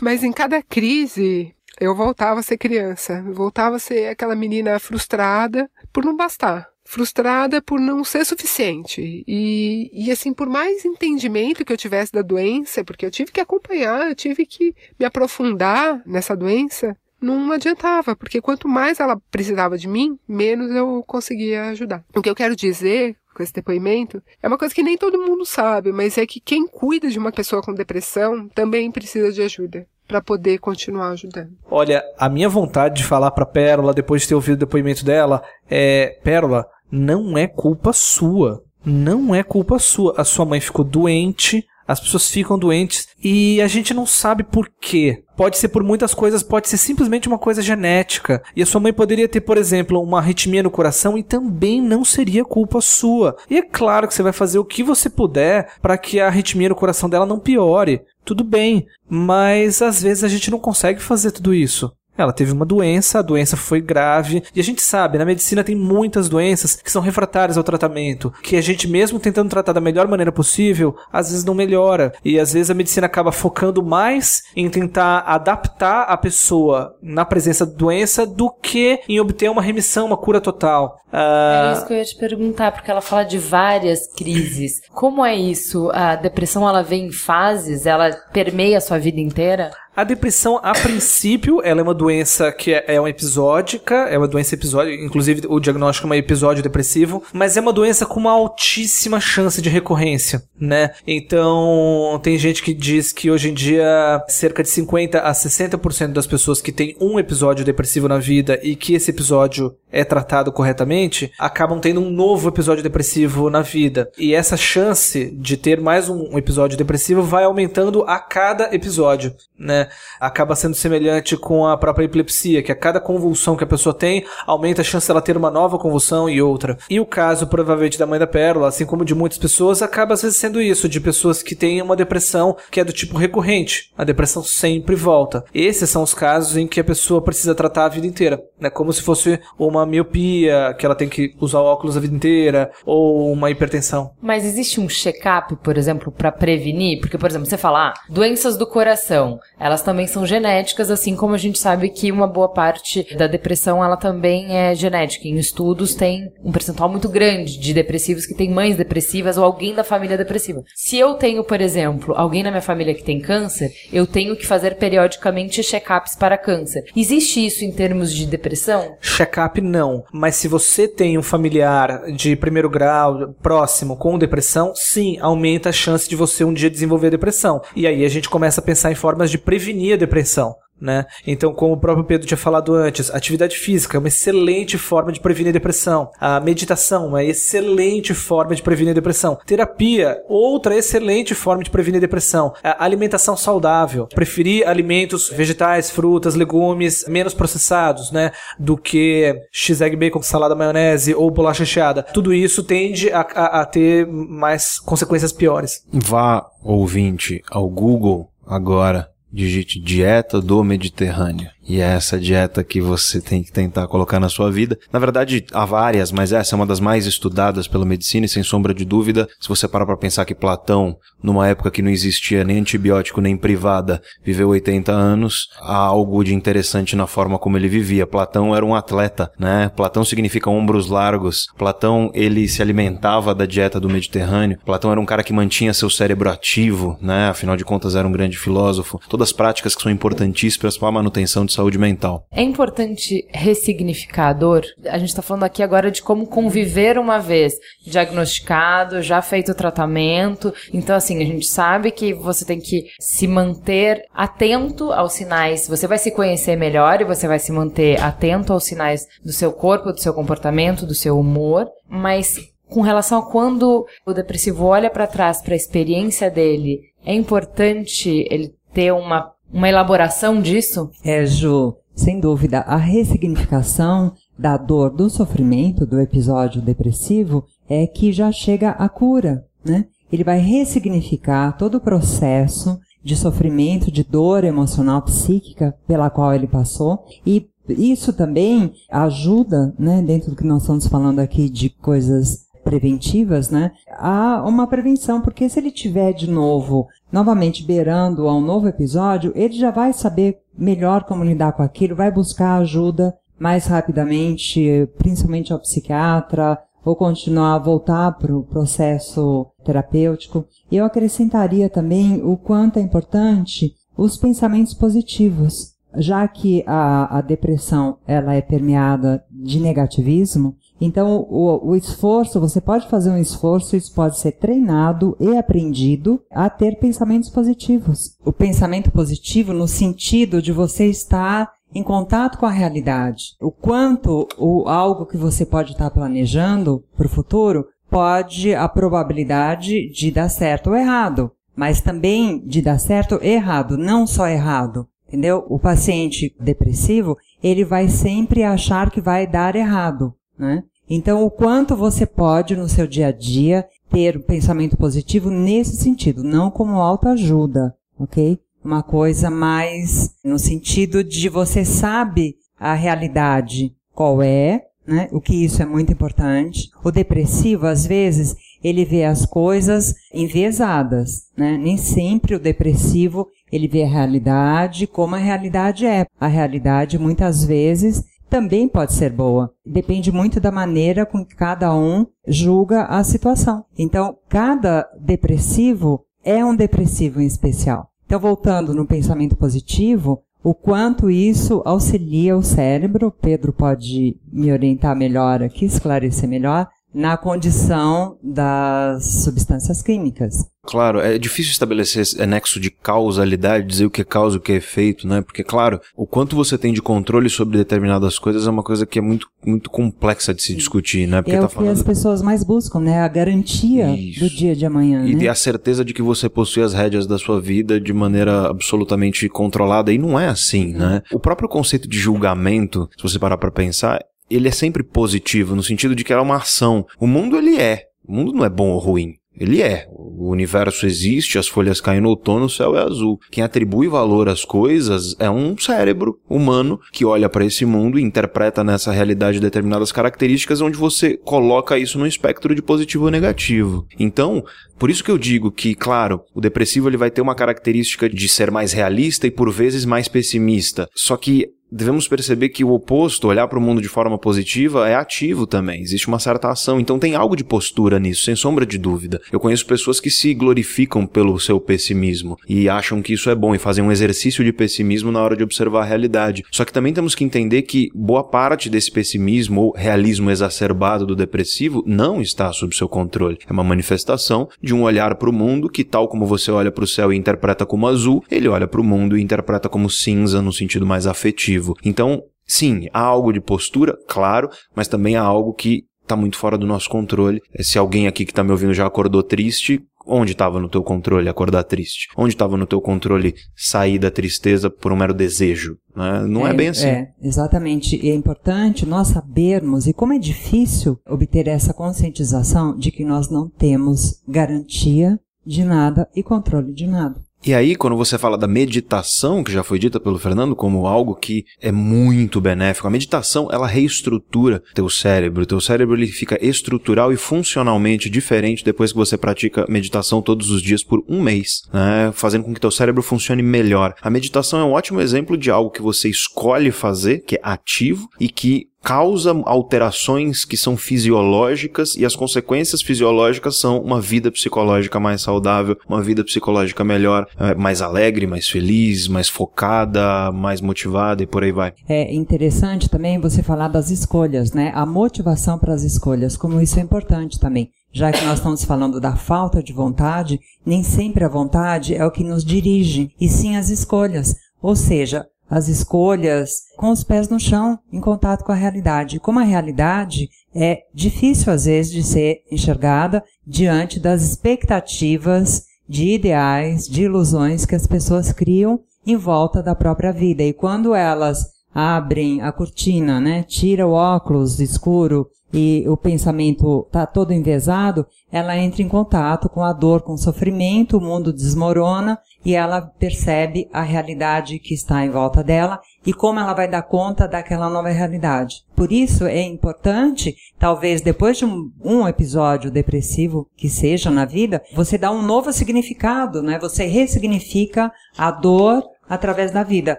Mas em cada crise, eu voltava a ser criança, voltava a ser aquela menina frustrada por não bastar, frustrada por não ser suficiente. E, e assim, por mais entendimento que eu tivesse da doença, porque eu tive que acompanhar, eu tive que me aprofundar nessa doença, não adiantava, porque quanto mais ela precisava de mim, menos eu conseguia ajudar. O que eu quero dizer com esse depoimento é uma coisa que nem todo mundo sabe, mas é que quem cuida de uma pessoa com depressão também precisa de ajuda para poder continuar ajudando. Olha, a minha vontade de falar para Pérola depois de ter ouvido o depoimento dela é, Pérola, não é culpa sua. Não é culpa sua. A sua mãe ficou doente, as pessoas ficam doentes e a gente não sabe por quê. Pode ser por muitas coisas, pode ser simplesmente uma coisa genética. E a sua mãe poderia ter, por exemplo, uma arritmia no coração e também não seria culpa sua. E é claro que você vai fazer o que você puder para que a arritmia no coração dela não piore. Tudo bem, mas às vezes a gente não consegue fazer tudo isso. Ela teve uma doença, a doença foi grave, e a gente sabe, na medicina tem muitas doenças que são refratárias ao tratamento, que a gente mesmo tentando tratar da melhor maneira possível, às vezes não melhora, e às vezes a medicina acaba focando mais em tentar adaptar a pessoa na presença da doença do que em obter uma remissão, uma cura total. É isso que eu ia te perguntar, porque ela fala de várias crises. Como é isso? A depressão ela vem em fases? Ela permeia a sua vida inteira? A depressão, a princípio, ela é uma doença que é, é uma episódica, é uma doença episódica, inclusive o diagnóstico é um episódio depressivo, mas é uma doença com uma altíssima chance de recorrência, né? Então, tem gente que diz que hoje em dia cerca de 50 a 60% das pessoas que têm um episódio depressivo na vida e que esse episódio é tratado corretamente, acabam tendo um novo episódio depressivo na vida. E essa chance de ter mais um episódio depressivo vai aumentando a cada episódio, né? Acaba sendo semelhante com a própria epilepsia, que a cada convulsão que a pessoa tem, aumenta a chance dela ter uma nova convulsão e outra. E o caso, provavelmente, da mãe da Pérola, assim como de muitas pessoas, acaba às vezes sendo isso, de pessoas que têm uma depressão que é do tipo recorrente. A depressão sempre volta. Esses são os casos em que a pessoa precisa tratar a vida inteira, né? Como se fosse uma miopia, que ela tem que usar óculos a vida inteira, ou uma hipertensão. Mas existe um check-up, por exemplo, para prevenir? Porque, por exemplo, você fala, ah, doenças do coração, elas também são genéticas, assim como a gente sabe que uma boa parte da depressão, ela também é genética. Em estudos tem um percentual muito grande de depressivos que têm mães depressivas ou alguém da família depressiva. Se eu tenho, por exemplo, alguém na minha família que tem câncer, eu tenho que fazer periodicamente check-ups para câncer. Existe isso em termos de depressão? Check-up não, mas se você tem um familiar de primeiro grau próximo com depressão, sim, aumenta a chance de você um dia desenvolver depressão. E aí a gente começa a pensar em formas de prevenir a depressão. Né? Então, como o próprio Pedro tinha falado antes, atividade física é uma excelente forma de prevenir depressão. A meditação é uma excelente forma de prevenir depressão. Terapia, outra excelente forma de prevenir depressão. A alimentação saudável, preferir alimentos vegetais, frutas, legumes menos processados, né, do que x-egg bacon, salada maionese ou bolacha recheada. Tudo isso tende a, a, a ter mais consequências piores. Vá, ouvinte, ao Google agora digite dieta do Mediterrâneo. E é essa dieta que você tem que tentar colocar na sua vida. Na verdade, há várias, mas essa é uma das mais estudadas pela medicina e sem sombra de dúvida, se você parar para pensar que Platão, numa época que não existia nem antibiótico nem privada, viveu 80 anos, há algo de interessante na forma como ele vivia. Platão era um atleta, né? Platão significa ombros largos. Platão, ele se alimentava da dieta do Mediterrâneo. Platão era um cara que mantinha seu cérebro ativo, né? Afinal de contas, era um grande filósofo. Todas práticas que são importantíssimas para a manutenção de saúde mental. É importante ressignificar a dor. A gente está falando aqui agora de como conviver uma vez diagnosticado, já feito o tratamento. Então, assim, a gente sabe que você tem que se manter atento aos sinais. Você vai se conhecer melhor e você vai se manter atento aos sinais do seu corpo, do seu comportamento, do seu humor. Mas com relação a quando o depressivo olha para trás para a experiência dele, é importante ele ter uma uma elaboração disso? É, Ju, sem dúvida, a ressignificação da dor, do sofrimento do episódio depressivo é que já chega a cura, né? Ele vai ressignificar todo o processo de sofrimento, de dor emocional psíquica pela qual ele passou e isso também ajuda, né, dentro do que nós estamos falando aqui de coisas preventivas, né, a uma prevenção, porque se ele tiver de novo, novamente beirando a um novo episódio, ele já vai saber melhor como lidar com aquilo, vai buscar ajuda mais rapidamente, principalmente ao psiquiatra, ou continuar a voltar para o processo terapêutico. Eu acrescentaria também o quanto é importante os pensamentos positivos. Já que a, a depressão ela é permeada de negativismo, então o, o esforço, você pode fazer um esforço, isso pode ser treinado e aprendido a ter pensamentos positivos. O pensamento positivo no sentido de você estar em contato com a realidade. O quanto o algo que você pode estar planejando para o futuro pode a probabilidade de dar certo ou errado, mas também de dar certo ou errado, não só errado. Entendeu? O paciente depressivo, ele vai sempre achar que vai dar errado, né? Então, o quanto você pode no seu dia a dia ter um pensamento positivo nesse sentido, não como autoajuda, ok? uma coisa mais no sentido de você sabe a realidade qual é, né? O que isso é muito importante. O depressivo, às vezes, ele vê as coisas enviesadas, né? Nem sempre o depressivo ele vê a realidade como a realidade é. A realidade, muitas vezes, também pode ser boa. Depende muito da maneira com que cada um julga a situação. Então, cada depressivo é um depressivo em especial. Então, voltando no pensamento positivo, o quanto isso auxilia o cérebro, Pedro pode me orientar melhor aqui, esclarecer melhor, na condição das substâncias químicas. Claro, é difícil estabelecer esse nexo de causalidade, dizer o que é causa e o que é efeito, né? Porque, claro, o quanto você tem de controle sobre determinadas coisas é uma coisa que é muito, muito complexa de se discutir, né? Porque é tá o que falando... as pessoas mais buscam, né? A garantia Isso. do dia de amanhã, E né? a certeza de que você possui as rédeas da sua vida de maneira absolutamente controlada. E não é assim, né? O próprio conceito de julgamento, se você parar pra pensar, ele é sempre positivo, no sentido de que ela é uma ação. O mundo, ele é. O mundo não é bom ou ruim. Ele é. O universo existe, as folhas caem no outono, o céu é azul. Quem atribui valor às coisas é um cérebro humano que olha para esse mundo e interpreta nessa realidade determinadas características onde você coloca isso no espectro de positivo ou negativo. Então, por isso que eu digo que, claro, o depressivo ele vai ter uma característica de ser mais realista e por vezes mais pessimista. Só que devemos perceber que o oposto, olhar para o mundo de forma positiva, é ativo também. Existe uma certa ação. Então tem algo de postura nisso, sem sombra de dúvida. Eu conheço pessoas que se glorificam pelo seu pessimismo e acham que isso é bom e fazem um exercício de pessimismo na hora de observar a realidade. Só que também temos que entender que boa parte desse pessimismo ou realismo exacerbado do depressivo não está sob seu controle. É uma manifestação de um olhar para o mundo que, tal como você olha para o céu e interpreta como azul, ele olha para o mundo e interpreta como cinza no sentido mais afetivo. Então, sim, há algo de postura, claro, mas também há algo que está muito fora do nosso controle. Se alguém aqui que está me ouvindo já acordou triste, Onde estava no teu controle acordar triste? Onde estava no teu controle sair da tristeza por um mero desejo? Né? Não é, é, bem assim. É, exatamente. E é importante nós sabermos, e como é difícil obter essa conscientização de que nós não temos garantia de nada e controle de nada. E aí, quando você fala da meditação, que já foi dita pelo Fernando como algo que é muito benéfico, a meditação, ela reestrutura teu cérebro. Teu cérebro, ele fica estrutural e funcionalmente diferente depois que você pratica meditação todos os dias por um mês, né? Fazendo com que teu cérebro funcione melhor. A meditação é um ótimo exemplo de algo que você escolhe fazer, que é ativo e que causa alterações que são fisiológicas e as consequências fisiológicas são uma vida psicológica mais saudável, uma vida psicológica melhor, eh, mais alegre, mais feliz, mais focada, mais motivada e por aí vai. É interessante também você falar das escolhas, né? A motivação para as escolhas, como isso é importante também. Já que nós estamos falando da falta de vontade, nem sempre a vontade é o que nos dirige, e sim as escolhas. Ou seja, as escolhas com os pés no chão, em contato com a realidade. Como a realidade é difícil às vezes de ser enxergada diante das expectativas de ideais, de ilusões que as pessoas criam em volta da própria vida. E quando elas abrem a cortina, né? Tira o óculos escuro e o pensamento tá todo envezado, ela entra em contato com a dor, com o sofrimento, o mundo desmorona e ela percebe a realidade que está em volta dela e como ela vai dar conta daquela nova realidade. Por isso é importante, talvez depois de um, um, episódio depressivo que seja na vida, você dá um novo significado, né? Você ressignifica a dor através da vida.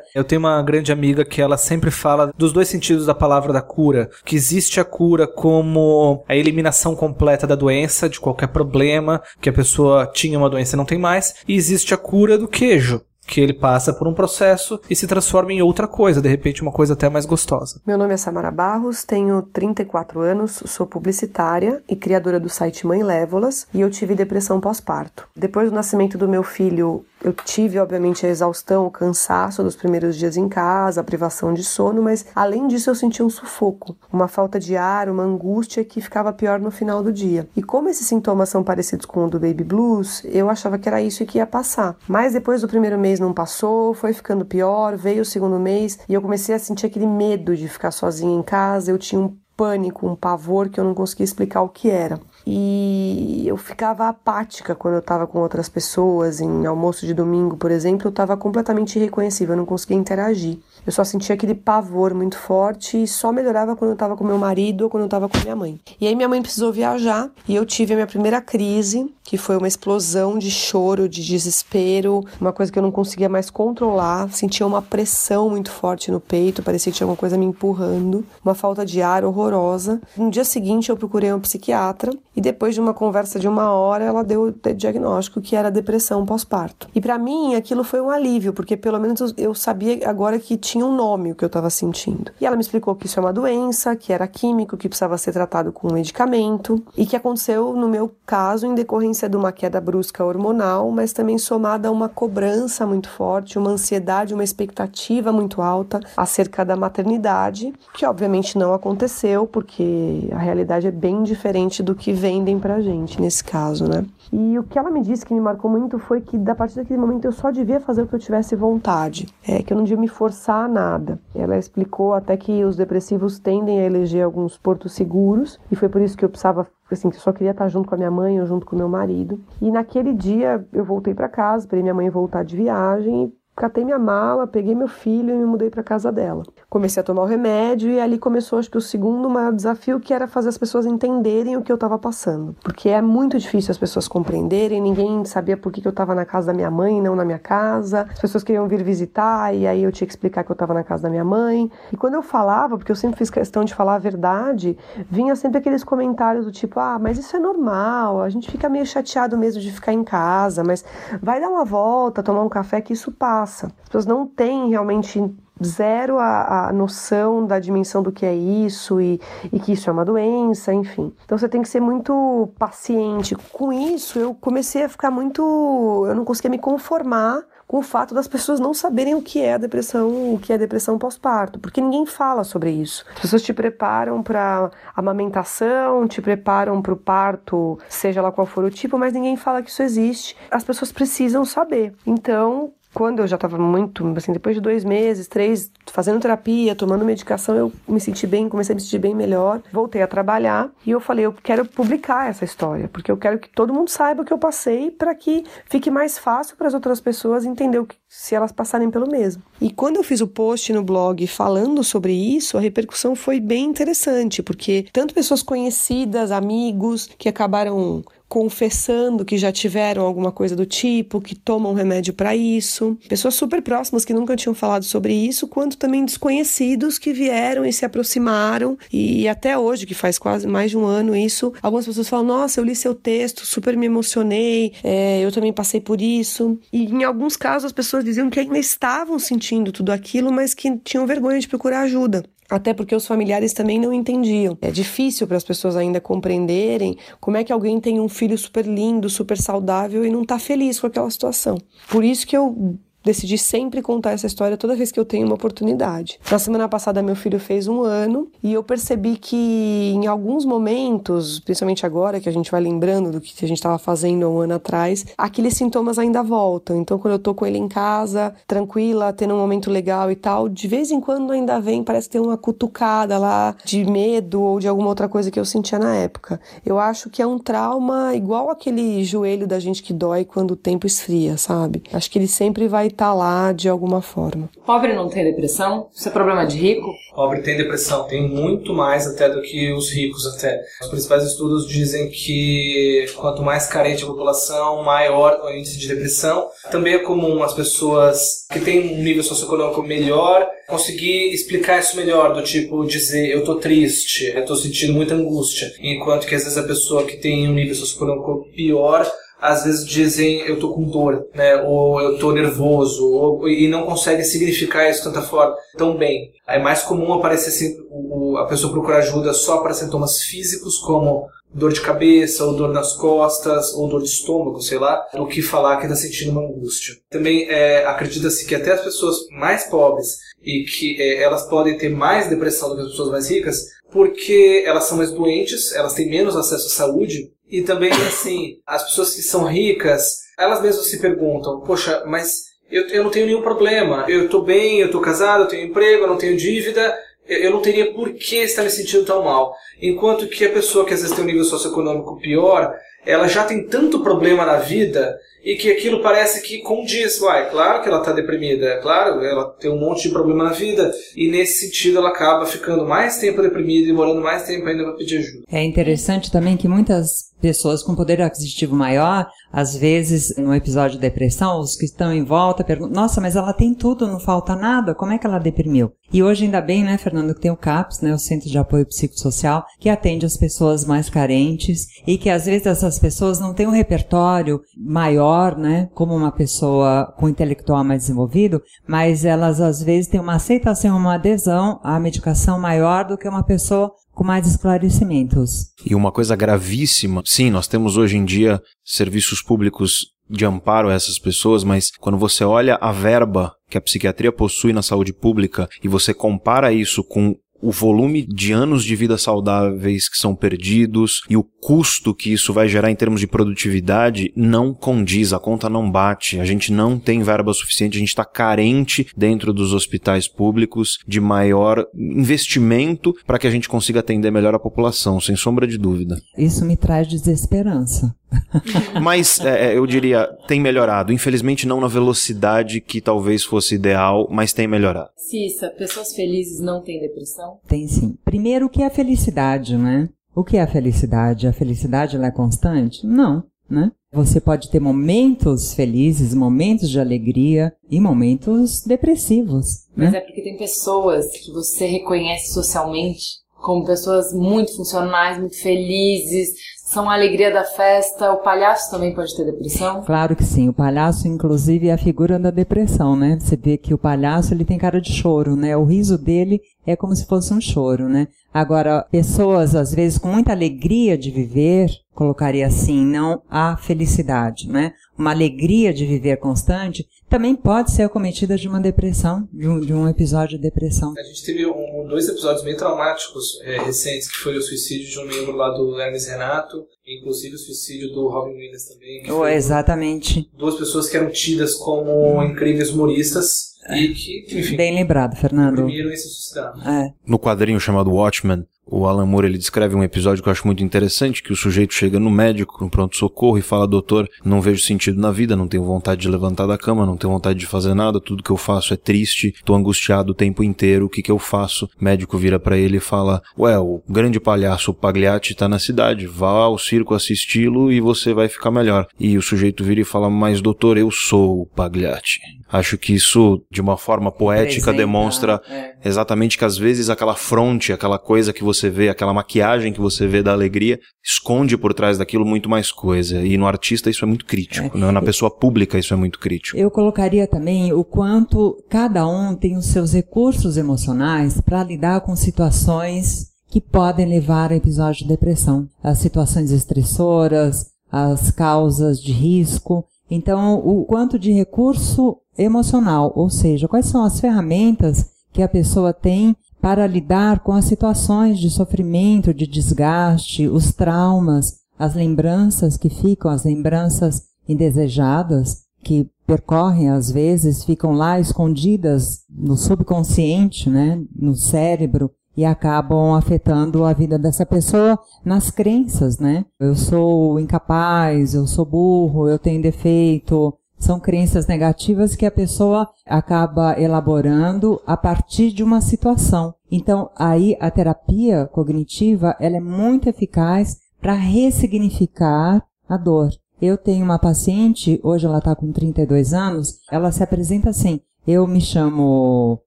Eu tenho uma grande amiga que ela sempre fala dos dois sentidos da palavra da cura, que existe a cura como a eliminação completa da doença, de qualquer problema, que a pessoa tinha uma doença e não tem mais, e existe a cura do queijo, que ele passa por um processo e se transforma em outra coisa, de repente uma coisa até mais gostosa. Meu nome é Samara Barros, tenho 34 anos, sou publicitária e criadora do site Mãe Lévolas e eu tive depressão pós-parto. Depois do nascimento do meu filho, eu tive, obviamente, a exaustão, o cansaço dos primeiros dias em casa, a privação de sono, mas além disso eu senti um sufoco, uma falta de ar, uma angústia que ficava pior no final do dia. E como esses sintomas são parecidos com o do baby blues, eu achava que era isso que ia passar. Mas depois do primeiro mês não passou, foi ficando pior, veio o segundo mês e eu comecei a sentir aquele medo de ficar sozinha em casa, eu tinha um pânico, um pavor que eu não conseguia explicar o que era e eu ficava apática quando eu estava com outras pessoas, em almoço de domingo, por exemplo, eu estava completamente irreconhecível, eu não conseguia interagir. Eu só sentia aquele pavor muito forte e só melhorava quando eu estava com meu marido ou quando eu estava com minha mãe. E aí minha mãe precisou viajar e eu tive a minha primeira crise, que foi uma explosão de choro, de desespero, uma coisa que eu não conseguia mais controlar, sentia uma pressão muito forte no peito, parecia que tinha alguma coisa me empurrando, uma falta de ar horrorosa. No dia seguinte eu procurei um psiquiatra e depois de uma conversa de uma hora, ela deu o diagnóstico que era depressão pós-parto. E para mim, aquilo foi um alívio, porque pelo menos eu sabia agora que tinha um nome o que eu estava sentindo. E ela me explicou que isso é uma doença, que era químico, que precisava ser tratado com um medicamento e que aconteceu no meu caso em decorrência de uma queda brusca hormonal, mas também somada a uma cobrança muito forte, uma ansiedade, uma expectativa muito alta acerca da maternidade, que obviamente não aconteceu, porque a realidade é bem diferente do que vendem pra gente nesse caso, né? E o que ela me disse que me marcou muito foi que, a partir daquele momento, eu só devia fazer o que eu tivesse vontade, é, que eu não devia me forçar nada. Ela explicou até que os depressivos tendem a eleger alguns portos seguros, e foi por isso que eu precisava assim, que eu só queria estar junto com a minha mãe ou junto com meu marido. E naquele dia eu voltei para casa, esperei minha mãe voltar de viagem catei minha mala, peguei meu filho e me mudei para casa dela. Comecei a tomar o remédio e ali começou acho que o segundo maior desafio que era fazer as pessoas entenderem o que eu estava passando, porque é muito difícil as pessoas compreenderem, ninguém sabia por que, que eu estava na casa da minha mãe e não na minha casa. As pessoas queriam vir visitar e aí eu tinha que explicar que eu estava na casa da minha mãe. E quando eu falava, porque eu sempre fiz questão de falar a verdade, vinha sempre aqueles comentários do tipo: "Ah, mas isso é normal, a gente fica meio chateado mesmo de ficar em casa, mas vai dar uma volta, tomar um café que isso passa passa. As pessoas não têm realmente zero a, a, noção da dimensão do que é isso e, e, que isso é uma doença, enfim. Então você tem que ser muito paciente. Com isso, eu comecei a ficar muito. Eu não conseguia me conformar com o fato das pessoas não saberem o que é a depressão, o que é depressão pós-parto, porque ninguém fala sobre isso. As pessoas te preparam para amamentação, te preparam para o parto, seja lá qual for o tipo, mas ninguém fala que isso existe. As pessoas precisam saber. Então, quando eu já estava muito, assim, depois de dois meses, três, fazendo terapia, tomando medicação, eu me senti bem, comecei a me sentir bem melhor, voltei a trabalhar e eu falei, eu quero publicar essa história, porque eu quero que todo mundo saiba o que eu passei para que fique mais fácil para as outras pessoas entender o que, se elas passarem pelo mesmo. E quando eu fiz o post no blog falando sobre isso, a repercussão foi bem interessante, porque tanto pessoas conhecidas, amigos, que acabaram confessando que já tiveram alguma coisa do tipo, que tomam remédio para isso, pessoas super próximas que nunca tinham falado sobre isso, quanto também desconhecidos que vieram e se aproximaram e até hoje, que faz quase mais de um ano isso, algumas pessoas falam: Nossa, eu li seu texto, super me emocionei, é, eu também passei por isso. E em alguns casos as pessoas diziam que ainda estavam sentindo tudo aquilo, mas que tinham vergonha de procurar ajuda. Até porque os familiares também não entendiam. É difícil para as pessoas ainda compreenderem como é que alguém tem um filho super lindo, super saudável e não está feliz com aquela situação. Por isso que eu decidi sempre contar essa história toda vez que eu tenho uma oportunidade. Na semana passada, meu filho fez um ano e eu percebi que em alguns momentos, principalmente agora que a gente vai lembrando do que a gente estava fazendo um ano atrás, aqueles sintomas ainda voltam. Então, quando eu tô com ele em casa, tranquila, tendo um momento legal e tal, de vez em quando ainda vem, parece ter uma cutucada lá de medo ou de alguma outra coisa que eu sentia na época. Eu acho que é um trauma igual aquele joelho da gente que dói quando o tempo esfria, sabe? Acho que ele sempre vai estar tá lá de alguma forma. Pobre não tem depressão? Isso é problema de rico? Pobre tem depressão, tem muito mais até do que os ricos até. Os principais estudos dizem que quanto mais carente a população, maior o índice de depressão. Também é comum as pessoas que têm um nível socioeconômico melhor conseguir explicar isso melhor, do tipo dizer eu tô triste, eu tô sentindo muita angústia, enquanto que às vezes a pessoa que tem um nível socioeconômico pior às vezes dizem eu tô com dor, né? Ou eu tô nervoso, ou, e não consegue significar isso tanta forma tão bem. É mais comum aparecer assim, o, a pessoa procurar ajuda só para sintomas físicos como dor de cabeça, ou dor nas costas, ou dor de estômago, sei lá, do que falar que está sentindo uma angústia. Também é, acredita-se que até as pessoas mais pobres e que é, elas podem ter mais depressão do que as pessoas mais ricas, porque elas são mais doentes, elas têm menos acesso à saúde, e também, assim, as pessoas que são ricas, elas mesmas se perguntam, poxa, mas eu, eu não tenho nenhum problema, eu estou bem, eu estou casado, eu tenho emprego, eu não tenho dívida, eu não teria por que estar me sentindo tão mal. Enquanto que a pessoa que às vezes tem um nível socioeconômico pior, ela já tem tanto problema na vida e que aquilo parece que condiz, vai, claro que ela está deprimida, é claro, ela tem um monte de problema na vida e nesse sentido ela acaba ficando mais tempo deprimida e demorando mais tempo ainda para pedir ajuda. É interessante também que muitas pessoas com poder aquisitivo maior, às vezes, no episódio de depressão, os que estão em volta perguntam: Nossa, mas ela tem tudo, não falta nada, como é que ela deprimiu? E hoje, ainda bem, né, Fernando, que tem o CAPS, né, o Centro de Apoio Psicossocial, que atende as pessoas mais carentes e que às vezes essas pessoas não têm um repertório maior, né, como uma pessoa com intelectual mais desenvolvido, mas elas às vezes têm uma aceitação, uma adesão à medicação maior do que uma pessoa com mais esclarecimentos. E uma coisa gravíssima, sim, nós temos hoje em dia serviços públicos de amparo a essas pessoas, mas quando você olha a verba que a psiquiatria possui na saúde pública e você compara isso com o volume de anos de vida saudáveis que são perdidos e o custo que isso vai gerar em termos de produtividade não condiz, a conta não bate, a gente não tem verba suficiente, a gente está carente dentro dos hospitais públicos de maior investimento para que a gente consiga atender melhor a população, sem sombra de dúvida. Isso me traz desesperança. mas é, é, eu diria, tem melhorado. Infelizmente não na velocidade que talvez fosse ideal, mas tem melhorado. Cissa, pessoas felizes não têm depressão? Tem sim. Primeiro, o que é a felicidade, né? O que é a felicidade? A felicidade ela é constante? Não, né? Você pode ter momentos felizes, momentos de alegria e momentos depressivos. Mas né? é porque tem pessoas que você reconhece socialmente como pessoas muito funcionais, muito felizes, são a alegria da festa. O palhaço também pode ter depressão? Claro que sim. O palhaço, inclusive, é a figura da depressão, né? Você vê que o palhaço ele tem cara de choro, né? O riso dele é como se fosse um choro, né? Agora, pessoas, às vezes, com muita alegria de viver, colocaria assim, não a felicidade, né? Uma alegria de viver constante, também pode ser acometida de uma depressão, de um, de um episódio de depressão. A gente teve um, dois episódios bem traumáticos é, recentes, que foi o suicídio de um membro lá do Hermes Renato, e inclusive o suicídio do Robin Williams também. Oh, exatamente. Duas pessoas que eram tidas como incríveis humoristas, e que, enfim, Bem lembrado, Fernando. e se suicidaram. É. No quadrinho chamado Watchmen, o Alan Moore ele descreve um episódio que eu acho muito interessante, que o sujeito chega no médico, no pronto-socorro e fala, doutor, não vejo sentido na vida, não tenho vontade de levantar da cama, não tenho vontade de fazer nada, tudo que eu faço é triste, tô angustiado o tempo inteiro, o que que eu faço? O médico vira para ele e fala, ué, o grande palhaço Pagliatti tá na cidade, vá ao circo assisti-lo e você vai ficar melhor. E o sujeito vira e fala, mas doutor, eu sou o Pagliatti. Acho que isso, de uma forma poética, Representa, demonstra é. exatamente que às vezes aquela fronte, aquela coisa que você vê, aquela maquiagem que você vê da alegria, esconde por trás daquilo muito mais coisa. E no artista isso é muito crítico, né? na pessoa pública isso é muito crítico. Eu colocaria também o quanto cada um tem os seus recursos emocionais para lidar com situações que podem levar a episódio de depressão. As situações estressoras, as causas de risco Então, o quanto de recurso emocional, ou seja, quais são as ferramentas que a pessoa tem para lidar com as situações de sofrimento, de desgaste, os traumas, as lembranças que ficam, as lembranças indesejadas, que percorrem às vezes, ficam lá escondidas no subconsciente, né, no cérebro, e acabam afetando a vida dessa pessoa nas crenças, né? Eu sou incapaz, eu sou burro, eu tenho defeito. São crenças negativas que a pessoa acaba elaborando a partir de uma situação. Então, aí a terapia cognitiva, ela é muito eficaz para ressignificar a dor. Eu tenho uma paciente, hoje ela está com 32 anos, ela se apresenta assim: eu me chamo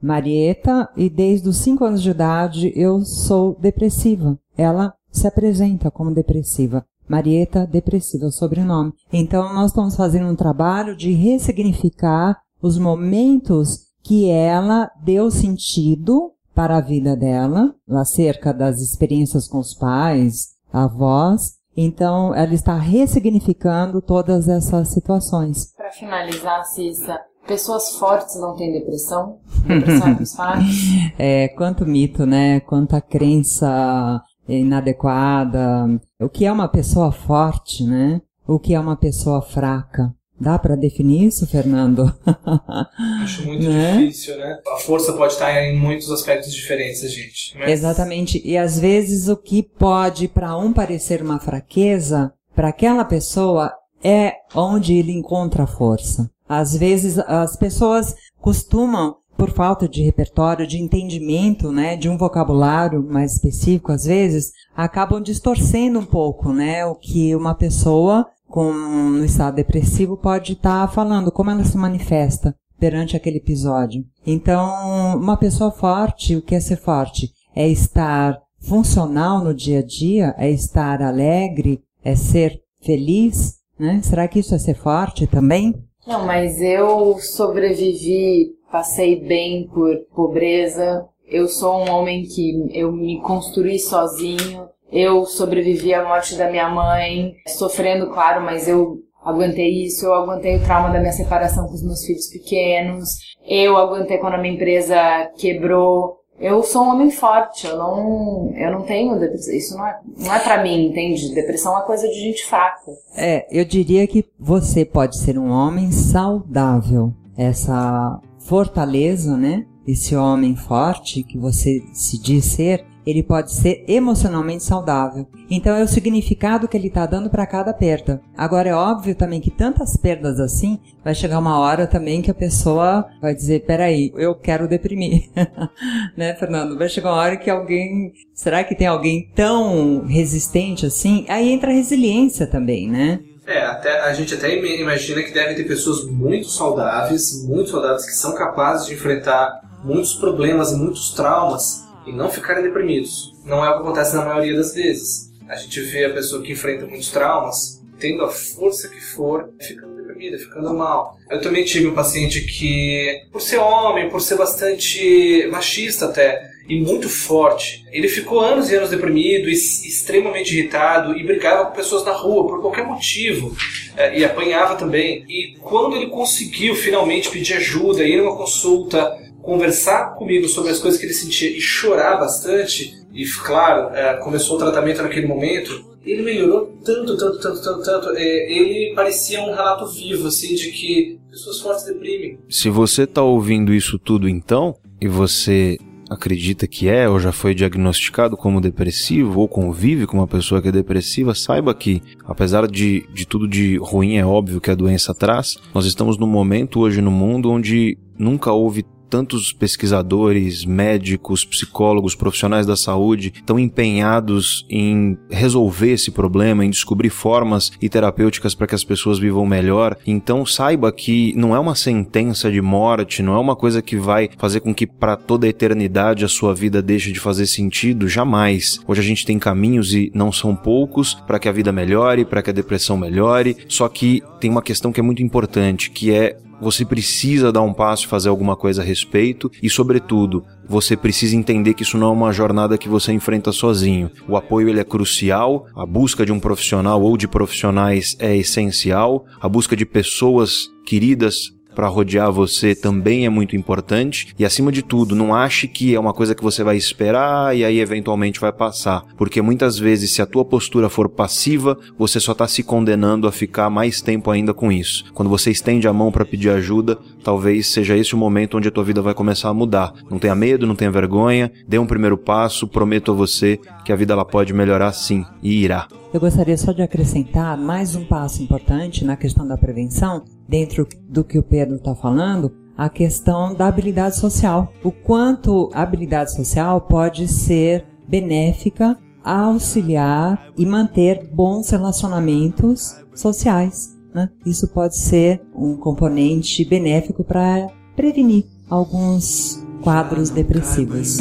Marieta e desde os 5 anos de idade eu sou depressiva. Ela se apresenta como depressiva. Marieta depressiva é o sobrenome. Então nós estamos fazendo um trabalho de ressignificar os momentos que ela deu sentido para a vida dela, acerca das experiências com os pais, avós. Então ela está ressignificando todas essas situações. Para finalizar, Cissa, Pessoas fortes não têm depressão? Depressão é dos É, quanto mito, né? Quanta crença inadequada. O que é uma pessoa forte, né? O que é uma pessoa fraca? Dá para definir isso, Fernando? Acho muito né? difícil, né? A força pode estar em muitos aspectos diferentes, gente. Mas... Exatamente. E às vezes o que pode para um parecer uma fraqueza, para aquela pessoa é onde ele encontra a força. Às vezes as pessoas costumam, por falta de repertório, de entendimento, né, de um vocabulário mais específico, às vezes, acabam distorcendo um pouco, né, o que uma pessoa com no estado depressivo pode estar tá falando, como ela se manifesta perante aquele episódio. Então, uma pessoa forte, o que é ser forte? É estar funcional no dia a dia, é estar alegre, é ser feliz, né? Será que isso é ser forte também? Não, mas eu sobrevivi, passei bem por pobreza. Eu sou um homem que eu me construí sozinho. Eu sobrevivi à morte da minha mãe, sofrendo, claro, mas eu aguentei isso. Eu aguentei o trauma da minha separação com os meus filhos pequenos. Eu aguentei quando a minha empresa quebrou. Eu sou um homem forte, eu não, eu não tenho depressão. Isso não é, não é para mim, entende? Depressão é coisa de gente fraca. É, eu diria que você pode ser um homem saudável. Essa fortaleza, né? Esse homem forte que você se diz ser, ele pode ser emocionalmente saudável. Então é o significado que ele está dando para cada perda. Agora é óbvio também que tantas perdas assim, vai chegar uma hora também que a pessoa vai dizer, peraí, eu quero deprimir. né, Fernando? Vai chegar uma hora que alguém, será que tem alguém tão resistente assim? Aí entra a resiliência também, né? É, até, a gente até imagina que devem ter pessoas muito saudáveis, muito saudáveis, que são capazes de enfrentar muitos problemas e muitos traumas e não ficarem deprimidos. Não é o que acontece na maioria das vezes. A gente vê a pessoa que enfrenta muitos traumas, tendo a força que for, ficando deprimida, ficando mal. Eu também tive um paciente que, por ser homem, por ser bastante machista até, e muito forte. Ele ficou anos e anos deprimido, e extremamente irritado e brigava com pessoas na rua por qualquer motivo eh, e apanhava também. E quando ele conseguiu finalmente pedir ajuda, ir numa consulta, conversar comigo sobre as coisas que ele sentia e chorar bastante, e claro, é, começou o tratamento naquele momento, ele melhorou tanto, tanto, tanto, tanto, tanto. É, ele parecia um relato vivo, assim, de que pessoas fortes deprimem. Se você está ouvindo isso tudo então, e você acredita que é ou já foi diagnosticado como depressivo ou convive com uma pessoa que é depressiva, saiba que, apesar de, de tudo de ruim, é óbvio que a doença traz, nós estamos num momento hoje no mundo onde nunca houve tantos pesquisadores, médicos, psicólogos, profissionais da saúde estão empenhados em resolver esse problema, em descobrir formas e terapêuticas para que as pessoas vivam melhor. Então saiba que não é uma sentença de morte, não é uma coisa que vai fazer com que para toda a eternidade a sua vida deixe de fazer sentido, jamais. Hoje a gente tem caminhos e não são poucos para que a vida melhore, para que a depressão melhore, só que tem uma questão que é muito importante, que é você precisa dar um passo e fazer alguma coisa a respeito e, sobretudo, você precisa entender que isso não é uma jornada que você enfrenta sozinho. O apoio ele é crucial, a busca de um profissional ou de profissionais é essencial, a busca de pessoas queridas para rodear você também é muito importante. E acima de tudo, não ache que é uma coisa que você vai esperar e aí eventualmente vai passar. Porque muitas vezes, se a tua postura for passiva, você só está se condenando a ficar mais tempo ainda com isso. Quando você estende a mão para pedir ajuda, talvez seja esse o momento onde a tua vida vai começar a mudar. Não tenha medo, não tenha vergonha, dê um primeiro passo, prometo a você que a vida ela pode melhorar sim e irá. Eu gostaria só de acrescentar mais um passo importante na questão da prevenção, dentro do que o Pedro está falando, a questão da habilidade social. O quanto a habilidade social pode ser benéfica, auxiliar e manter bons relacionamentos sociais. Né? Isso pode ser um componente benéfico para prevenir alguns quadros depressivos.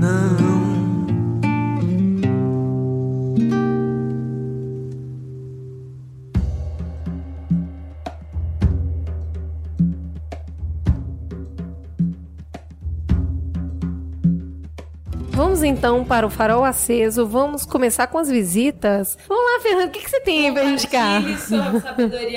Não. Vamos então para o farol aceso. Vamos começar com as visitas. Vamos lá, Fernando, o que, que você tem aí pra indicar?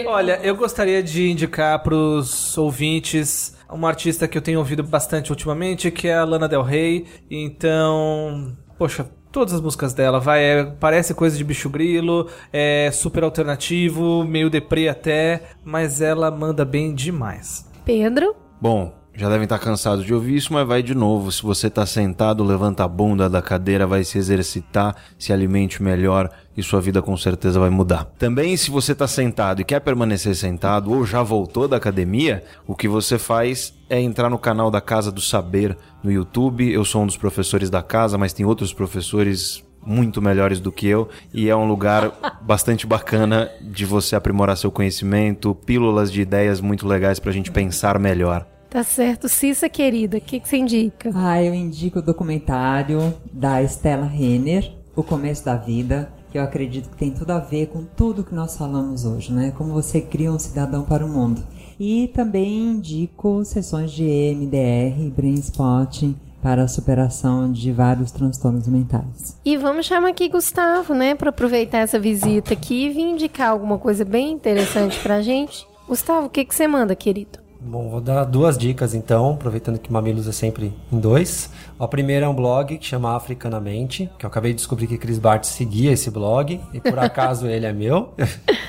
Olha, eu gostaria de indicar pros ouvintes uma artista que eu tenho ouvido bastante ultimamente, que é a Lana Del Rey. Então, poxa, todas as músicas dela, vai, é, parece coisa de bicho grilo, é super alternativo, meio deprê até, mas ela manda bem demais. Pedro? Bom, já devem estar cansados de ouvir isso, mas vai de novo. Se você está sentado, levanta a bunda da cadeira, vai se exercitar, se alimente melhor e sua vida com certeza vai mudar. Também, se você está sentado e quer permanecer sentado ou já voltou da academia, o que você faz é entrar no canal da Casa do Saber no YouTube. Eu sou um dos professores da casa, mas tem outros professores muito melhores do que eu e é um lugar bastante bacana de você aprimorar seu conhecimento, pílulas de ideias muito legais para a gente pensar melhor. Tá certo. Cissa, querida, o que, que você indica? Ah, eu indico o documentário da Stella Renner, O Começo da Vida, que eu acredito que tem tudo a ver com tudo que nós falamos hoje, né? Como você cria um cidadão para o mundo. E também indico sessões de EMDR, Brain Spotting, para a superação de vários transtornos mentais. E vamos chamar aqui Gustavo, né, para aproveitar essa visita aqui e vir indicar alguma coisa bem interessante pra gente. Gustavo, o que, que você manda, querido? Bom, vou dar duas dicas então, aproveitando que Mamilos é sempre em dois. A primeira é um blog que chama Africanamente, que eu acabei de descobrir que Chris Bart seguia esse blog, e por acaso ele é meu.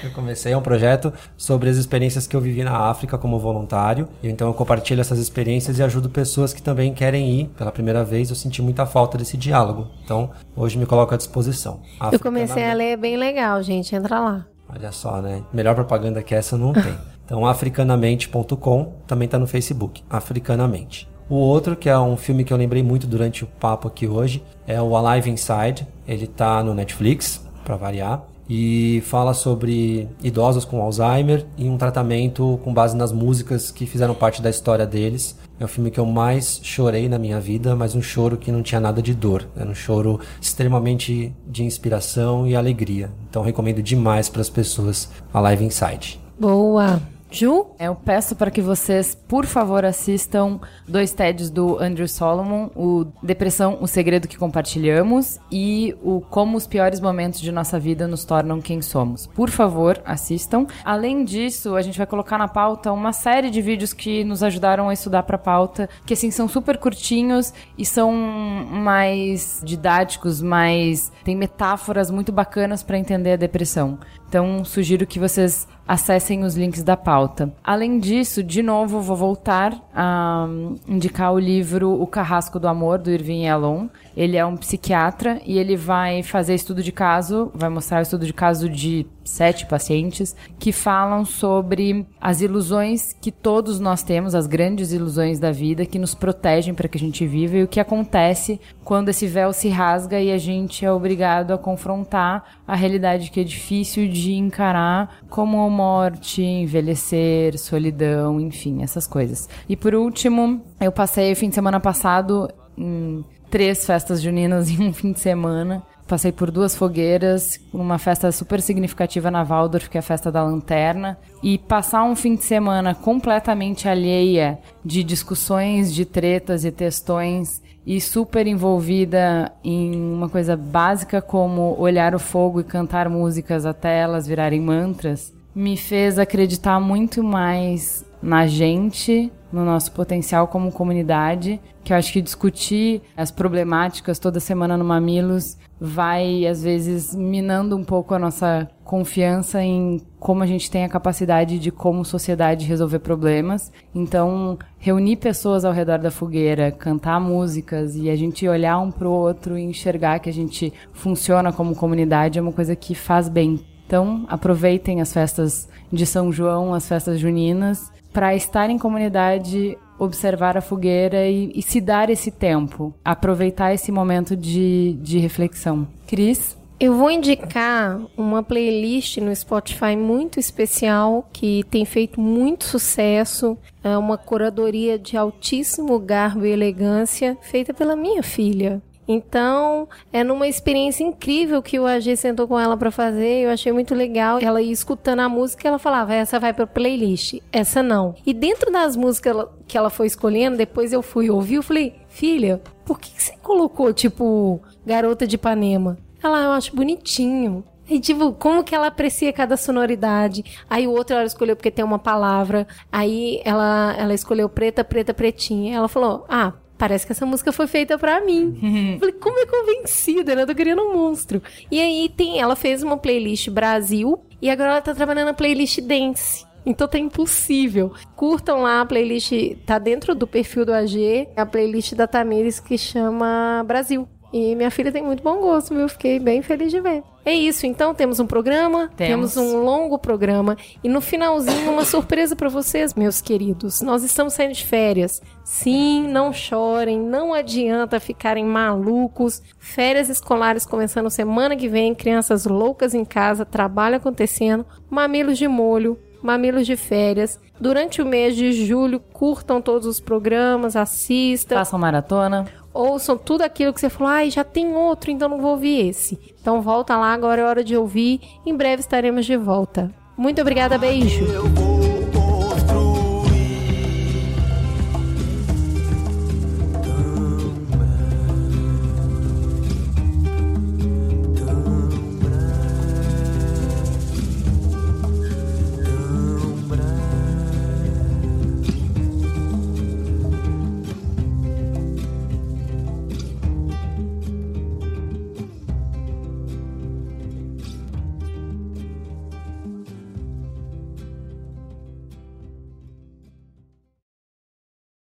eu comecei um projeto sobre as experiências que eu vivi na África como voluntário, e então eu compartilho essas experiências e ajudo pessoas que também querem ir pela primeira vez. Eu senti muita falta desse diálogo, então hoje me coloco à disposição. Eu comecei a ler, é bem legal, gente, entra lá. Olha só, né? Melhor propaganda que essa não tem. Então, africanamente.com também está no Facebook, Africanamente. O outro, que é um filme que eu lembrei muito durante o papo aqui hoje, é o Alive Inside. Ele está no Netflix, para variar, e fala sobre idosos com Alzheimer e um tratamento com base nas músicas que fizeram parte da história deles. É o filme que eu mais chorei na minha vida, mas um choro que não tinha nada de dor. Era um choro extremamente de inspiração e alegria. Então recomendo demais para as pessoas Alive Inside. Boa! Ju? Eu peço para que vocês, por favor, assistam dois TEDs do Andrew Solomon, o Depressão, o Segredo que Compartilhamos e o Como os Piores Momentos de Nossa Vida nos Tornam Quem Somos. Por favor, assistam. Além disso, a gente vai colocar na pauta uma série de vídeos que nos ajudaram a estudar para a pauta, que assim são super curtinhos e são mais didáticos, mais tem metáforas muito bacanas para entender a depressão. Então, sugiro que vocês acessem os links da pauta. Além disso, de novo, vou voltar a indicar o livro O Carrasco do Amor, do Irving Yalom. Ele é um psiquiatra e ele vai fazer estudo de caso, vai mostrar o estudo de caso de sete pacientes que falam sobre as ilusões que todos nós temos, as grandes ilusões da vida que nos protegem para que a gente viva e o que acontece quando esse véu se rasga e a gente é obrigado a confrontar a realidade que é difícil de encarar, como a morte, envelhecer, solidão, enfim, essas coisas. E por último, eu passei o fim de semana passado em três festas juninas em um fim de semana Passei por duas fogueiras, uma festa super significativa na Waldorf, que é a festa da lanterna, e passar um fim de semana completamente alheia de discussões, de tretas e textões e super envolvida em uma coisa básica como olhar o fogo e cantar músicas até elas virarem mantras, me fez acreditar muito mais na gente, no nosso potencial como comunidade, que eu acho que discutir as problemáticas toda semana no Mamilos vai, às vezes, minando um pouco a nossa confiança em como a gente tem a capacidade de, como sociedade, resolver problemas. Então, reunir pessoas ao redor da fogueira, cantar músicas e a gente olhar um pro outro e enxergar que a gente funciona como comunidade é uma coisa que faz bem. Então, aproveitem as festas de São João, as festas juninas, para estar em comunidade, observar a fogueira e, e, se dar esse tempo, aproveitar esse momento de, de reflexão. Cris? Eu vou indicar uma playlist no Spotify muito especial que tem feito muito sucesso. É uma curadoria de altíssimo garbo e elegância feita pela minha filha. Então, é numa experiência incrível que o AG sentou com ela para fazer. Eu achei muito legal. Ela ia escutando a música ela falava: essa vai pra playlist, essa não. E dentro das músicas que ela foi escolhendo, depois eu fui ouvir, eu falei: filha, por que você colocou, tipo, Garota de Ipanema? Ela, eu acho bonitinho. E, tipo, como que ela aprecia cada sonoridade. Aí o outro ela escolheu porque tem uma palavra. Aí ela, ela escolheu preta, preta, pretinha. Ela falou, ah, parece que essa música foi feita para mim. Falei, como é convencida, né? Eu tô querendo um monstro. E aí tem, ela fez uma playlist Brasil e agora ela tá trabalhando na playlist Dance. Então tá impossível. Curtam lá, a playlist tá dentro do perfil do AG, a playlist da Tamires que chama Brasil. E minha filha tem muito bom gosto, viu? Fiquei bem feliz de ver. É isso, então temos um programa, temos, temos um longo programa e no finalzinho uma surpresa para vocês, meus queridos. Nós estamos saindo de férias. Sim, não chorem, não adianta ficarem malucos. Férias escolares começando semana que vem, crianças loucas em casa, trabalho acontecendo, mamilos de molho, Mamilos de Férias. Durante o mês de julho, curtam todos os programas, assistam. Façam maratona ouçam tudo aquilo que você falou, ai, ah, já tem outro, então não vou ouvir esse. Então volta lá, agora é hora de ouvir. Em breve estaremos de volta. Muito obrigada, beijo.